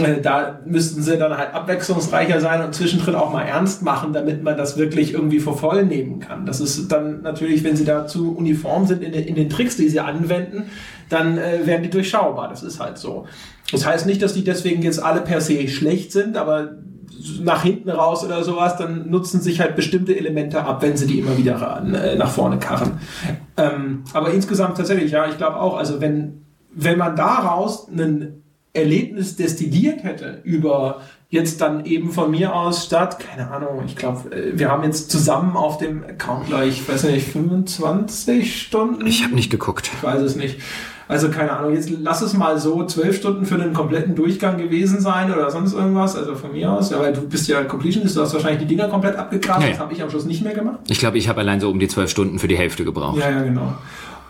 Äh, da müssten sie dann halt abwechslungsreicher sein und zwischendrin auch mal ernst machen, damit man das wirklich irgendwie vor voll nehmen kann. Das ist dann natürlich, wenn sie da zu uniform sind in den, in den Tricks, die sie anwenden, dann äh, werden die durchschaubar. Das ist halt so. Das heißt nicht, dass die deswegen jetzt alle per se schlecht sind, aber nach hinten raus oder sowas, dann nutzen sich halt bestimmte Elemente ab, wenn sie die immer wieder äh, nach vorne karren. Ähm, aber insgesamt tatsächlich, ja, ich glaube auch, also wenn, wenn man daraus ein Erlebnis destilliert hätte über jetzt dann eben von mir aus statt, keine Ahnung, ich glaube, äh, wir haben jetzt zusammen auf dem Account gleich, ich weiß nicht, 25 Stunden? Ich habe nicht geguckt. Ich weiß es nicht. Also keine Ahnung, jetzt lass es mal so zwölf Stunden für einen kompletten Durchgang gewesen sein oder sonst irgendwas. Also von mir aus, ja, weil du bist ja Completionist, du hast wahrscheinlich die Dinger komplett abgegrast. Ja, ja. Das habe ich am Schluss nicht mehr gemacht. Ich glaube, ich habe allein so um die zwölf Stunden für die Hälfte gebraucht. Ja, ja, genau.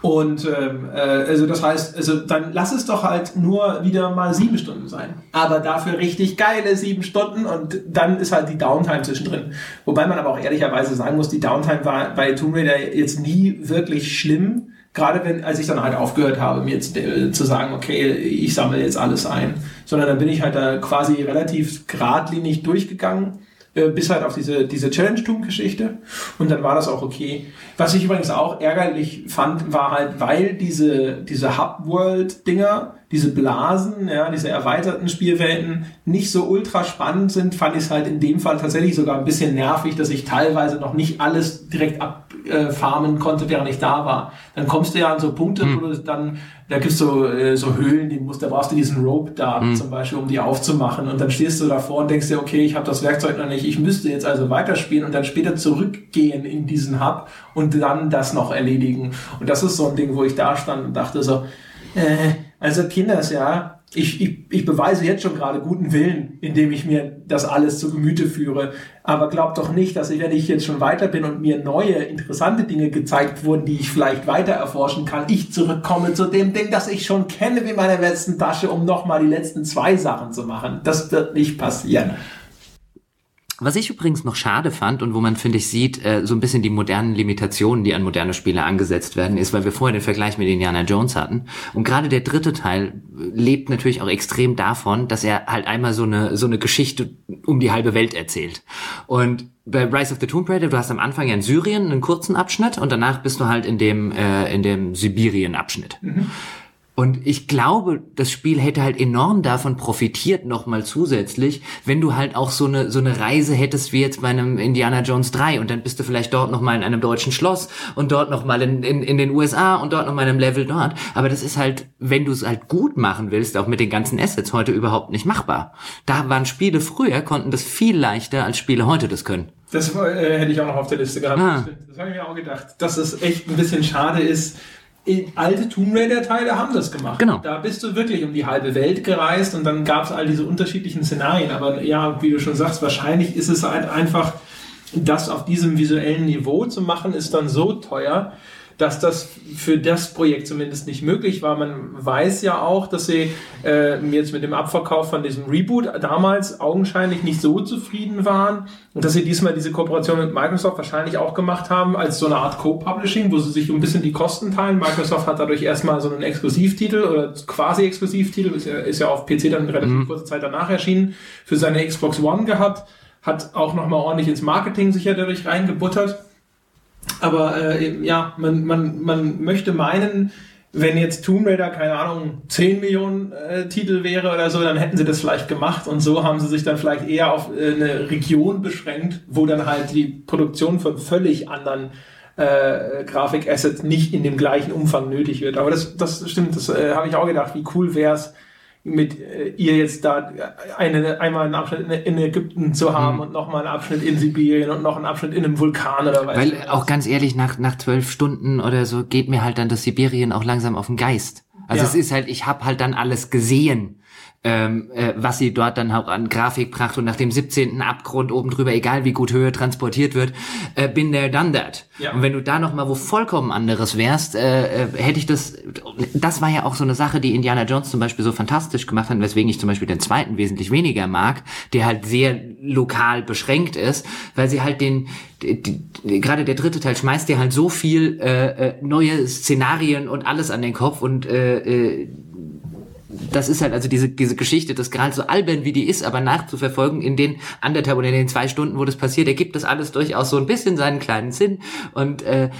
Und ähm, äh, also das heißt, also dann lass es doch halt nur wieder mal sieben Stunden sein. Aber dafür richtig geile sieben Stunden und dann ist halt die Downtime zwischendrin. Wobei man aber auch ehrlicherweise sagen muss, die Downtime war bei Tomb Raider jetzt nie wirklich schlimm gerade wenn, als ich dann halt aufgehört habe, mir jetzt äh, zu sagen, okay, ich sammle jetzt alles ein, sondern dann bin ich halt da quasi relativ geradlinig durchgegangen, äh, bis halt auf diese, diese Challenge-Tum-Geschichte und dann war das auch okay. Was ich übrigens auch ärgerlich fand, war halt, weil diese, diese Hub-World-Dinger, diese Blasen, ja, diese erweiterten Spielwelten nicht so ultra spannend sind, fand ich es halt in dem Fall tatsächlich sogar ein bisschen nervig, dass ich teilweise noch nicht alles direkt abfarmen konnte, während ich da war. Dann kommst du ja an so Punkte, mhm. wo du dann, da gibt's so, äh, so Höhlen, die musst, da brauchst du diesen Rope da mhm. zum Beispiel, um die aufzumachen. Und dann stehst du davor und denkst dir, okay, ich habe das Werkzeug noch nicht, ich müsste jetzt also weiterspielen und dann später zurückgehen in diesen Hub und dann das noch erledigen. Und das ist so ein Ding, wo ich da stand und dachte so, äh, also Kinders, ja, ich, ich, ich beweise jetzt schon gerade guten Willen, indem ich mir das alles zu Gemüte führe. Aber glaubt doch nicht, dass ich, wenn ich jetzt schon weiter bin und mir neue, interessante Dinge gezeigt wurden, die ich vielleicht weiter erforschen kann, ich zurückkomme zu dem Ding, das ich schon kenne wie meine letzten Tasche, um nochmal die letzten zwei Sachen zu machen. Das wird nicht passieren. Was ich übrigens noch schade fand und wo man, finde ich, sieht, äh, so ein bisschen die modernen Limitationen, die an moderne Spiele angesetzt werden, ist, weil wir vorher den Vergleich mit Indiana Jones hatten. Und gerade der dritte Teil lebt natürlich auch extrem davon, dass er halt einmal so eine, so eine Geschichte um die halbe Welt erzählt. Und bei Rise of the Tomb Raider, du hast am Anfang ja in Syrien einen kurzen Abschnitt und danach bist du halt in dem, äh, in dem Sibirien-Abschnitt. Mhm. Und ich glaube, das Spiel hätte halt enorm davon profitiert, nochmal zusätzlich, wenn du halt auch so eine, so eine Reise hättest wie jetzt bei einem Indiana Jones 3 und dann bist du vielleicht dort nochmal in einem deutschen Schloss und dort nochmal in, in, in den USA und dort nochmal in einem Level dort. Aber das ist halt, wenn du es halt gut machen willst, auch mit den ganzen Assets heute überhaupt nicht machbar. Da waren Spiele früher, konnten das viel leichter, als Spiele heute das können. Das äh, hätte ich auch noch auf der Liste gehabt. Ah. Das habe ich mir auch gedacht, dass es echt ein bisschen schade ist, alte Tomb Raider-Teile haben das gemacht. Genau. Da bist du wirklich um die halbe Welt gereist und dann gab es all diese unterschiedlichen Szenarien. Aber ja, wie du schon sagst, wahrscheinlich ist es halt einfach das auf diesem visuellen Niveau zu machen, ist dann so teuer, dass das für das Projekt zumindest nicht möglich war. Man weiß ja auch, dass sie äh, jetzt mit dem Abverkauf von diesem Reboot damals augenscheinlich nicht so zufrieden waren und dass sie diesmal diese Kooperation mit Microsoft wahrscheinlich auch gemacht haben als so eine Art Co-Publishing, wo sie sich ein bisschen die Kosten teilen. Microsoft hat dadurch erstmal so einen Exklusivtitel oder quasi Exklusivtitel, ist ja, ist ja auf PC dann relativ mhm. kurze Zeit danach erschienen, für seine Xbox One gehabt, hat auch nochmal ordentlich ins Marketing sicher dadurch reingebuttert. Aber äh, ja, man, man, man möchte meinen, wenn jetzt Tomb Raider, keine Ahnung, 10 Millionen äh, Titel wäre oder so, dann hätten sie das vielleicht gemacht und so haben sie sich dann vielleicht eher auf äh, eine Region beschränkt, wo dann halt die Produktion von völlig anderen äh, Grafikassets nicht in dem gleichen Umfang nötig wird. Aber das, das stimmt, das äh, habe ich auch gedacht, wie cool wäre es, mit äh, ihr jetzt da eine, einmal einen Abschnitt in, in Ägypten zu haben mhm. und nochmal einen Abschnitt in Sibirien und noch einen Abschnitt in einem Vulkan oder was. Weil auch ganz ehrlich, nach, nach zwölf Stunden oder so geht mir halt dann das Sibirien auch langsam auf den Geist. Also ja. es ist halt, ich habe halt dann alles gesehen ähm, äh, was sie dort dann auch an Grafik bracht und nach dem 17. Abgrund oben drüber, egal wie gut Höhe transportiert wird, äh, bin there, done that. Ja. Und wenn du da noch mal wo vollkommen anderes wärst, äh, äh, hätte ich das, das war ja auch so eine Sache, die Indiana Jones zum Beispiel so fantastisch gemacht hat, weswegen ich zum Beispiel den zweiten wesentlich weniger mag, der halt sehr lokal beschränkt ist, weil sie halt den, gerade der dritte Teil schmeißt dir halt so viel äh, äh, neue Szenarien und alles an den Kopf und äh, äh, das ist halt also diese, diese Geschichte, das gerade so albern wie die ist, aber nachzuverfolgen in den anderthalb oder in den zwei Stunden, wo das passiert, ergibt das alles durchaus so ein bisschen seinen kleinen Sinn. Und äh,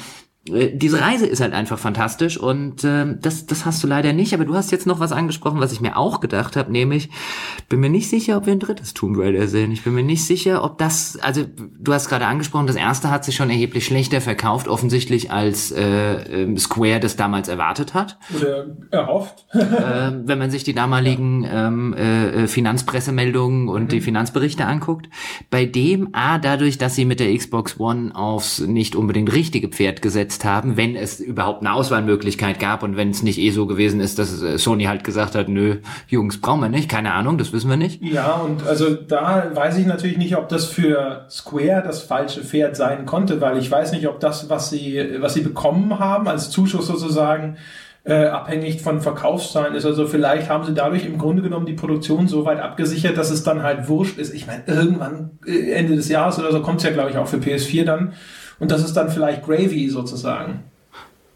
diese Reise ist halt einfach fantastisch und äh, das, das hast du leider nicht. Aber du hast jetzt noch was angesprochen, was ich mir auch gedacht habe, nämlich bin mir nicht sicher, ob wir ein drittes Tomb Raider sehen. Ich bin mir nicht sicher, ob das, also du hast gerade angesprochen, das erste hat sich schon erheblich schlechter verkauft, offensichtlich als äh, ähm, Square das damals erwartet hat. Oder erhofft. äh, wenn man sich die damaligen ähm, äh, Finanzpressemeldungen und mhm. die Finanzberichte anguckt. Bei dem A, dadurch, dass sie mit der Xbox One aufs nicht unbedingt richtige Pferd gesetzt gesetzt haben, wenn es überhaupt eine Auswahlmöglichkeit gab und wenn es nicht eh so gewesen ist, dass äh, Sony halt gesagt hat, nö, Jungs, brauchen wir nicht, keine Ahnung, das wissen wir nicht. Ja, und also da weiß ich natürlich nicht, ob das für Square das falsche Pferd sein konnte, weil ich weiß nicht, ob das, was sie, was sie bekommen haben, als Zuschuss sozusagen, äh, abhängig von Verkaufszahlen ist. Also vielleicht haben sie dadurch im Grunde genommen die Produktion so weit abgesichert, dass es dann halt wurscht ist. Ich meine, irgendwann äh, Ende des Jahres oder so kommt es ja, glaube ich, auch für PS4 dann. Und das ist dann vielleicht Gravy sozusagen.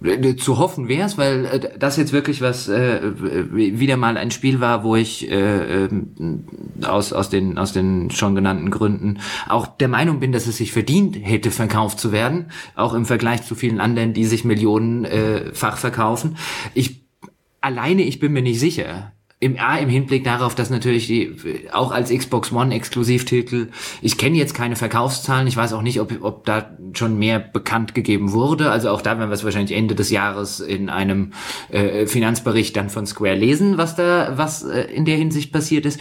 Äh, zu hoffen wäre es, weil äh, das jetzt wirklich was äh, wieder mal ein Spiel war, wo ich äh, ähm, aus aus den aus den schon genannten Gründen auch der Meinung bin, dass es sich verdient hätte verkauft zu werden, auch im Vergleich zu vielen anderen, die sich millionenfach äh, verkaufen. Ich alleine, ich bin mir nicht sicher im, A, im Hinblick darauf, dass natürlich die, auch als Xbox One Exklusivtitel, ich kenne jetzt keine Verkaufszahlen, ich weiß auch nicht, ob, ob da schon mehr bekannt gegeben wurde. Also auch da werden wir es wahrscheinlich Ende des Jahres in einem äh, Finanzbericht dann von Square lesen, was da, was äh, in der Hinsicht passiert ist.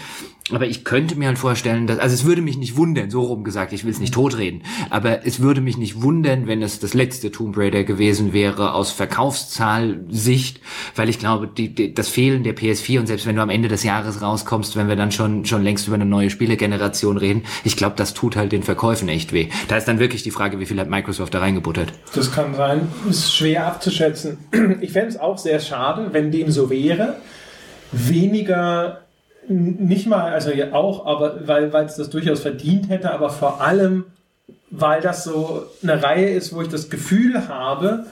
Aber ich könnte mir halt vorstellen, dass, also es würde mich nicht wundern, so rum gesagt, ich will es nicht totreden, aber es würde mich nicht wundern, wenn es das letzte Tomb Raider gewesen wäre aus Verkaufszahlsicht, weil ich glaube, die, die, das Fehlen der PS4 und selbst wenn du am Ende des Jahres rauskommst, wenn wir dann schon, schon längst über eine neue Spielegeneration reden, ich glaube, das tut halt den Verkäufen echt weh. Da ist dann wirklich die Frage, wie viel hat Microsoft da reingebuttert? Das kann sein, ist schwer abzuschätzen. Ich fände es auch sehr schade, wenn dem so wäre. Weniger nicht mal, also ja auch, aber weil es das durchaus verdient hätte, aber vor allem, weil das so eine Reihe ist, wo ich das Gefühl habe,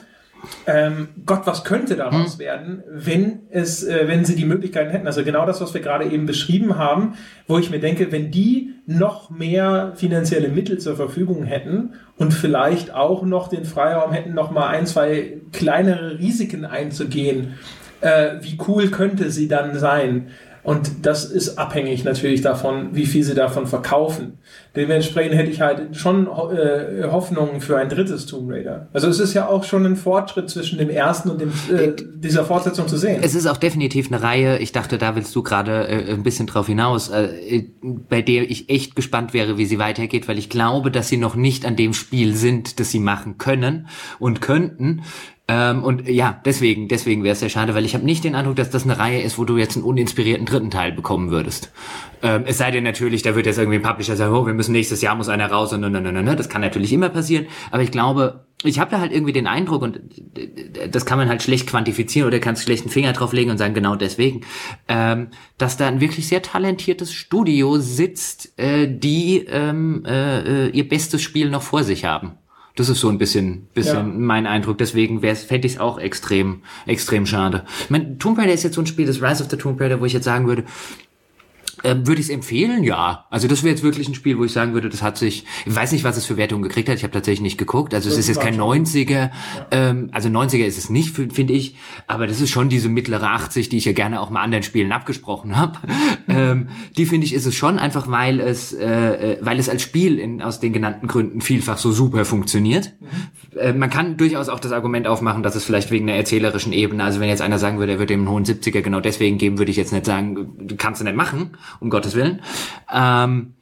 ähm, Gott, was könnte daraus hm. werden, wenn es, äh, wenn sie die Möglichkeiten hätten. Also genau das, was wir gerade eben beschrieben haben, wo ich mir denke, wenn die noch mehr finanzielle Mittel zur Verfügung hätten und vielleicht auch noch den Freiraum hätten, noch mal ein, zwei kleinere Risiken einzugehen, äh, wie cool könnte sie dann sein? Und das ist abhängig natürlich davon, wie viel sie davon verkaufen. Dementsprechend hätte ich halt schon äh, Hoffnungen für ein drittes Tomb Raider. Also es ist ja auch schon ein Fortschritt zwischen dem ersten und dem, äh, dieser Fortsetzung zu sehen. Es ist auch definitiv eine Reihe, ich dachte, da willst du gerade äh, ein bisschen drauf hinaus, äh, bei der ich echt gespannt wäre, wie sie weitergeht, weil ich glaube, dass sie noch nicht an dem Spiel sind, das sie machen können und könnten Ähm, und ja, deswegen, deswegen wäre es sehr schade, weil ich habe nicht den Eindruck, dass das eine Reihe ist, wo du jetzt einen uninspirierten dritten Teil bekommen würdest. Ähm, es sei denn natürlich, da wird jetzt irgendwie ein Publisher sagen, oh, wir müssen nächstes Jahr muss einer raus und ne, ne, ne, ne. Das kann natürlich immer passieren. Aber ich glaube, ich habe da halt irgendwie den Eindruck, und das kann man halt schlecht quantifizieren oder kannst schlecht einen Finger drauflegen und sagen, genau deswegen, ähm, dass da ein wirklich sehr talentiertes Studio sitzt, äh, die ähm, äh, ihr bestes Spiel noch vor sich haben. Das ist so ein bisschen, bisschen ja. mein Eindruck. Deswegen fände ich es auch extrem, extrem schade. Ich meine, Tomb Raider ist jetzt so ein Spiel, das Rise of the Tomb Raider, wo ich jetzt sagen würde, ähm, würde ich es empfehlen? Ja. Also das wäre jetzt wirklich ein Spiel, wo ich sagen würde, das hat sich, ich weiß nicht, was es für Wertungen gekriegt hat, ich habe tatsächlich nicht geguckt. Also es ist jetzt kein 90er, ja. ähm, also 90er ist es nicht, finde ich, aber das ist schon diese mittlere 80, die ich ja gerne auch mal anderen Spielen abgesprochen habe. ähm, die finde ich ist es schon, einfach weil es, äh, äh, weil es als Spiel in, aus den genannten Gründen vielfach so super funktioniert. Mhm. Äh, man kann durchaus auch das Argument aufmachen, dass es vielleicht wegen der erzählerischen Ebene, also wenn jetzt einer sagen würde, er würde dem einen hohen 70er genau deswegen geben, würde ich jetzt nicht sagen, kannst du nicht machen um Gottes Willen. Ähm,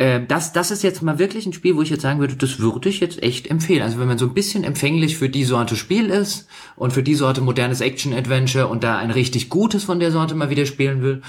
äh, das, das ist jetzt mal wirklich ein Spiel, wo ich jetzt sagen würde, das würde ich jetzt echt empfehlen. Also wenn man so ein bisschen empfänglich für die Sorte Spiel ist und für die Sorte modernes Action-Adventure und da ein richtig gutes von der Sorte mal wieder spielen will,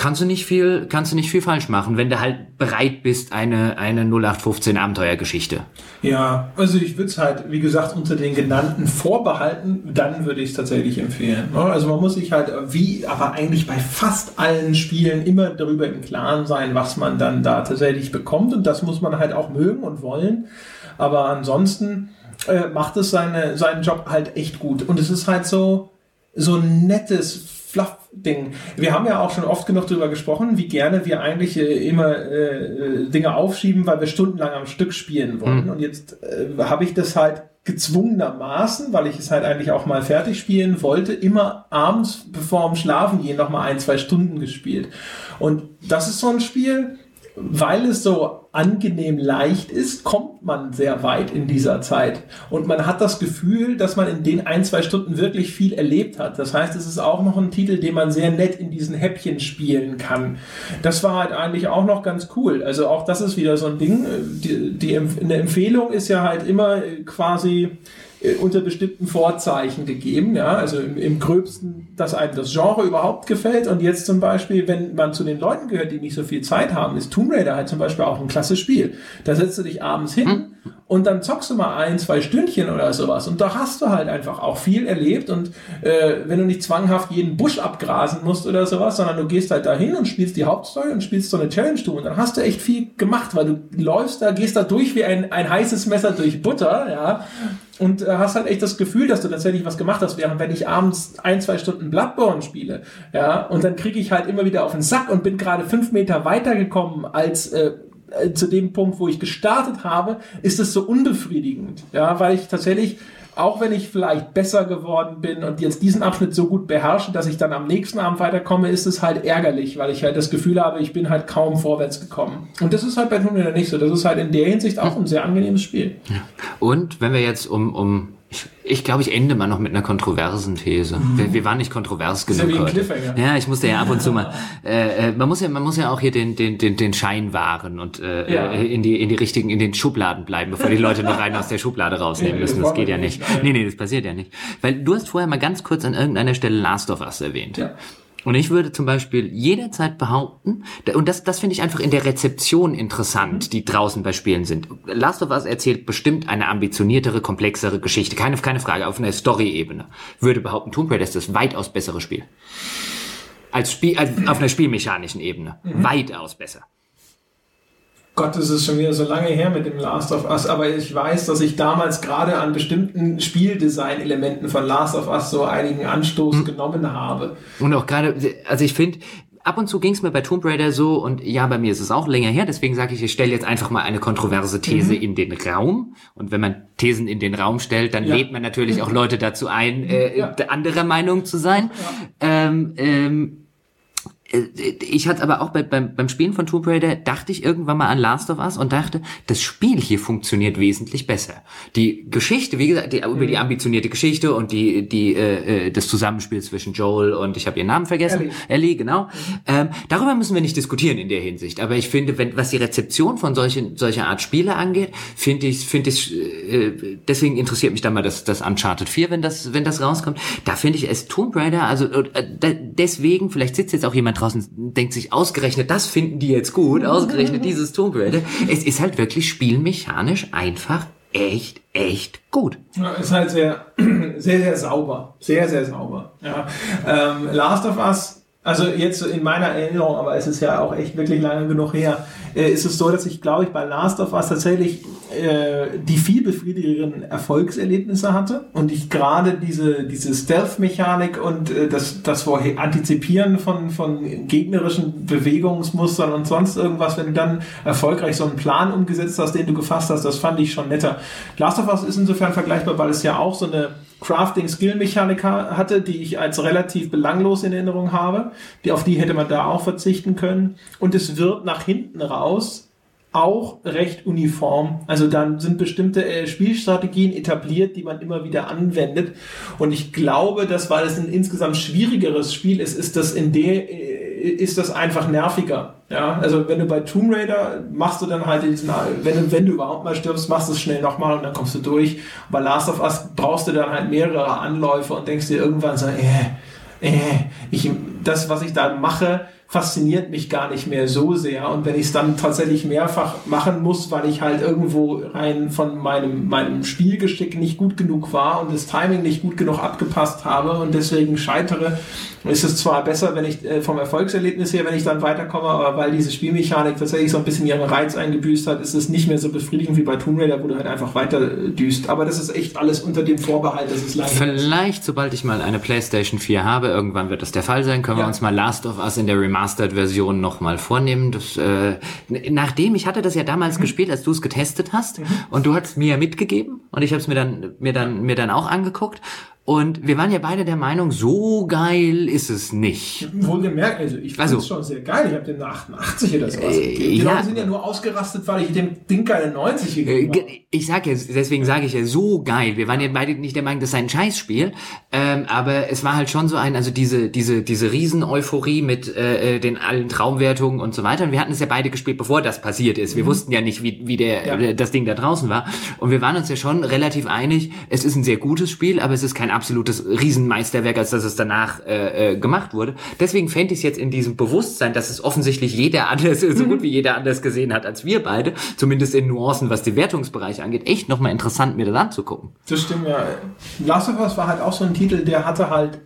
kannst du nicht viel, kannst du nicht viel falsch machen, wenn du halt bereit bist, eine, eine 0815 Abenteuergeschichte. Ja, also ich würde es halt, wie gesagt, unter den genannten vorbehalten, dann würde ich es tatsächlich empfehlen. Ne? Also man muss sich halt, wie aber eigentlich bei fast allen Spielen immer darüber im Klaren sein, was man dann da tatsächlich bekommt und das muss man halt auch mögen und wollen. Aber ansonsten äh, macht es seine, seinen Job halt echt gut. Und es ist halt so, so nettes Fluff-Ding. Wir haben ja auch schon oft genug darüber gesprochen, wie gerne wir eigentlich äh, immer äh, Dinge aufschieben, weil wir stundenlang am Stück spielen wollen. Mhm. Und jetzt äh, habe ich das halt gezwungenermaßen, weil ich es halt eigentlich auch mal fertig spielen wollte, immer abends bevor dem Schlafen gehen noch mal ein, zwei Stunden gespielt. Und das ist so ein Spiel, weil es so angenehm leicht ist, kommt man sehr weit in dieser Zeit. Und man hat das Gefühl, dass man in den ein, zwei Stunden wirklich viel erlebt hat. Das heißt, es ist auch noch ein Titel, den man sehr nett in diesen Häppchen spielen kann. Das war halt eigentlich auch noch ganz cool. Also auch das ist wieder so ein Ding. Die, die eine Empfehlung ist ja halt immer quasi, äh, unter bestimmten Vorzeichen gegeben, ja, also im, im gröbsten, dass einem das Genre überhaupt gefällt. Und jetzt zum Beispiel, wenn man zu den Leuten gehört, die nicht so viel Zeit haben, ist Tomb Raider halt zum Beispiel auch ein klasse Spiel. Da setzt du dich abends hin hm. und dann zockst du mal ein, zwei Stündchen oder sowas. Und da hast du halt einfach auch viel erlebt. Und äh, wenn du nicht zwanghaft jeden Busch abgrasen musst oder sowas, sondern du gehst halt dahin und spielst die Hauptstory und spielst so eine Challenge-Tour und dann hast du echt viel gemacht, weil du läufst da, gehst da durch wie ein, ein heißes Messer durch Butter, ja, und äh, hast halt echt das Gefühl, dass du tatsächlich was gemacht hast, während wenn ich abends ein, zwei Stunden Bloodborne spiele, ja, und dann kriege ich halt immer wieder auf den Sack und bin gerade fünf Meter weitergekommen als äh, äh, zu dem Punkt, wo ich gestartet habe, ist es so unbefriedigend, ja, weil ich tatsächlich auch wenn ich vielleicht besser geworden bin und jetzt diesen Abschnitt so gut beherrsche, dass ich dann am nächsten Abend weiterkomme, ist es halt ärgerlich, weil ich halt das Gefühl habe, ich bin halt kaum vorwärts gekommen. Und das ist halt bei Tomb Raider nicht so. Das ist halt in der Hinsicht auch ein sehr angenehmes Spiel. Und wenn wir jetzt um, um ich, ich glaube, ich ende mal noch mit einer kontroversen These. Mhm. Wir, wir, waren nicht kontrovers genug ja heute. Ja, ich musste ja ab und zu mal. Äh, äh, man muss ja, man muss ja auch hier den den den, den Schein wahren und äh, ja. Äh, in die in die richtigen in den Schubladen bleiben, bevor die Leute noch rein aus der Schublade rausnehmen müssen. Das, geht ja nicht. Nee, nee, das passiert ja nicht. Weil du hast vorher mal ganz kurz an irgendeiner Stelle Last of Us erwähnt. Ja. Und ich würde zum Beispiel jederzeit behaupten, und das, das finde ich einfach in der Rezeption interessant, mhm. die draußen bei Spielen sind. Last of Us erzählt bestimmt eine ambitioniertere, komplexere Geschichte. Keine, keine Frage, auf einer Story-Ebene. Würde behaupten, Tomb Raider ist das weitaus bessere Spiel. Als Spiel, als auf einer spielmechanischen Ebene. Mhm. Weitaus besser. Gott, es ist schon wieder so lange her mit dem Last of Us, aber ich weiß, dass ich damals gerade an bestimmten Spieldesign-Elementen von Last of Us so einigen Anstoß hm. genommen habe. Und auch gerade, also ich finde, ab und zu ging es mir bei Tomb Raider so und ja, bei mir ist es auch länger her, deswegen sage ich, ich stelle jetzt einfach mal eine kontroverse These mhm. in den Raum und wenn man Thesen in den Raum stellt, dann ja. lädt man natürlich auch Leute dazu ein, äh, ja. anderer Meinung zu sein. Ja. Ähm, ähm, äh, ich hatte aber auch bei, beim, beim Spielen von Tomb Raider, dachte ich irgendwann mal an Last of Us und dachte, das Spiel hier funktioniert wesentlich besser. Die Geschichte, wie gesagt, die, über die mhm. ambitionierte Geschichte und die, die, äh, äh, das Zusammenspiel zwischen Joel und ich habe ihren Namen vergessen, Ellie, Ellie genau. Ähm, darüber müssen wir nicht diskutieren in der Hinsicht. Aber ich finde, wenn was die Rezeption von solchen solcher Art Spiele angeht, finde ich, finde ich, äh, deswegen interessiert mich dann mal das, das Uncharted 4, wenn das, wenn das rauskommt. Da finde ich es Tomb Raider, also äh, deswegen, vielleicht sitzt jetzt auch jemand draußen, denkt sich ausgerechnet, das finden die jetzt gut, ausgerechnet dieses Tomb. Es ist halt wirklich spielmechanisch einfach echt, echt gut. Ja, ist halt sehr, sehr, sehr sauber. Sehr, sehr sauber. Ja. Ähm, Last of Us also jetzt in meiner Erinnerung, aber es ist ja auch echt wirklich lange genug her, äh, ist es so, dass ich glaube ich bei Last of Us tatsächlich äh, die viel befriedigeren Erfolgserlebnisse hatte und ich gerade diese, diese Stealth-Mechanik und äh, das, das Vorher Antizipieren von, von gegnerischen Bewegungsmustern und sonst irgendwas, wenn du dann erfolgreich so einen Plan umgesetzt hast, den du gefasst hast, das fand ich schon netter. Last of Us ist insofern vergleichbar, weil es ja auch so eine Crafting-Skill-Mechanik hatte, die ich als relativ belanglos in Erinnerung habe. Die, auf die hätte man da auch verzichten können. Und es wird nach hinten raus auch recht uniform. Also dann sind bestimmte äh, Spielstrategien etabliert, die man immer wieder anwendet. Und ich glaube, dass weil es ein insgesamt schwierigeres Spiel ist, ist das in der ist das einfach nerviger. Ja, also wenn du bei Tomb Raider machst du dann halt diesen, wenn du, wenn du überhaupt mal stirbst, machst du es schnell nochmal und dann kommst du durch. Bei Last of Us brauchst du dann halt mehrere Anläufe und denkst dir irgendwann so, äh, äh, ich, das, was ich da mache, fasziniert mich gar nicht mehr so sehr. Und wenn ich es dann tatsächlich mehrfach machen muss, weil ich halt irgendwo rein von meinem, meinem Spielgeschick nicht gut genug war und das Timing nicht gut genug abgepasst habe und deswegen scheitere, ist es zwar besser, wenn ich äh, vom Erfolgserlebnis her, wenn ich dann weiterkomme, aber weil diese Spielmechanik tatsächlich so ein bisschen ihren Reiz eingebüßt hat, ist es nicht mehr so befriedigend wie bei Tomb Raider, wo du halt einfach weiter düst. Aber das ist echt alles unter dem Vorbehalt, dass es leider Vielleicht, sobald ich mal eine PlayStation 4 habe, irgendwann wird das der Fall sein, können ja. wir uns mal Last of Us in der Remastered-Version nochmal vornehmen. Das, äh, nachdem, ich hatte das ja damals mhm. gespielt, als du es getestet hast mhm. und du hast mir ja mitgegeben und ich habe es mir dann, mir dann, mir dann auch angeguckt und wir waren ja beide der Meinung, so geil ist es nicht. Wohlgemerkt, also ich fand es also, schon sehr geil. Ich habe den 88 oder sowas äh, gegeben. Die ja, Leute sind ja nur ausgerastet, weil ich dem Ding keine 90 gegeben habe. Ich sag ja, deswegen sage ich ja, so geil. Wir waren ja beide nicht der Meinung, das sei ein Scheißspiel. Ähm, aber es war halt schon so ein, also diese, diese, diese Riesen-Euphorie mit äh, äh, den allen Traumwertungen und so weiter. Und wir hatten es ja beide gespielt, bevor das passiert ist. Wir mhm. wussten ja nicht, wie, wie der, ja. das Ding da draußen war. Und wir waren uns ja schon relativ einig, es ist ein sehr gutes Spiel, aber es ist kein absolutes Riesenmeisterwerk, als dass es danach äh, äh, gemacht wurde. Deswegen fände ich es jetzt in diesem Bewusstsein, dass es offensichtlich jeder anders, so gut wie jeder anders gesehen hat als wir beide, zumindest in Nuancen, was die Wertungsbereiche angeht, echt nochmal interessant, mir das anzugucken. Das stimmt, ja. Last of Us war halt auch so ein Titel, der hatte halt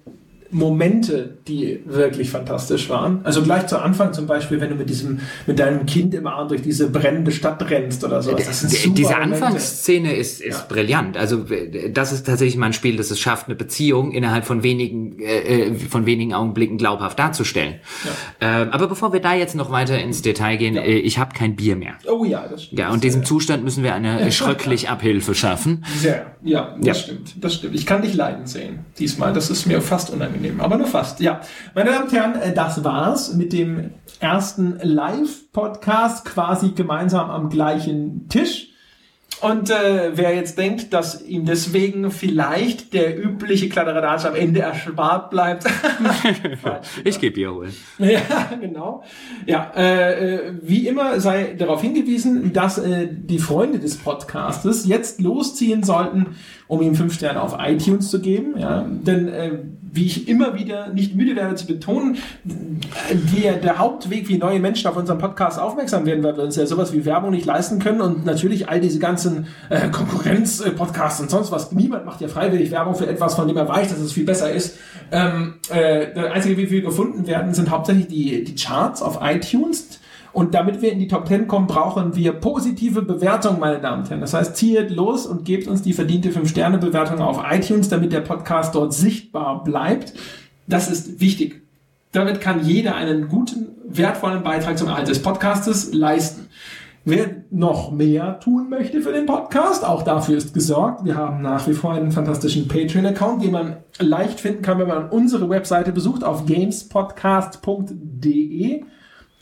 Momente, die wirklich fantastisch waren. Also gleich zu Anfang zum Beispiel, wenn du mit diesem, mit deinem Kind im Arm durch diese brennende Stadt rennst oder so. Diese. Anfangsszene ist, ist ja. brillant. Also das ist tatsächlich mal ein Spiel, das es schafft, eine Beziehung innerhalb von wenigen, äh, äh von wenigen Augenblicken glaubhaft darzustellen. Ja. Ähm, aber bevor wir da jetzt noch weiter ins Detail gehen, ja. äh, ich habe kein Bier mehr. Oh ja, das stimmt. Ja, und diesem Zustand müssen wir eine schröcklich Abhilfe schaffen. Sehr, ja, das stimmt. Das stimmt. Ich kann dich leiden sehen diesmal. Das ist mir fast unangenehm nehmen, aber nur fast. Ja, meine Damen und Herren, äh, das war's mit dem ersten Live-Podcast quasi gemeinsam am gleichen Tisch. Und äh, wer jetzt denkt, dass ihm deswegen vielleicht der übliche Kladderadatsch am Ende erspart bleibt. ich gebe Bier holen. Ja, genau. Ja, äh, äh, wie immer sei darauf hingewiesen, dass äh, die Freunde des Podcastes jetzt losziehen sollten, um ihm fünf Sterne auf iTunes zu geben. Ja? Denn äh, wie ich immer wieder nicht müde werde zu betonen, der, der Hauptweg, wie neue Menschen auf unseren Podcast aufmerksam werden, weil wir uns ja sowas wie Werbung nicht leisten können und natürlich all diese ganzen äh, Konkurrenz-Podcasts und sonst was. Niemand macht ja freiwillig Werbung für etwas, von dem er weiß, dass es viel besser ist. Ähm, äh, der einzige Weg, wie wir gefunden werden, sind hauptsächlich die, die Charts auf iTunes und damit wir in die Top 10 kommen, brauchen wir positive Bewertungen, meine Damen und Herren. Das heißt, zieht los und gebt uns die verdiente 5-Sterne-Bewertung auf iTunes, damit der Podcast dort sichtbar bleibt. Das ist wichtig. Damit kann jeder einen guten, wertvollen Beitrag zum Erhalt des Podcastes leisten. Wer noch mehr tun möchte für den Podcast, auch dafür ist gesorgt. Wir haben nach wie vor einen fantastischen Patreon-Account, den man leicht finden kann, wenn man unsere Webseite besucht auf gamespodcast.de.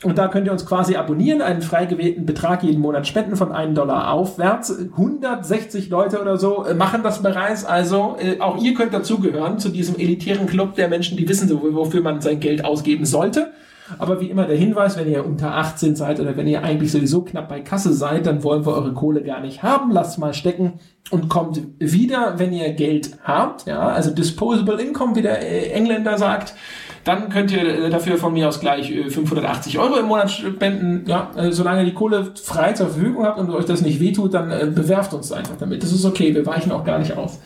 Und da könnt ihr uns quasi abonnieren, einen frei gewählten Betrag jeden Monat spenden von einem Dollar aufwärts. 160 Leute oder so äh, machen das bereits. Also äh, auch ihr könnt dazugehören zu diesem elitären Club der Menschen, die wissen, wofür man sein Geld ausgeben sollte. Aber wie immer der Hinweis, wenn ihr unter 18 seid oder wenn ihr eigentlich sowieso knapp bei Kasse seid, dann wollen wir eure Kohle gar nicht haben. Lasst mal stecken und kommt wieder, wenn ihr Geld habt. Ja, also disposable income, wie der äh, Engländer sagt. Dann könnt ihr äh, dafür von mir aus gleich 580 äh, Euro im Monat spenden. Ja, solange ihr die Kohle frei zur Verfügung habt und euch das nicht wehtut, dann bewerft uns einfach damit. Das ist okay. Wir weichen auch gar nicht aus.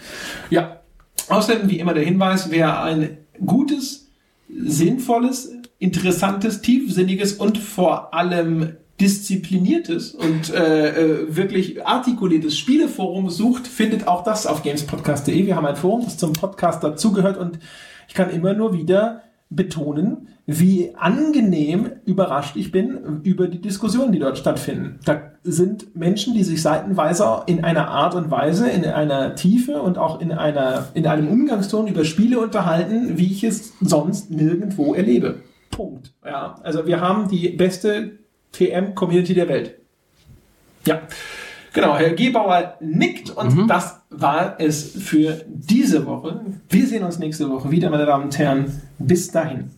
Ja. Außerdem, wie immer der Hinweis, wer ein gutes, sinnvolles, interessantes, tiefsinniges und vor allem diszipliniertes und äh, äh, wirklich artikuliertes Spieleforum sucht, findet auch das auf gamespodcast.de. Wir haben ein Forum, das zum Podcast dazugehört und ich kann immer nur wieder betonen, wie angenehm überrascht ich bin über die Diskussionen, die dort stattfinden. Da sind Menschen, die sich seitenweise in einer Art und Weise, in einer Tiefe und auch in einer, in einem Umgangston über Spiele unterhalten, wie ich es sonst nirgendwo erlebe. Punkt. Ja, also wir haben die beste TM-Community der Welt. Ja. Genau, Herr Gebauer nickt und mhm. das war es für diese Woche. Wir sehen uns nächste Woche wieder, meine Damen und Herren. Bis dahin.